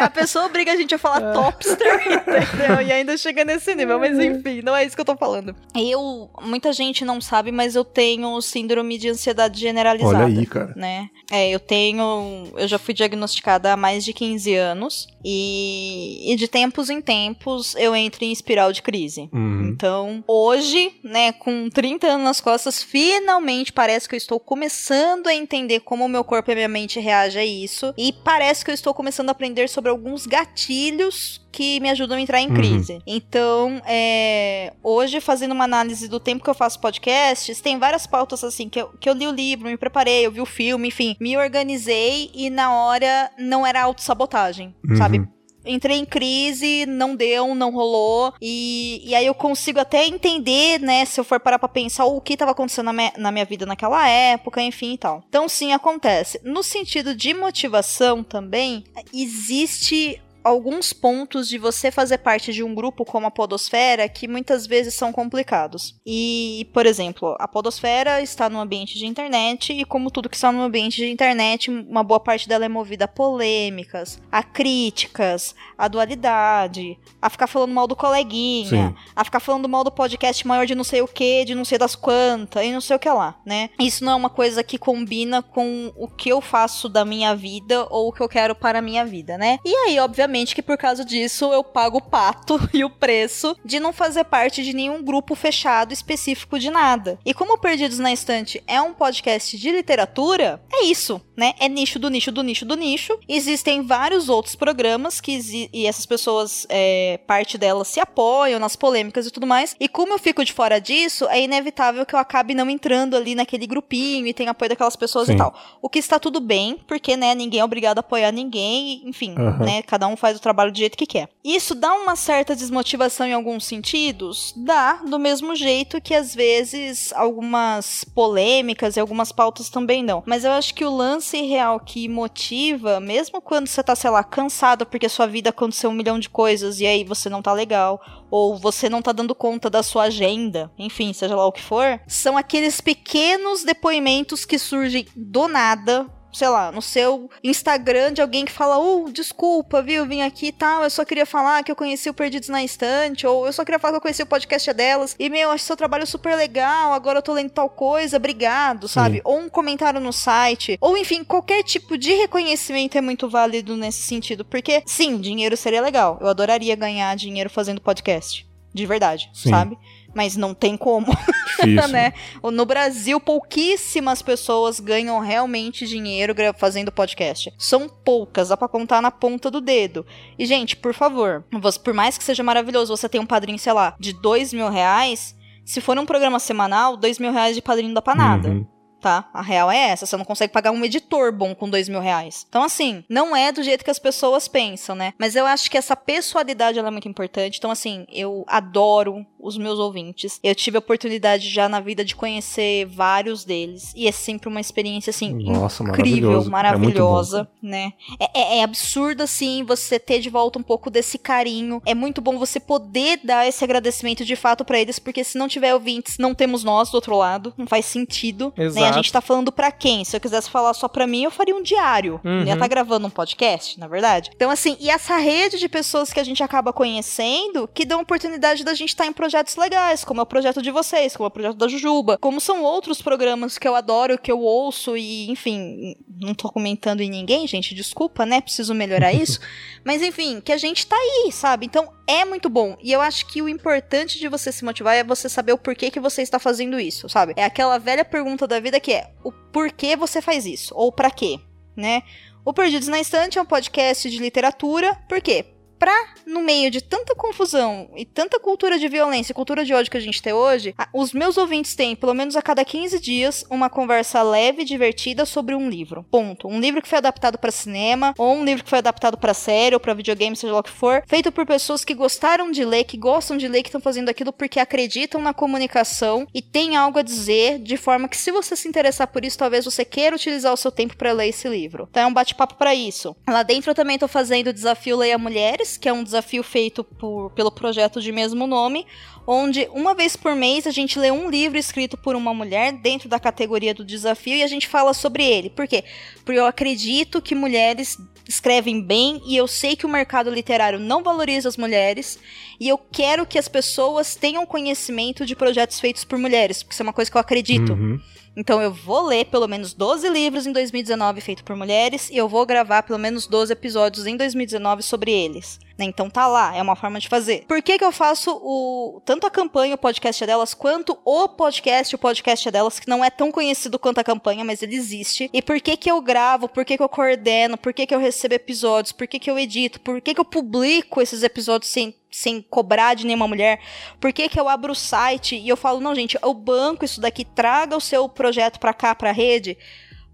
A pessoa obriga a gente a falar topster, entendeu? E ainda chega nesse nível. Mas enfim, não é isso que eu tô falando. Eu. Muita gente não sabe, mas eu tenho síndrome de ansiedade generalizada. Olha aí, cara. né? É, eu tenho. Eu já fui diagnosticada há mais de 15 anos. E, e de tempos em tempos eu entro em espiral de crise. Uhum. Então, hoje, né, com 30 anos nas costas, finalmente parece que eu estou começando a entender como o meu corpo e a minha mente reagem a isso. E parece que eu estou começando a aprender sobre alguns gatilhos que me ajudam a entrar em Uhum. crise. Então, é, hoje, fazendo uma análise do tempo que eu faço podcasts, tem várias pautas assim, que eu, que eu li o livro, me preparei, eu vi o filme, enfim, me organizei e na hora não era autossabotagem, Uhum. sabe? Entrei em crise, não deu, não rolou. E, e aí eu consigo até entender, né, se eu for parar pra pensar o que tava acontecendo na na minha vida naquela época, enfim e tal. Então, sim, acontece. No sentido de motivação também, existe. Alguns pontos de você fazer parte de um grupo como a Podosfera que muitas vezes são complicados. E, por exemplo, a Podosfera está no ambiente de internet, e como tudo que está no ambiente de internet, uma boa parte dela é movida a polêmicas, a críticas, a dualidade, a ficar falando mal do coleguinha, Sim. a ficar falando mal do podcast maior de não sei o que, de não sei das quantas, e não sei o que lá, né? Isso não é uma coisa que combina com o que eu faço da minha vida ou o que eu quero para a minha vida, né? E aí, obviamente, que por causa disso eu pago o pato e o preço de não fazer parte de nenhum grupo fechado específico de nada. E como Perdidos na Estante é um podcast de literatura, é isso, né? É nicho do nicho do nicho do nicho. Existem vários outros programas que e essas pessoas, é, parte delas se apoiam nas polêmicas e tudo mais. E como eu fico de fora disso, é inevitável que eu acabe não entrando ali naquele grupinho e tenha apoio daquelas pessoas Sim. e tal. O que está tudo bem, porque, né, ninguém é obrigado a apoiar ninguém, enfim, Aham. né, cada um faz o trabalho do jeito que quer. Isso dá uma certa desmotivação em alguns sentidos? Dá, do mesmo jeito que às vezes algumas polêmicas e algumas pautas também dão. Mas eu acho que o lance real que motiva, mesmo quando você tá, sei lá, cansado porque sua vida aconteceu um milhão de coisas e aí você não tá legal, ou você não tá dando conta da sua agenda, enfim, seja lá o que for, são aqueles pequenos depoimentos que surgem do nada sei lá, no seu Instagram de alguém que fala, oh, desculpa, viu, vim aqui e tal, eu só queria falar que eu conheci o Perdidos na Estante, ou eu só queria falar que eu conheci o podcast delas, e meu, acho seu trabalho super legal, agora eu tô lendo tal coisa, obrigado, sabe? Sim. Ou um comentário no site, ou enfim, qualquer tipo de reconhecimento é muito válido nesse sentido, porque sim, dinheiro seria legal, eu adoraria ganhar dinheiro fazendo podcast. De verdade, Sim. sabe? Mas não tem como né? No Brasil, pouquíssimas pessoas ganham realmente dinheiro fazendo podcast. São poucas, dá pra contar na ponta do dedo. E, gente, por favor, por mais que seja maravilhoso, você tem um padrinho, sei lá, de dois mil reais. Se for um programa semanal, dois mil reais de padrinho não dá pra nada Uhum. Tá? A real é essa, você não consegue pagar um editor bom com dois mil reais. Então, assim, não é do jeito que as pessoas pensam, né? Mas eu acho que essa pessoalidade ela é muito importante. Então, assim, eu adoro os meus ouvintes. Eu tive a oportunidade já na vida de conhecer vários deles. E é sempre uma experiência, assim, Nossa, incrível, maravilhoso. maravilhosa, né? É, é- é absurdo, assim, você ter de volta um pouco desse carinho. É muito bom você poder dar esse agradecimento de fato pra eles, porque se não tiver ouvintes, não temos nós do outro lado. Não faz sentido. Né? A gente tá falando pra quem? Se eu quisesse falar só pra mim, eu faria um diário. Uhum. Eu ia estar gravando um podcast, na verdade. Então, assim, e essa rede de pessoas que a gente acaba conhecendo, que dão oportunidade da gente estar em projetos legais, como é o projeto de vocês, como é o projeto da Jujuba, como são outros programas que eu adoro, que eu ouço e, enfim, não tô comentando em ninguém, gente, desculpa, né? Preciso melhorar isso. Mas, enfim, que a gente tá aí, sabe? Então, é muito bom. E eu acho que o importante de você se motivar é você saber o porquê que você está fazendo isso, sabe? É aquela velha pergunta da vida que é: o porquê você faz isso? Ou pra quê, né? O Perdidos na Estante é um podcast de literatura. Por quê? Pra, no meio de tanta confusão e tanta cultura de violência e cultura de ódio que a gente tem hoje, os meus ouvintes têm, pelo menos a cada 15 dias, uma conversa leve e divertida sobre um livro. Ponto. Um livro que foi adaptado pra cinema, ou um livro que foi adaptado pra série, ou pra videogame, seja lá o que for, feito por pessoas que gostaram de ler, que gostam de ler, que estão fazendo aquilo porque acreditam na comunicação e têm algo a dizer, de forma que se você se interessar por isso, talvez você queira utilizar o seu tempo pra ler esse livro. Então é um bate-papo pra isso. Lá dentro eu também tô fazendo o desafio Leia Mulheres, que é um desafio feito por, pelo projeto de mesmo nome, onde uma vez por mês a gente lê um livro escrito por uma mulher dentro da categoria do desafio e a gente fala sobre ele. Por quê? Porque eu acredito que mulheres escrevem bem e eu sei que o mercado literário não valoriza as mulheres e eu quero que as pessoas tenham conhecimento de projetos feitos por mulheres, porque isso é uma coisa que eu acredito. Uhum. Então eu vou ler pelo menos 12 livros em 2019 feito por mulheres e eu vou gravar pelo menos 12 episódios em 2019 sobre eles. Né? Então tá lá, é uma forma de fazer. Por que que eu faço o tanto a campanha, o podcast delas, quanto o podcast, o podcast delas, que não é tão conhecido quanto a campanha, mas ele existe. E por que que eu gravo, por que que eu coordeno, por que que eu recebo episódios, por que que eu edito, por que que eu publico esses episódios sem sem cobrar de nenhuma mulher? Por que, que eu abro o site e eu falo, não, gente, eu banco isso daqui, traga o seu projeto pra cá, pra rede?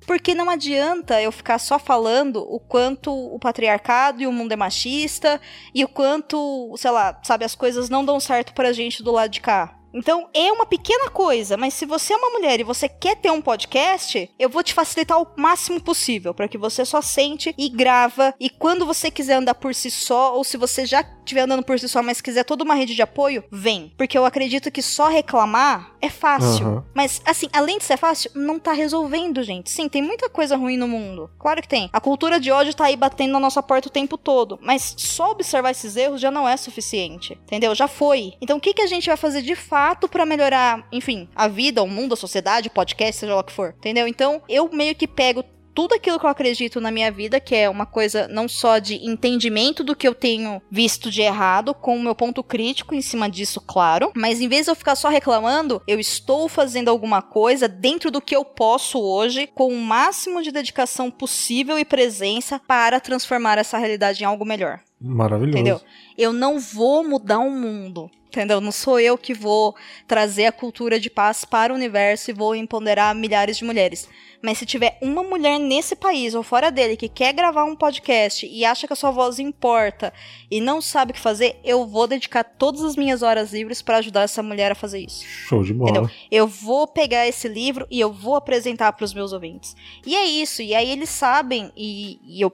Porque não adianta eu ficar só falando o quanto o patriarcado e o mundo é machista e o quanto, sei lá, sabe, as coisas não dão certo pra gente do lado de cá. Então, é uma pequena coisa, mas se você é uma mulher e você quer ter um podcast, eu vou te facilitar o máximo possível para que você só sente e grava. E quando você quiser andar por si só, ou se você já estiver andando por si só, mas quiser toda uma rede de apoio, vem. Porque eu acredito que só reclamar é fácil. Aham. Mas, assim, além de ser fácil, não tá resolvendo, gente. Sim, tem muita coisa ruim no mundo. Claro que tem. A cultura de ódio tá aí batendo na nossa porta o tempo todo. Mas só observar esses erros já não é suficiente. Entendeu? Já foi. Então, o que, que a gente vai fazer de fato pra melhorar, enfim, a vida, o mundo, a sociedade, o podcast, seja lá o que for. Entendeu? Então, eu meio que pego tudo aquilo que eu acredito na minha vida, que é uma coisa não só de entendimento do que eu tenho visto de errado, com o meu ponto crítico em cima disso, claro, mas em vez de eu ficar só reclamando, eu estou fazendo alguma coisa dentro do que eu posso hoje, com o máximo de dedicação possível e presença para transformar essa realidade em algo melhor. Maravilhoso. Entendeu? Eu não vou mudar o mundo. Entendeu? Não sou eu que vou trazer a cultura de paz para o universo e vou empoderar milhares de mulheres. Mas se tiver uma mulher nesse país ou fora dele que quer gravar um podcast e acha que a sua voz importa e não sabe o que fazer, eu vou dedicar todas as minhas horas livres para ajudar essa mulher a fazer isso. Show de bola. Entendeu? Eu vou pegar esse livro e eu vou apresentar para os meus ouvintes. E é isso. E aí eles sabem, e, e eu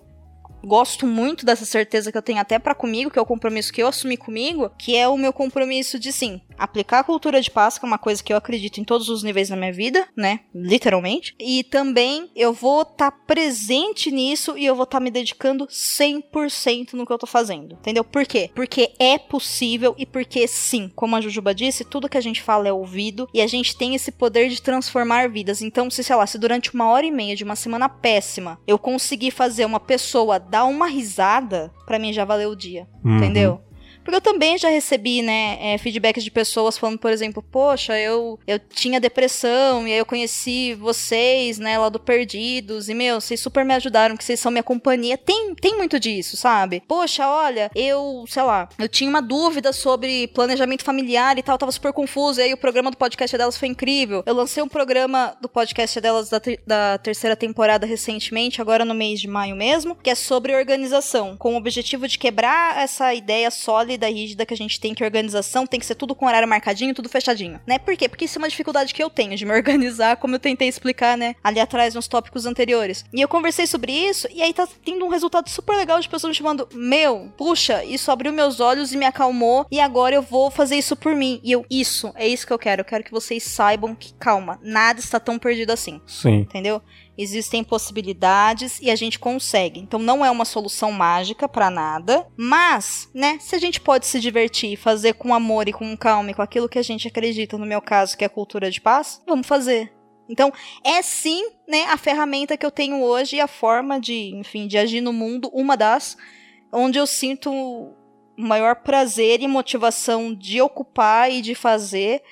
gosto muito dessa certeza que eu tenho até pra comigo, que é o compromisso que eu assumi comigo, que é o meu compromisso de sim, aplicar a cultura de paz, que é uma coisa que eu acredito em todos os níveis da minha vida, né? Literalmente. E também eu vou estar tá presente nisso e eu vou estar tá me dedicando 100% no que eu tô fazendo. Entendeu? Por quê? Porque é possível e porque sim, como a Jujuba disse, tudo que a gente fala é ouvido e a gente tem esse poder de transformar vidas. Então, se sei lá, se durante uma hora e meia de uma semana péssima eu conseguir fazer uma pessoa dar uma risada, para mim já valeu o dia. Uhum. Entendeu? Porque eu também já recebi, né, é, feedbacks de pessoas falando, por exemplo, poxa, eu, eu tinha depressão e aí eu conheci vocês, né, lá do Perdidos e, meu, vocês super me ajudaram, que vocês são minha companhia. Tem, tem muito disso, sabe? Poxa, olha, eu, sei lá, eu tinha uma dúvida sobre planejamento familiar e tal, tava super confuso, e aí o programa do podcast delas foi incrível. Eu lancei um programa do podcast delas da, da terceira temporada recentemente, agora no mês de maio mesmo, que é sobre organização, com o objetivo de quebrar essa ideia sólida sólida, rígida que a gente tem que organização tem que ser tudo com horário marcadinho, tudo fechadinho, né? Por quê? Porque isso é uma dificuldade que eu tenho de me organizar, como eu tentei explicar, né, ali atrás nos tópicos anteriores. E eu conversei sobre isso e aí tá tendo um resultado super legal de pessoas me chamando: "Meu, puxa, isso abriu meus olhos e me acalmou e agora eu vou fazer isso por mim". E eu, isso, é isso que eu quero. Eu quero que vocês saibam que calma, nada está tão perdido assim. Sim. Entendeu? Existem possibilidades e a gente consegue. Então não é uma solução mágica para nada, mas, né, se a gente pode se divertir, fazer com amor e com calma e com aquilo que a gente acredita, no meu caso, que é a cultura de paz, vamos fazer. Então, é sim, né, a ferramenta que eu tenho hoje e a forma de, enfim, de agir no mundo, uma das onde eu sinto maior prazer e motivação de ocupar e de fazer,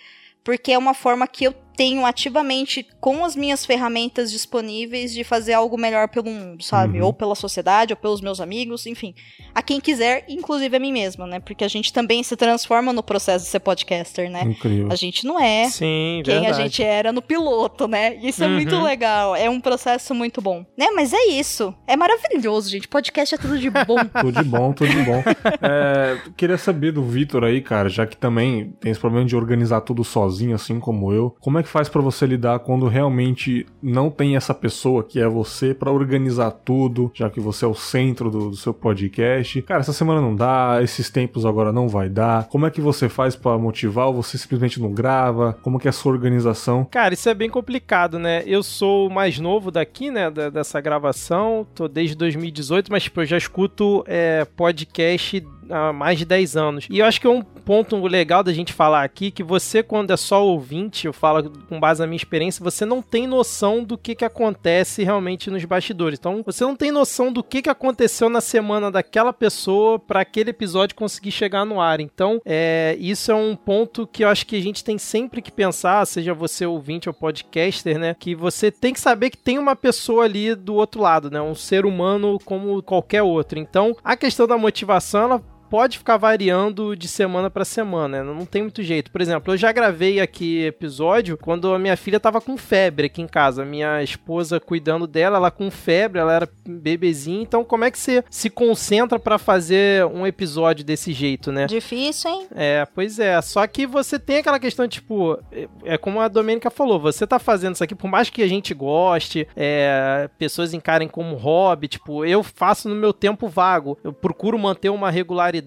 porque é uma forma que eu tenho ativamente, com as minhas ferramentas disponíveis, de fazer algo melhor pelo mundo, sabe? Uhum. Ou pela sociedade, ou pelos meus amigos, enfim. A quem quiser, inclusive a mim mesma, né? Porque a gente também se transforma no processo de ser podcaster, né? Incrível. A gente não é Sim, quem verdade. a gente era no piloto, né? Isso é uhum. muito legal. É um processo muito bom. Né? Mas é isso. É maravilhoso, gente. Podcast é tudo de bom. tudo de bom, tudo de bom. É, queria saber do Vitor aí, cara, já que também tem esse problema de organizar tudo sozinho, assim como eu. Como é que faz para você lidar quando realmente não tem essa pessoa que é você para organizar tudo, já que você é o centro do, do, seu podcast? Cara, essa semana não dá, esses tempos agora não vai dar. Como é que você faz para motivar ou você simplesmente não grava? Como que é a sua organização? Cara, isso é bem complicado, né? Eu sou o mais novo daqui, né, dessa gravação, tô desde 2018, mas tipo, eu já escuto é, podcast há mais de 10 anos. E eu acho que é um ponto legal da gente falar aqui que você, quando é só ouvinte, eu falo com base na minha experiência, você não tem noção do que, que acontece realmente nos bastidores. Então, você não tem noção do que, que aconteceu na semana daquela pessoa para aquele episódio conseguir chegar no ar. Então, é, isso é um ponto que eu acho que a gente tem sempre que pensar, seja você ouvinte ou podcaster, né? Que você tem que saber que tem uma pessoa ali do outro lado, né? Um ser humano como qualquer outro. Então, a questão da motivação, ela pode ficar variando de semana para semana, né? não tem muito jeito. Por exemplo, eu já gravei aqui episódio quando a minha filha tava com febre aqui em casa. Minha esposa cuidando dela, ela com febre, ela era bebezinha. Então, como é que você se concentra para fazer um episódio desse jeito, né? Difícil, hein? É, pois é. Só que você tem aquela questão, tipo, é, é como a Domênica falou, você tá fazendo isso aqui, por mais que a gente goste, é, pessoas encarem como hobby, tipo, eu faço no meu tempo vago. Eu procuro manter uma regularidade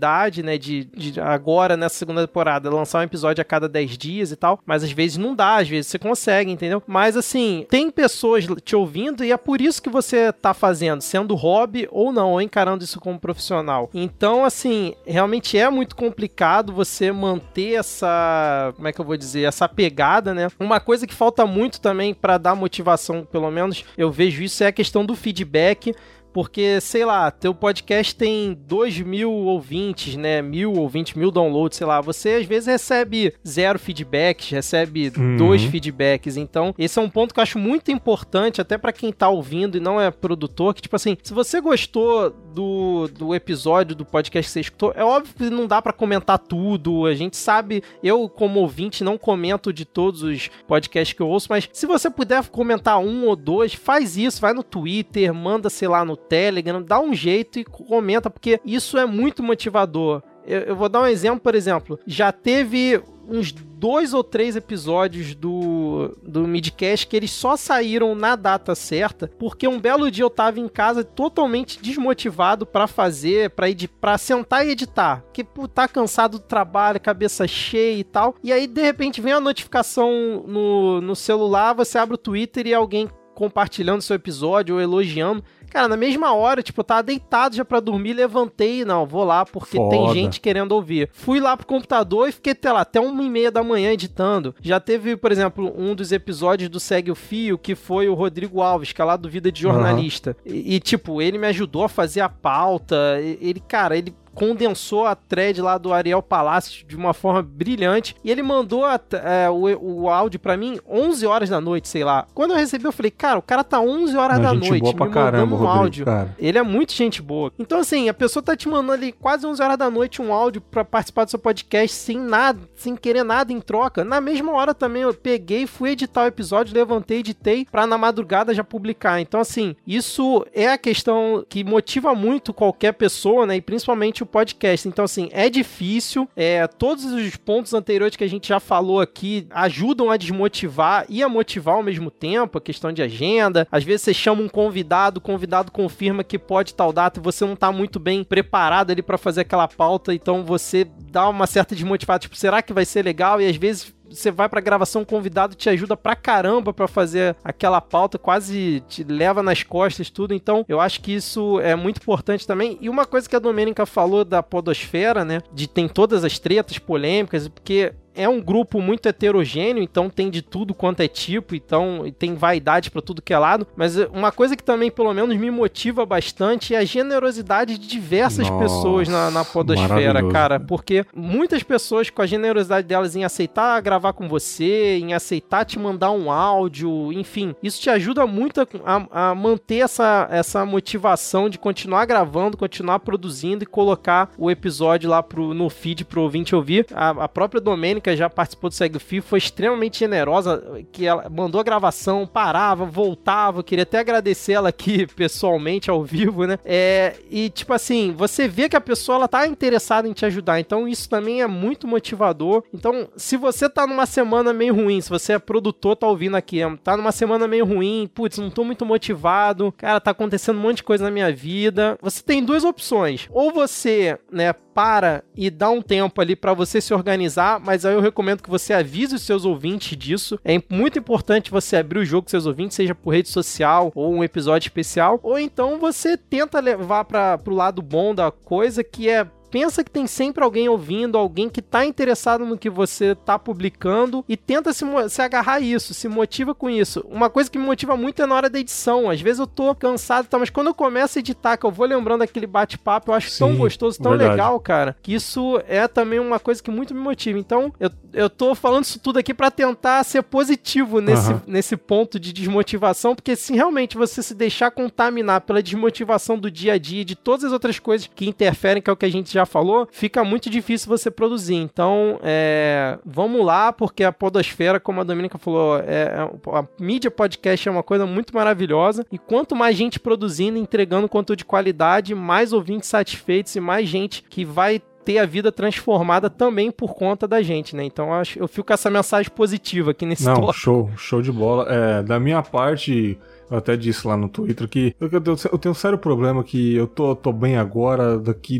né, de, de, agora nessa segunda temporada lançar um episódio a cada 10 dias e tal, mas às vezes não dá, às vezes você consegue, entendeu? Mas assim, tem pessoas te ouvindo e é por isso que você tá fazendo, sendo hobby ou não, ou encarando isso como profissional. Então, assim, realmente é muito complicado você manter essa, como é que eu vou dizer, essa pegada, né? Uma coisa que falta muito também para dar motivação, pelo menos eu vejo isso é a questão do feedback porque, sei lá, teu podcast tem 2 mil ouvintes, né? Mil ouvintes, mil downloads, sei lá. Você às vezes recebe zero feedbacks, recebe uhum. dois feedbacks. Então, esse é um ponto que eu acho muito importante, até para quem tá ouvindo e não é produtor, que, tipo assim, se você gostou do, do episódio do podcast que você escutou, é óbvio que não dá para comentar tudo. A gente sabe, eu, como ouvinte, não comento de todos os podcasts que eu ouço, mas se você puder comentar um ou dois, faz isso, vai no Twitter, manda, sei lá, no Telegram, dá um jeito e comenta, porque isso é muito motivador. eu, eu vou dar um exemplo, por exemplo. Já teve uns dois ou três episódios do, do Midcast que eles só saíram na data certa, porque um belo dia eu tava em casa totalmente desmotivado para fazer, pra, pra sentar e editar. Que tá cansado do trabalho, cabeça cheia e tal. E aí, de repente, vem a notificação no, no celular, você abre o Twitter e alguém compartilhando seu episódio ou elogiando. Cara, na mesma hora, tipo, eu tava deitado já pra dormir, levantei, não, vou lá porque Foda. tem gente querendo ouvir. Fui lá pro computador e fiquei até lá, até uma e meia da manhã editando. Já teve, por exemplo, um dos episódios do Segue o Fio, que foi o Rodrigo Alves, que é lá do Vida de Jornalista. E, e, tipo, ele me ajudou a fazer a pauta. Ele, cara, ele condensou a thread lá do Ariel Palácio de uma forma brilhante. E ele mandou a, é, o, o áudio para mim 11 horas da noite, sei lá. Quando eu recebi, eu falei, cara, o cara tá 11 horas Uma da noite boa me pra mandando caramba, um Rodrigo, áudio. cara. Ele é muito gente boa. Então, assim, a pessoa tá te mandando ali quase 11 horas da noite um áudio para participar do seu podcast sem nada, sem querer nada em troca. Na mesma hora também eu peguei, fui editar o episódio, levantei, editei pra na madrugada já publicar. Então, assim, isso é a questão que motiva muito qualquer pessoa, né? E principalmente o podcast. Então, assim, é difícil. É, todos os pontos anteriores que a gente já falou aqui ajudam a desmotivar e a motivar ao mesmo tempo. A questão de agenda. Às vezes você chama um convidado, o convidado confirma que pode tal data e você não tá muito bem preparado ali para fazer aquela pauta. Então você dá uma certa desmotivada. Tipo, será que vai ser legal? E às vezes você vai pra gravação, o convidado te ajuda pra caramba pra fazer aquela pauta, quase te leva nas costas, tudo. Então, eu acho que isso é muito importante também. E uma coisa que a Domênica falou da podosfera, né? De tem todas as tretas polêmicas, porque é um grupo muito heterogêneo, então tem de tudo quanto é tipo, então tem vaidade para tudo que é lado. Mas uma coisa que também, pelo menos, me motiva bastante é a generosidade de diversas Nossa, pessoas na, na podosfera, cara. Porque muitas pessoas, com a generosidade delas em aceitar gravar com você, em aceitar te mandar um áudio, enfim, isso te ajuda muito a, a- a manter essa, essa motivação de continuar gravando, continuar produzindo e colocar o episódio lá pro, no feed pro ouvinte ouvir. A, a própria Domênica já participou do Segue o Fio, foi extremamente generosa, que ela mandou a gravação, parava, voltava, queria até agradecer ela aqui pessoalmente, ao vivo, né? É, e tipo assim, você vê que a pessoa ela tá interessada em te ajudar, então isso também é muito motivador. Então, se você tá numa semana meio ruim, se você é produtor, tá ouvindo aqui, tá numa semana meio ruim, putz, não tô muito motivado, cara, tá acontecendo um monte de coisa na minha vida, você tem duas opções. Ou você, né, para e dá um tempo ali pra você se organizar, mas aí eu recomendo que você avise os seus ouvintes disso. É muito importante você abrir o jogo com seus ouvintes, seja por rede social ou um episódio especial, ou então você tenta levar para pro lado bom da coisa, que é pensa que tem sempre alguém ouvindo, alguém que tá interessado no que você tá publicando e tenta se, se agarrar a isso, se motiva com isso. Uma coisa que me motiva muito é na hora da edição. Às vezes eu tô cansado e tal, mas quando eu começo a editar, que eu vou lembrando aquele bate-papo, eu acho tão Sim, gostoso, tão verdade. legal, cara, que isso é também uma coisa que muito me motiva. Então, eu, eu tô falando isso tudo aqui pra tentar ser positivo nesse, Aham. nesse ponto de desmotivação, porque se realmente você se deixar contaminar pela desmotivação do dia a dia de todas as outras coisas que interferem, que é o que a gente já falou, fica muito difícil você produzir. Então, é, vamos lá, porque a podosfera, como a Dominica falou, é, é- a mídia podcast é uma coisa muito maravilhosa e quanto mais gente produzindo, entregando conteúdo de qualidade, mais ouvintes satisfeitos e mais gente que vai ter a vida transformada também por conta da gente, né? Então eu fico com essa mensagem positiva aqui nesse Não, tópico. show, show de bola. É, da minha parte, eu até disse lá no Twitter que eu, eu tenho- um sério problema que eu tô, tô bem agora, daqui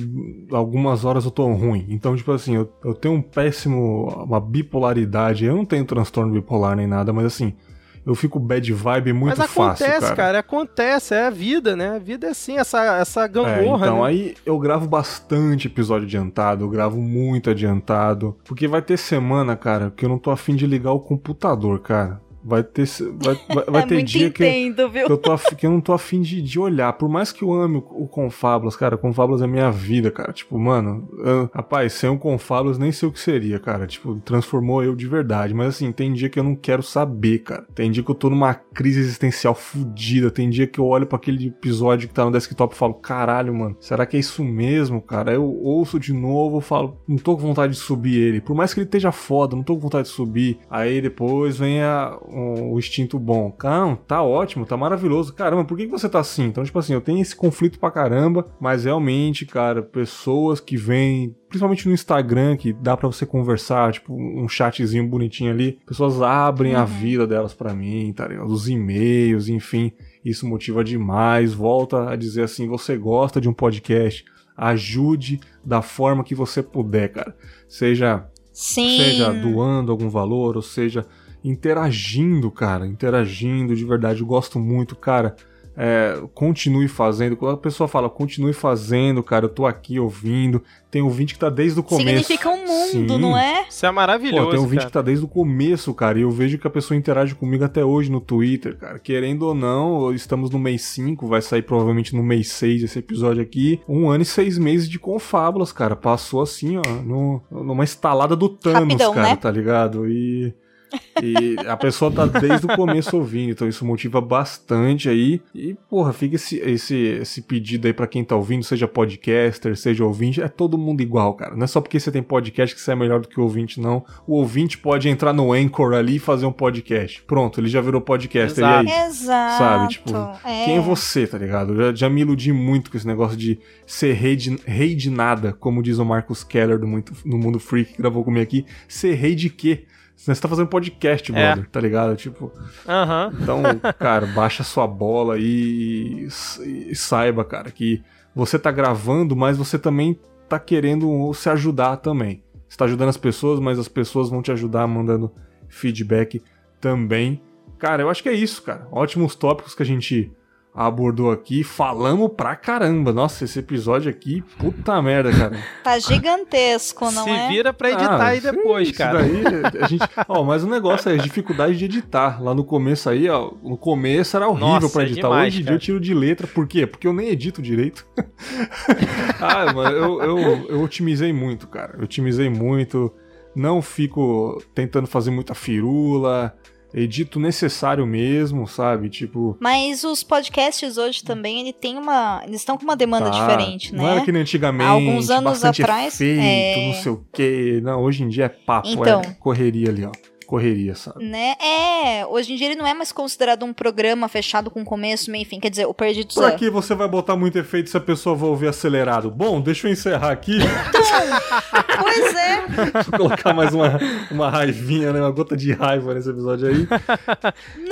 algumas horas eu tô ruim. Então, tipo assim, eu, eu tenho um péssimo, uma bipolaridade. Eu não tenho transtorno bipolar nem nada, mas assim, eu fico bad vibe muito Mas fácil, acontece, cara. cara. acontece, é a vida, né? A vida é assim, essa, essa É, gangorra, então né? aí eu gravo bastante episódio adiantado, eu gravo muito adiantado. Porque vai ter semana, cara, que eu não tô afim de ligar o computador, cara. Vai ter, vai, vai, vai é ter dia que, entendo, viu? que eu, tô que eu não tô afim de, de olhar. Por mais que eu ame o, o Confablas, cara, Confablas é minha vida, cara. Tipo, mano, eu- rapaz, sem o Confablas nem sei o que seria, cara. Tipo, transformou eu de verdade. Mas assim, tem dia que eu não quero saber, cara. Tem dia que eu tô numa crise existencial fodida. Tem dia que eu olho pra aquele episódio que tá no desktop e falo, caralho, mano, será que é isso mesmo, cara? Eu ouço de novo, eu falo, não tô com vontade de subir ele. Por mais que ele esteja foda, não tô com vontade de subir. Aí depois vem a, um instinto bom. Não, tá ótimo, tá maravilhoso. Caramba, por que, que você tá assim? Então, tipo assim, eu tenho esse conflito pra caramba, mas realmente, cara, pessoas que vêm principalmente no Instagram, que dá para você conversar, tipo, um chatzinho bonitinho ali. Pessoas abrem Uhum. a vida delas para mim, tá ligado? Os e-mails, enfim. Isso motiva demais. Volta a dizer assim: você gosta de um podcast, ajude da forma que você puder, cara. Seja, Sim. seja doando algum valor, ou seja interagindo, cara. Interagindo de verdade. Eu gosto muito, cara. É, continue fazendo. Quando a pessoa fala, continue fazendo, cara, eu tô aqui ouvindo. Tem ouvinte que tá desde o começo. Significa um mundo, Sim. não é? Isso é maravilhoso. Pô, tem vídeo cara. que tá desde o começo, cara, e eu vejo que a pessoa interage comigo até hoje no Twitter, cara. Querendo ou não, estamos no mês 5, vai sair provavelmente no mês 6 esse episódio aqui. Um ano e seis meses de confábulas, cara. Passou assim, ó, no, numa estalada do Thanos, Rapidão, cara, né? tá ligado? E. E a pessoa tá desde o começo ouvindo, então isso motiva bastante aí. E, porra, fica esse, esse, esse pedido aí pra quem tá ouvindo, seja podcaster, seja ouvinte, é todo mundo igual, cara. Não é só porque você tem podcast que você é melhor do que o ouvinte, não. O ouvinte pode entrar no Anchor ali e fazer um podcast. Pronto, ele já virou podcaster. Exato. E aí? Exato. Sabe, tipo, é. Quem é você, tá ligado? Eu Já, já me iludi muito com esse negócio de ser rei de, rei de nada, como diz o Marcos Keller do, muito, do Mundo Freak, que gravou comigo aqui. Ser rei de quê? Você tá fazendo podcast, É. brother, tá ligado? Tipo, Aham. então, cara, baixa sua bola e, e saiba, cara, que você tá gravando, mas você também tá querendo se ajudar também. Você tá ajudando as pessoas, mas as pessoas vão te ajudar mandando feedback também. Cara, eu acho que é isso, cara. Ótimos tópicos que a gente abordou aqui. Falamos pra caramba. Nossa, esse episódio aqui, puta merda, cara. Tá gigantesco, não Se é? vira pra editar Ah, aí depois, isso cara. Daí, a gente, ó, mas o negócio é a dificuldade de editar. Lá no começo aí, ó, no começo era horrível Nossa, pra é editar. demais, Hoje em dia eu tiro de letra. Por quê? Porque eu nem edito direito. ah, mas eu, eu, eu otimizei muito, cara. Eu otimizei muito. Não fico tentando fazer muita firula. Edito necessário mesmo, sabe? Tipo. Mas os podcasts hoje também, ele tem uma, eles estão com uma demanda tá, diferente, Não era né? que nem antigamente. Há alguns anos atrás, Efeito, é. não sei o quê. Não, hoje em dia é papo, Então. é correria ali, ó. Correria, sabe? Né? É, hoje em dia ele não é mais considerado um programa fechado com começo, meio fim. Quer dizer, o Perdidos Pra que você vai botar muito efeito se a pessoa vai ouvir acelerado? Bom, deixa eu encerrar aqui. Pois é. Vou colocar mais uma, uma raivinha, né? Uma gota de raiva nesse episódio aí.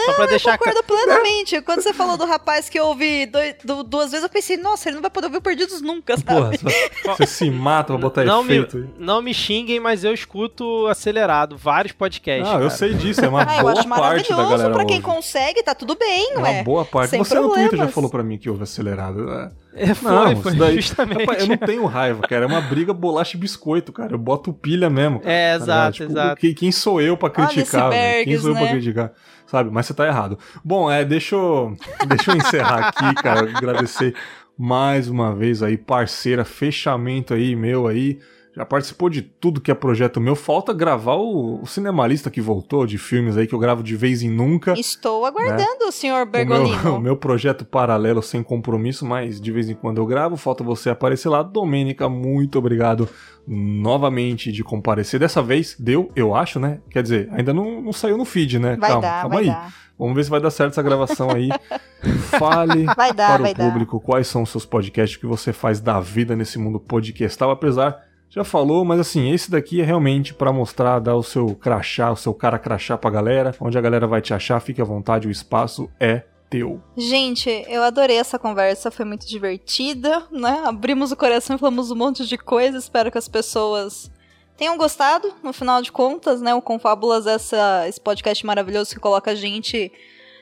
Só pra deixar Concordo plenamente. Quando você falou do rapaz que ouvi dois- du- duas vezes, eu pensei, nossa, ele não vai poder ouvir o Perdidos nunca, Porra, sabe? você, você se mata pra botar não me, efeito. aí. não me xinguem, mas eu escuto acelerado vários podcasts. Não, eu cara. sei disso, é uma Ah, eu boa acho parte da maravilhoso galera. pra quem ouve. consegue, tá tudo bem, É ué. uma boa parte. sem Você no Twitter já problemas. falou pra mim que ouve acelerado. É. É, foi, Não, foi daí- justamente. Rapaz, eu não tenho raiva, cara. É uma briga bolacha e biscoito, cara. Eu boto pilha mesmo. cara, É, tá exato, ligado? exato. Quem, quem sou eu pra criticar? velho? Quem sou eu pra né? criticar? Sabe? Mas você tá errado. Bom, é, deixa eu, deixa eu encerrar aqui, cara. Agradecer mais uma vez aí, parceira, fechamento aí, meu aí. Já participou de tudo que é projeto meu. Falta gravar o, o Cinemalista que voltou, de filmes aí que eu gravo de vez em nunca. Estou aguardando o senhor O meu, Bergolino. o meu projeto paralelo sem compromisso, mas de vez em quando eu gravo, falta você aparecer lá. Domênica, muito obrigado novamente de comparecer. Dessa vez deu, eu acho, né? Quer dizer, ainda não, não saiu no feed, né? Vai calma, dar, calma vai aí. dar. Vamos ver se vai dar certo essa gravação aí. Fale Vai dar, para o dar. público quais são os seus podcasts que você faz da vida nesse mundo podcastal, apesar já falou, mas assim, esse daqui é realmente pra mostrar, dar o seu crachá, o seu cara crachá pra galera, onde a galera vai te achar, fique à vontade, o espaço é teu. Gente, eu adorei essa conversa, foi muito divertida, né? Abrimos o coração e falamos um monte de coisa, espero que as pessoas tenham gostado, no final de contas, né? O Confábulas, essa, esse podcast maravilhoso que coloca a gente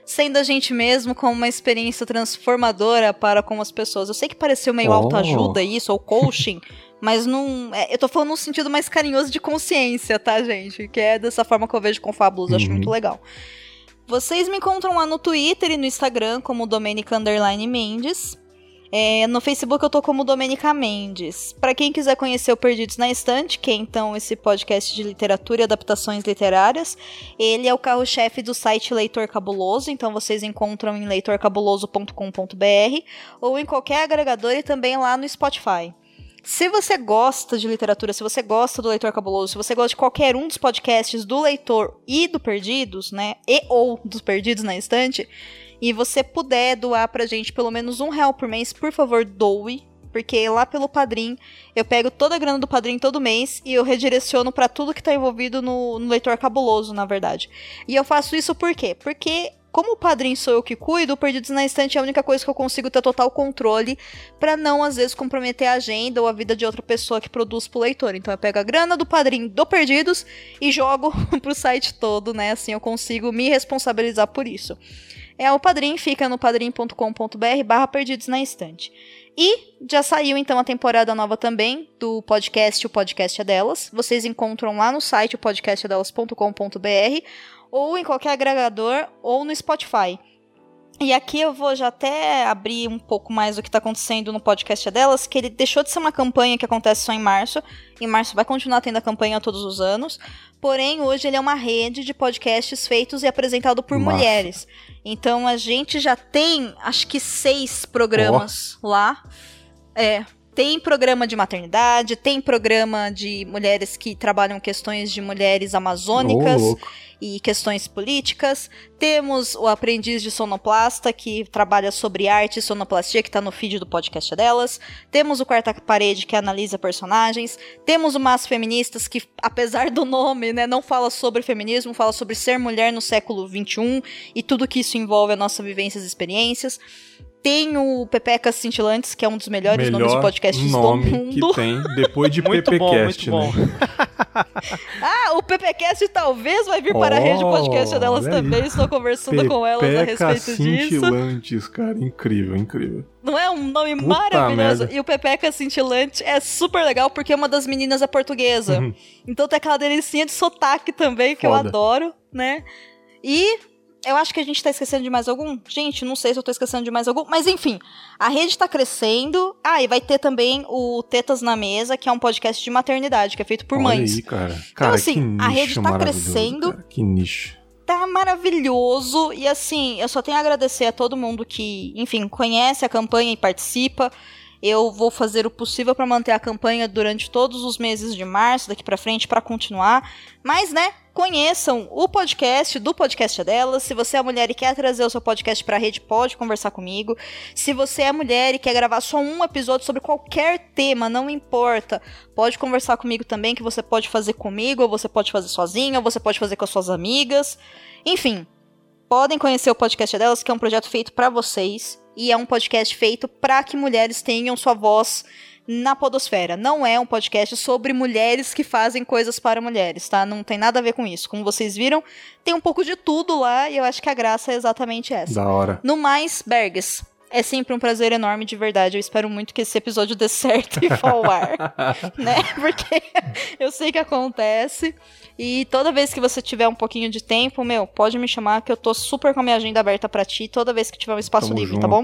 sendo a gente mesmo com uma experiência transformadora para com as pessoas. Eu sei que pareceu meio Oh. autoajuda isso, ou coaching, mas não. é, eu tô falando num sentido mais carinhoso de consciência, tá, gente? Que é dessa forma que eu vejo Confábulos, eu acho Uhum. muito legal. Vocês me encontram lá no Twitter e no Instagram como Domenica Underline Mendes. É, no Facebook eu tô como Domenica Mendes. Pra quem quiser conhecer o Perdidos na Estante, que é então esse podcast de literatura e adaptações literárias, ele é o carro-chefe do site Leitor Cabuloso, então vocês encontram em leitorcabuloso.com.br ou em qualquer agregador e também lá no Spotify. Se você gosta de literatura, se você gosta do Leitor Cabuloso, se você gosta de qualquer um dos podcasts do Leitor e do Perdidos, né? E ou dos Perdidos na Estante, e você puder doar pra gente pelo menos um real por mês, por favor, doe. Porque lá pelo Padrim, eu pego toda a grana do Padrim todo mês e eu redireciono pra tudo que tá envolvido no, no Leitor Cabuloso, na verdade. E eu faço isso por quê? Porque como o padrinho sou eu que cuido, o Perdidos na Estante é a única coisa que eu consigo ter total controle pra não, às vezes, comprometer a agenda ou a vida de outra pessoa que produz pro leitor. Então eu pego a grana do padrinho do Perdidos e jogo pro site todo, né? Assim eu consigo me responsabilizar por isso. É, o padrinho fica no padrim.com.br barra Perdidos na Estante. E já saiu então a temporada nova também do podcast O Podcast é Delas. Vocês encontram lá no site o podcastadelas.com.br ou em qualquer agregador ou no Spotify. E aqui eu vou já até abrir um pouco mais o que está acontecendo no podcast delas, que ele deixou de ser uma campanha que acontece só em março. Em março vai continuar tendo a campanha todos os anos. Porém, hoje ele é uma rede de podcasts feitos e apresentado por mulheres. Então a gente já tem, acho que seis programas lá. É. Tem programa de maternidade, tem programa de mulheres que trabalham questões de mulheres amazônicas louco. e questões políticas. Temos o aprendiz de sonoplasta, que trabalha sobre arte e sonoplastia, que tá no feed do podcast delas. Temos o Quarta Parede, que analisa personagens. Temos o Mas Feministas, que, apesar do nome, né, não fala sobre feminismo, fala sobre ser mulher no século XXI e tudo que isso envolve a nossa vivências e experiências. Tem o Pepecas Cintilantes, que é um dos melhores nomes de podcasts nome do mundo. que tem depois de Muito bom, muito bom. né? Ah, o PPcast talvez vai vir para a rede podcast delas aí. também. Estou conversando com elas a Pepeca respeito disso. cintilantes, cara. Incrível, incrível. Não é um nome Puta maravilhoso? merda. E o Pepeca Cintilante é super legal porque uma das meninas é portuguesa. Uhum. Então tem aquela delicinha de sotaque também, que eu Foda. adoro, né? E eu acho que a gente tá esquecendo de mais algum. Gente, não sei se eu tô esquecendo de mais algum. Mas enfim, a rede tá crescendo. Ah, e vai ter também o Tetas na Mesa, que é um podcast de maternidade, que é feito por Olha mães. aí, cara. Cara, assim, que nicho a rede tá crescendo. cara. Que nicho. tá maravilhoso. E assim, eu só tenho a agradecer a todo mundo que, enfim, conhece a campanha e participa. Eu vou fazer o possível para manter a campanha durante todos os meses de março, daqui para frente, para continuar. Mas, né, conheçam o podcast do podcast delas. Se você é mulher e quer trazer o seu podcast para a rede, pode conversar comigo. Se você é mulher e quer gravar só um episódio sobre qualquer tema, não importa, pode conversar comigo também, que você pode fazer comigo, ou você pode fazer sozinha, ou você pode fazer com as suas amigas. Enfim, podem conhecer o podcast delas, que é um projeto feito para vocês e é um podcast feito para que mulheres tenham sua voz na podosfera. Não é um podcast sobre mulheres que fazem coisas para mulheres, tá? Não tem nada a ver com isso. Como vocês viram, tem um pouco de tudo lá e eu acho que a graça é exatamente essa. Da hora. No mais, Bergs, é sempre um prazer enorme, de verdade. Eu espero muito que esse episódio dê certo e vá ao ar, né? Porque eu sei que acontece. E toda vez que você tiver um pouquinho de tempo, meu, pode me chamar que eu tô super com a minha agenda aberta pra ti toda vez que tiver um espaço Tamo livre, junto. tá bom?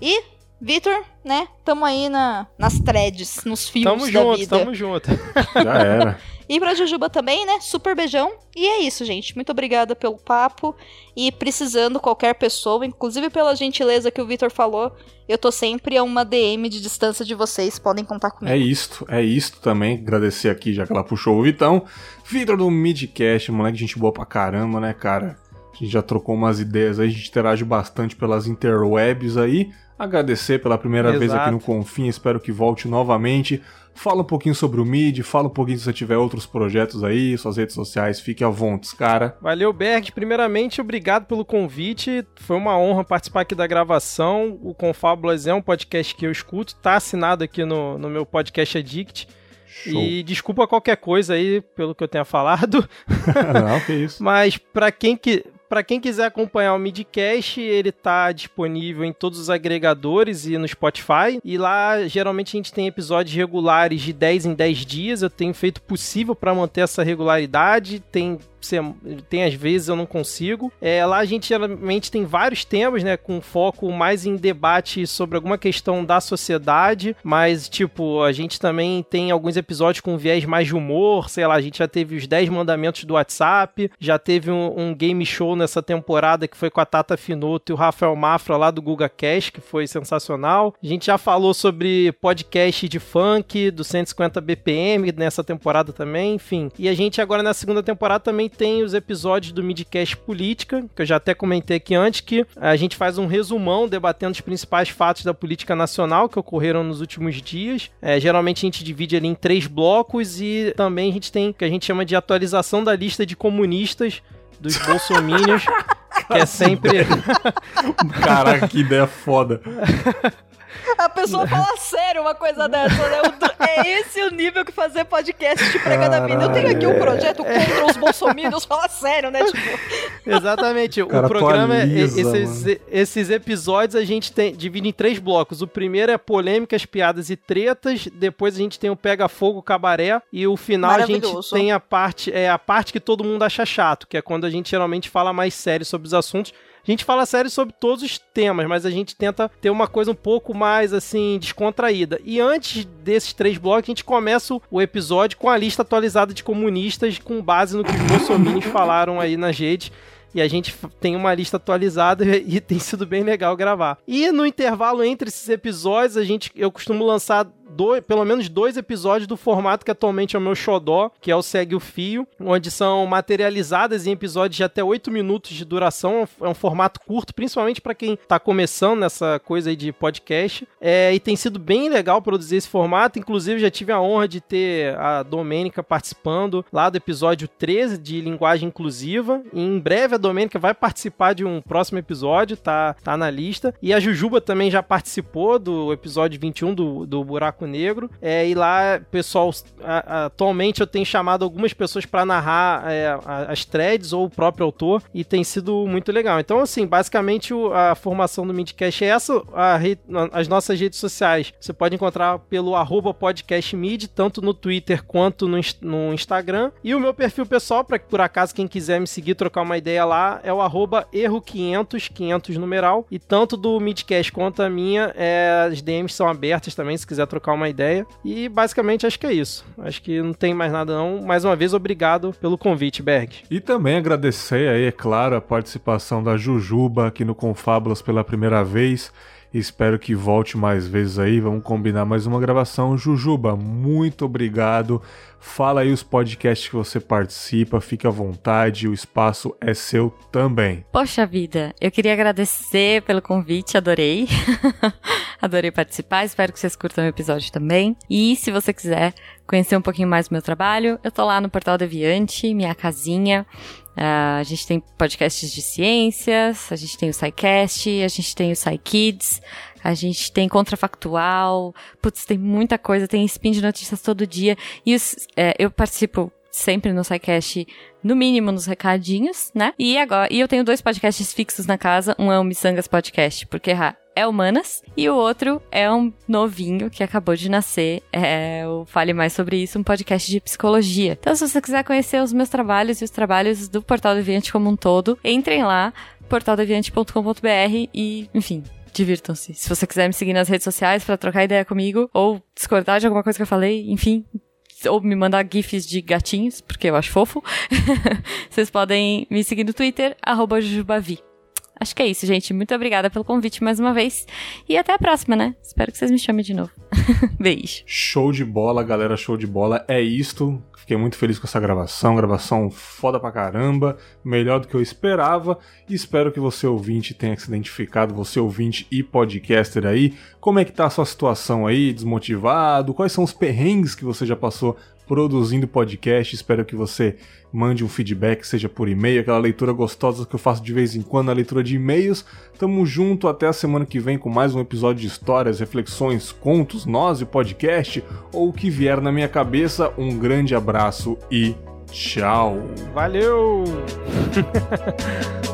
E, Vitor, né? Tamo aí na, nas threads, nos fios Tamo da junto, vida. tamo junto. Já era. E pra Jujuba também, né? Super beijão. E é isso, gente. Muito obrigada pelo papo. E precisando qualquer pessoa, inclusive pela gentileza que o Vitor falou, eu tô sempre a uma DM de distância de vocês. Podem contar comigo. É isto, é isto também. Agradecer aqui, já que ela puxou o Vitão. Vitor do Midcast, moleque, gente boa pra caramba, né, cara? A gente já trocou umas ideias aí, a gente interage bastante pelas interwebs aí. Agradecer pela primeira vez Exato. aqui no Confim, espero que volte novamente. Fala um pouquinho sobre o Mid, fala um pouquinho se você tiver outros projetos aí, suas redes sociais, fique à vontade, cara. Valeu, Berg. Primeiramente, obrigado pelo convite. Foi uma honra participar aqui da gravação. O Confábulas é um podcast que eu escuto, tá assinado aqui no, no meu podcast Addict. Show. E desculpa qualquer coisa aí pelo que eu tenha falado. Não, que isso. Mas para quem que para quem quiser acompanhar o Midcast, ele tá disponível em todos os agregadores e no Spotify. E lá, geralmente, a gente tem episódios regulares de 10 em 10 dias. Eu tenho feito possível para manter essa regularidade. Tem tem às vezes eu não consigo. É, lá a gente geralmente tem vários temas, né, com foco mais em debate sobre alguma questão da sociedade, mas tipo, a gente também tem alguns episódios com viés mais de humor, sei lá, a gente já teve os 10 mandamentos do WhatsApp, já teve um, um game show nessa temporada que foi com a Tata Finoto e o Rafael Mafra lá do Guga Cash, que foi sensacional. A gente já falou sobre podcast de funk do 150 BPM nessa temporada também, enfim. E a gente agora na segunda temporada também tem os episódios do Midcast Política, que eu já até comentei aqui antes, que a gente faz um resumão debatendo os principais fatos da política nacional que ocorreram nos últimos dias. É, geralmente a gente divide ali em três blocos e também a gente tem o que a gente chama de atualização da lista de comunistas dos bolsomínios, que é sempre... Caraca, que ideia foda. A pessoa fala sério uma coisa dessa, né? É esse o nível que fazer podcast de prega da vida. Eu tenho aqui um projeto contra os bolsominions, fala sério, né? Tipo... Exatamente. O, o programa, é esses, esses, episódios a gente tem, divide em três blocos. O primeiro é polêmicas, piadas e tretas. Depois a gente tem o Pega Fogo Cabaré. E o final a gente tem a parte, é a parte que todo mundo acha chato, que é quando a gente geralmente fala mais sério sobre os assuntos. A gente fala sério sobre todos os temas, mas a gente tenta ter uma coisa um pouco mais, assim, descontraída. E antes desses três blocos, a gente começa o episódio com a lista atualizada de comunistas com base no que os bolsominions falaram aí nas redes e a gente tem uma lista atualizada e tem sido bem legal gravar. E no intervalo entre esses episódios, a gente eu costumo lançar dois, pelo menos dois episódios do formato que atualmente é o meu xodó, que é o Segue o Fio, onde são materializadas em episódios de até 8 minutos de duração. É um formato curto, principalmente para quem está começando nessa coisa aí de podcast. É, e tem sido bem legal produzir esse formato. Inclusive, já tive a honra de ter a Domênica participando lá do episódio 13 de linguagem inclusiva. E em breve a Domênica vai participar de um próximo episódio, tá, tá na lista. E a Jujuba também já participou do episódio 21 do, do Buraco Buraco Negro. É, e lá, pessoal, atualmente eu tenho chamado algumas pessoas para narrar é, as threads ou o próprio autor e tem sido muito legal. Então, assim, basicamente a formação do Midcast é essa. As nossas redes sociais você pode encontrar pelo arroba podcastmid, tanto no Twitter quanto no, no Instagram. E o meu perfil pessoal, para que por acaso quem quiser me seguir, trocar uma ideia lá, é o arroba erro500, 500 numeral. E tanto do Midcast quanto a minha, é, as DMs são abertas também, se quiser trocar trocar uma ideia. E basicamente acho que é isso. Acho que não tem mais nada não. Mais uma vez, obrigado pelo convite, Berg. E também agradecer aí, é claro, a participação da Jujuba aqui no Confábulas pela primeira vez. Espero que volte mais vezes aí. Vamos combinar mais uma gravação. Jujuba, muito obrigado. Fala aí os podcasts que você participa, fique à vontade, o espaço é seu também. Poxa vida, eu queria agradecer pelo convite, adorei. adorei participar, espero que vocês curtam o episódio também. E se você quiser conhecer um pouquinho mais do meu trabalho, eu tô lá no Portal Deviante, minha casinha. Uh, a gente tem podcasts de ciências, a gente tem o SciCast, a gente tem o SciKids, a gente tem contrafactual, putz, tem muita coisa, tem spin de notícias todo dia. E os, é, eu participo sempre no SciCast, no mínimo nos recadinhos, né? E agora, e eu tenho dois podcasts fixos na casa, um é o Missangas Podcast, porque é humanas, e o outro é um novinho que acabou de nascer, é o Fale Mais Sobre Isso, um podcast de psicologia. Então, se você quiser conhecer os meus trabalhos e os trabalhos do Portal Deviante como um todo, entrem lá, portaldeviante.com.br e, enfim, divirtam-se. Se você quiser me seguir nas redes sociais para trocar ideia comigo ou discordar de alguma coisa que eu falei, enfim, ou me mandar gifs de gatinhos, porque eu acho fofo, vocês podem me seguir no Twitter, arroba Jujubavi. Acho que é isso, gente. Muito obrigada pelo convite mais uma vez. E até a próxima, né? Espero que vocês me chamem de novo. Beijo. Show de bola, galera. Show de bola. É isto. Fiquei muito feliz com essa gravação. Gravação foda pra caramba. Melhor do que eu esperava. Espero que você ouvinte tenha se identificado. Você ouvinte e podcaster aí. Como é que tá a sua situação aí? Desmotivado? Quais são os perrengues que você já passou produzindo podcast. Espero que você mande um feedback, seja por e-mail, aquela leitura gostosa que eu faço de vez em quando, a leitura de e-mails. Tamo junto até a semana que vem com mais um episódio de histórias, reflexões, contos, nós e podcast, ou o que vier na minha cabeça. Um grande abraço e tchau. Valeu!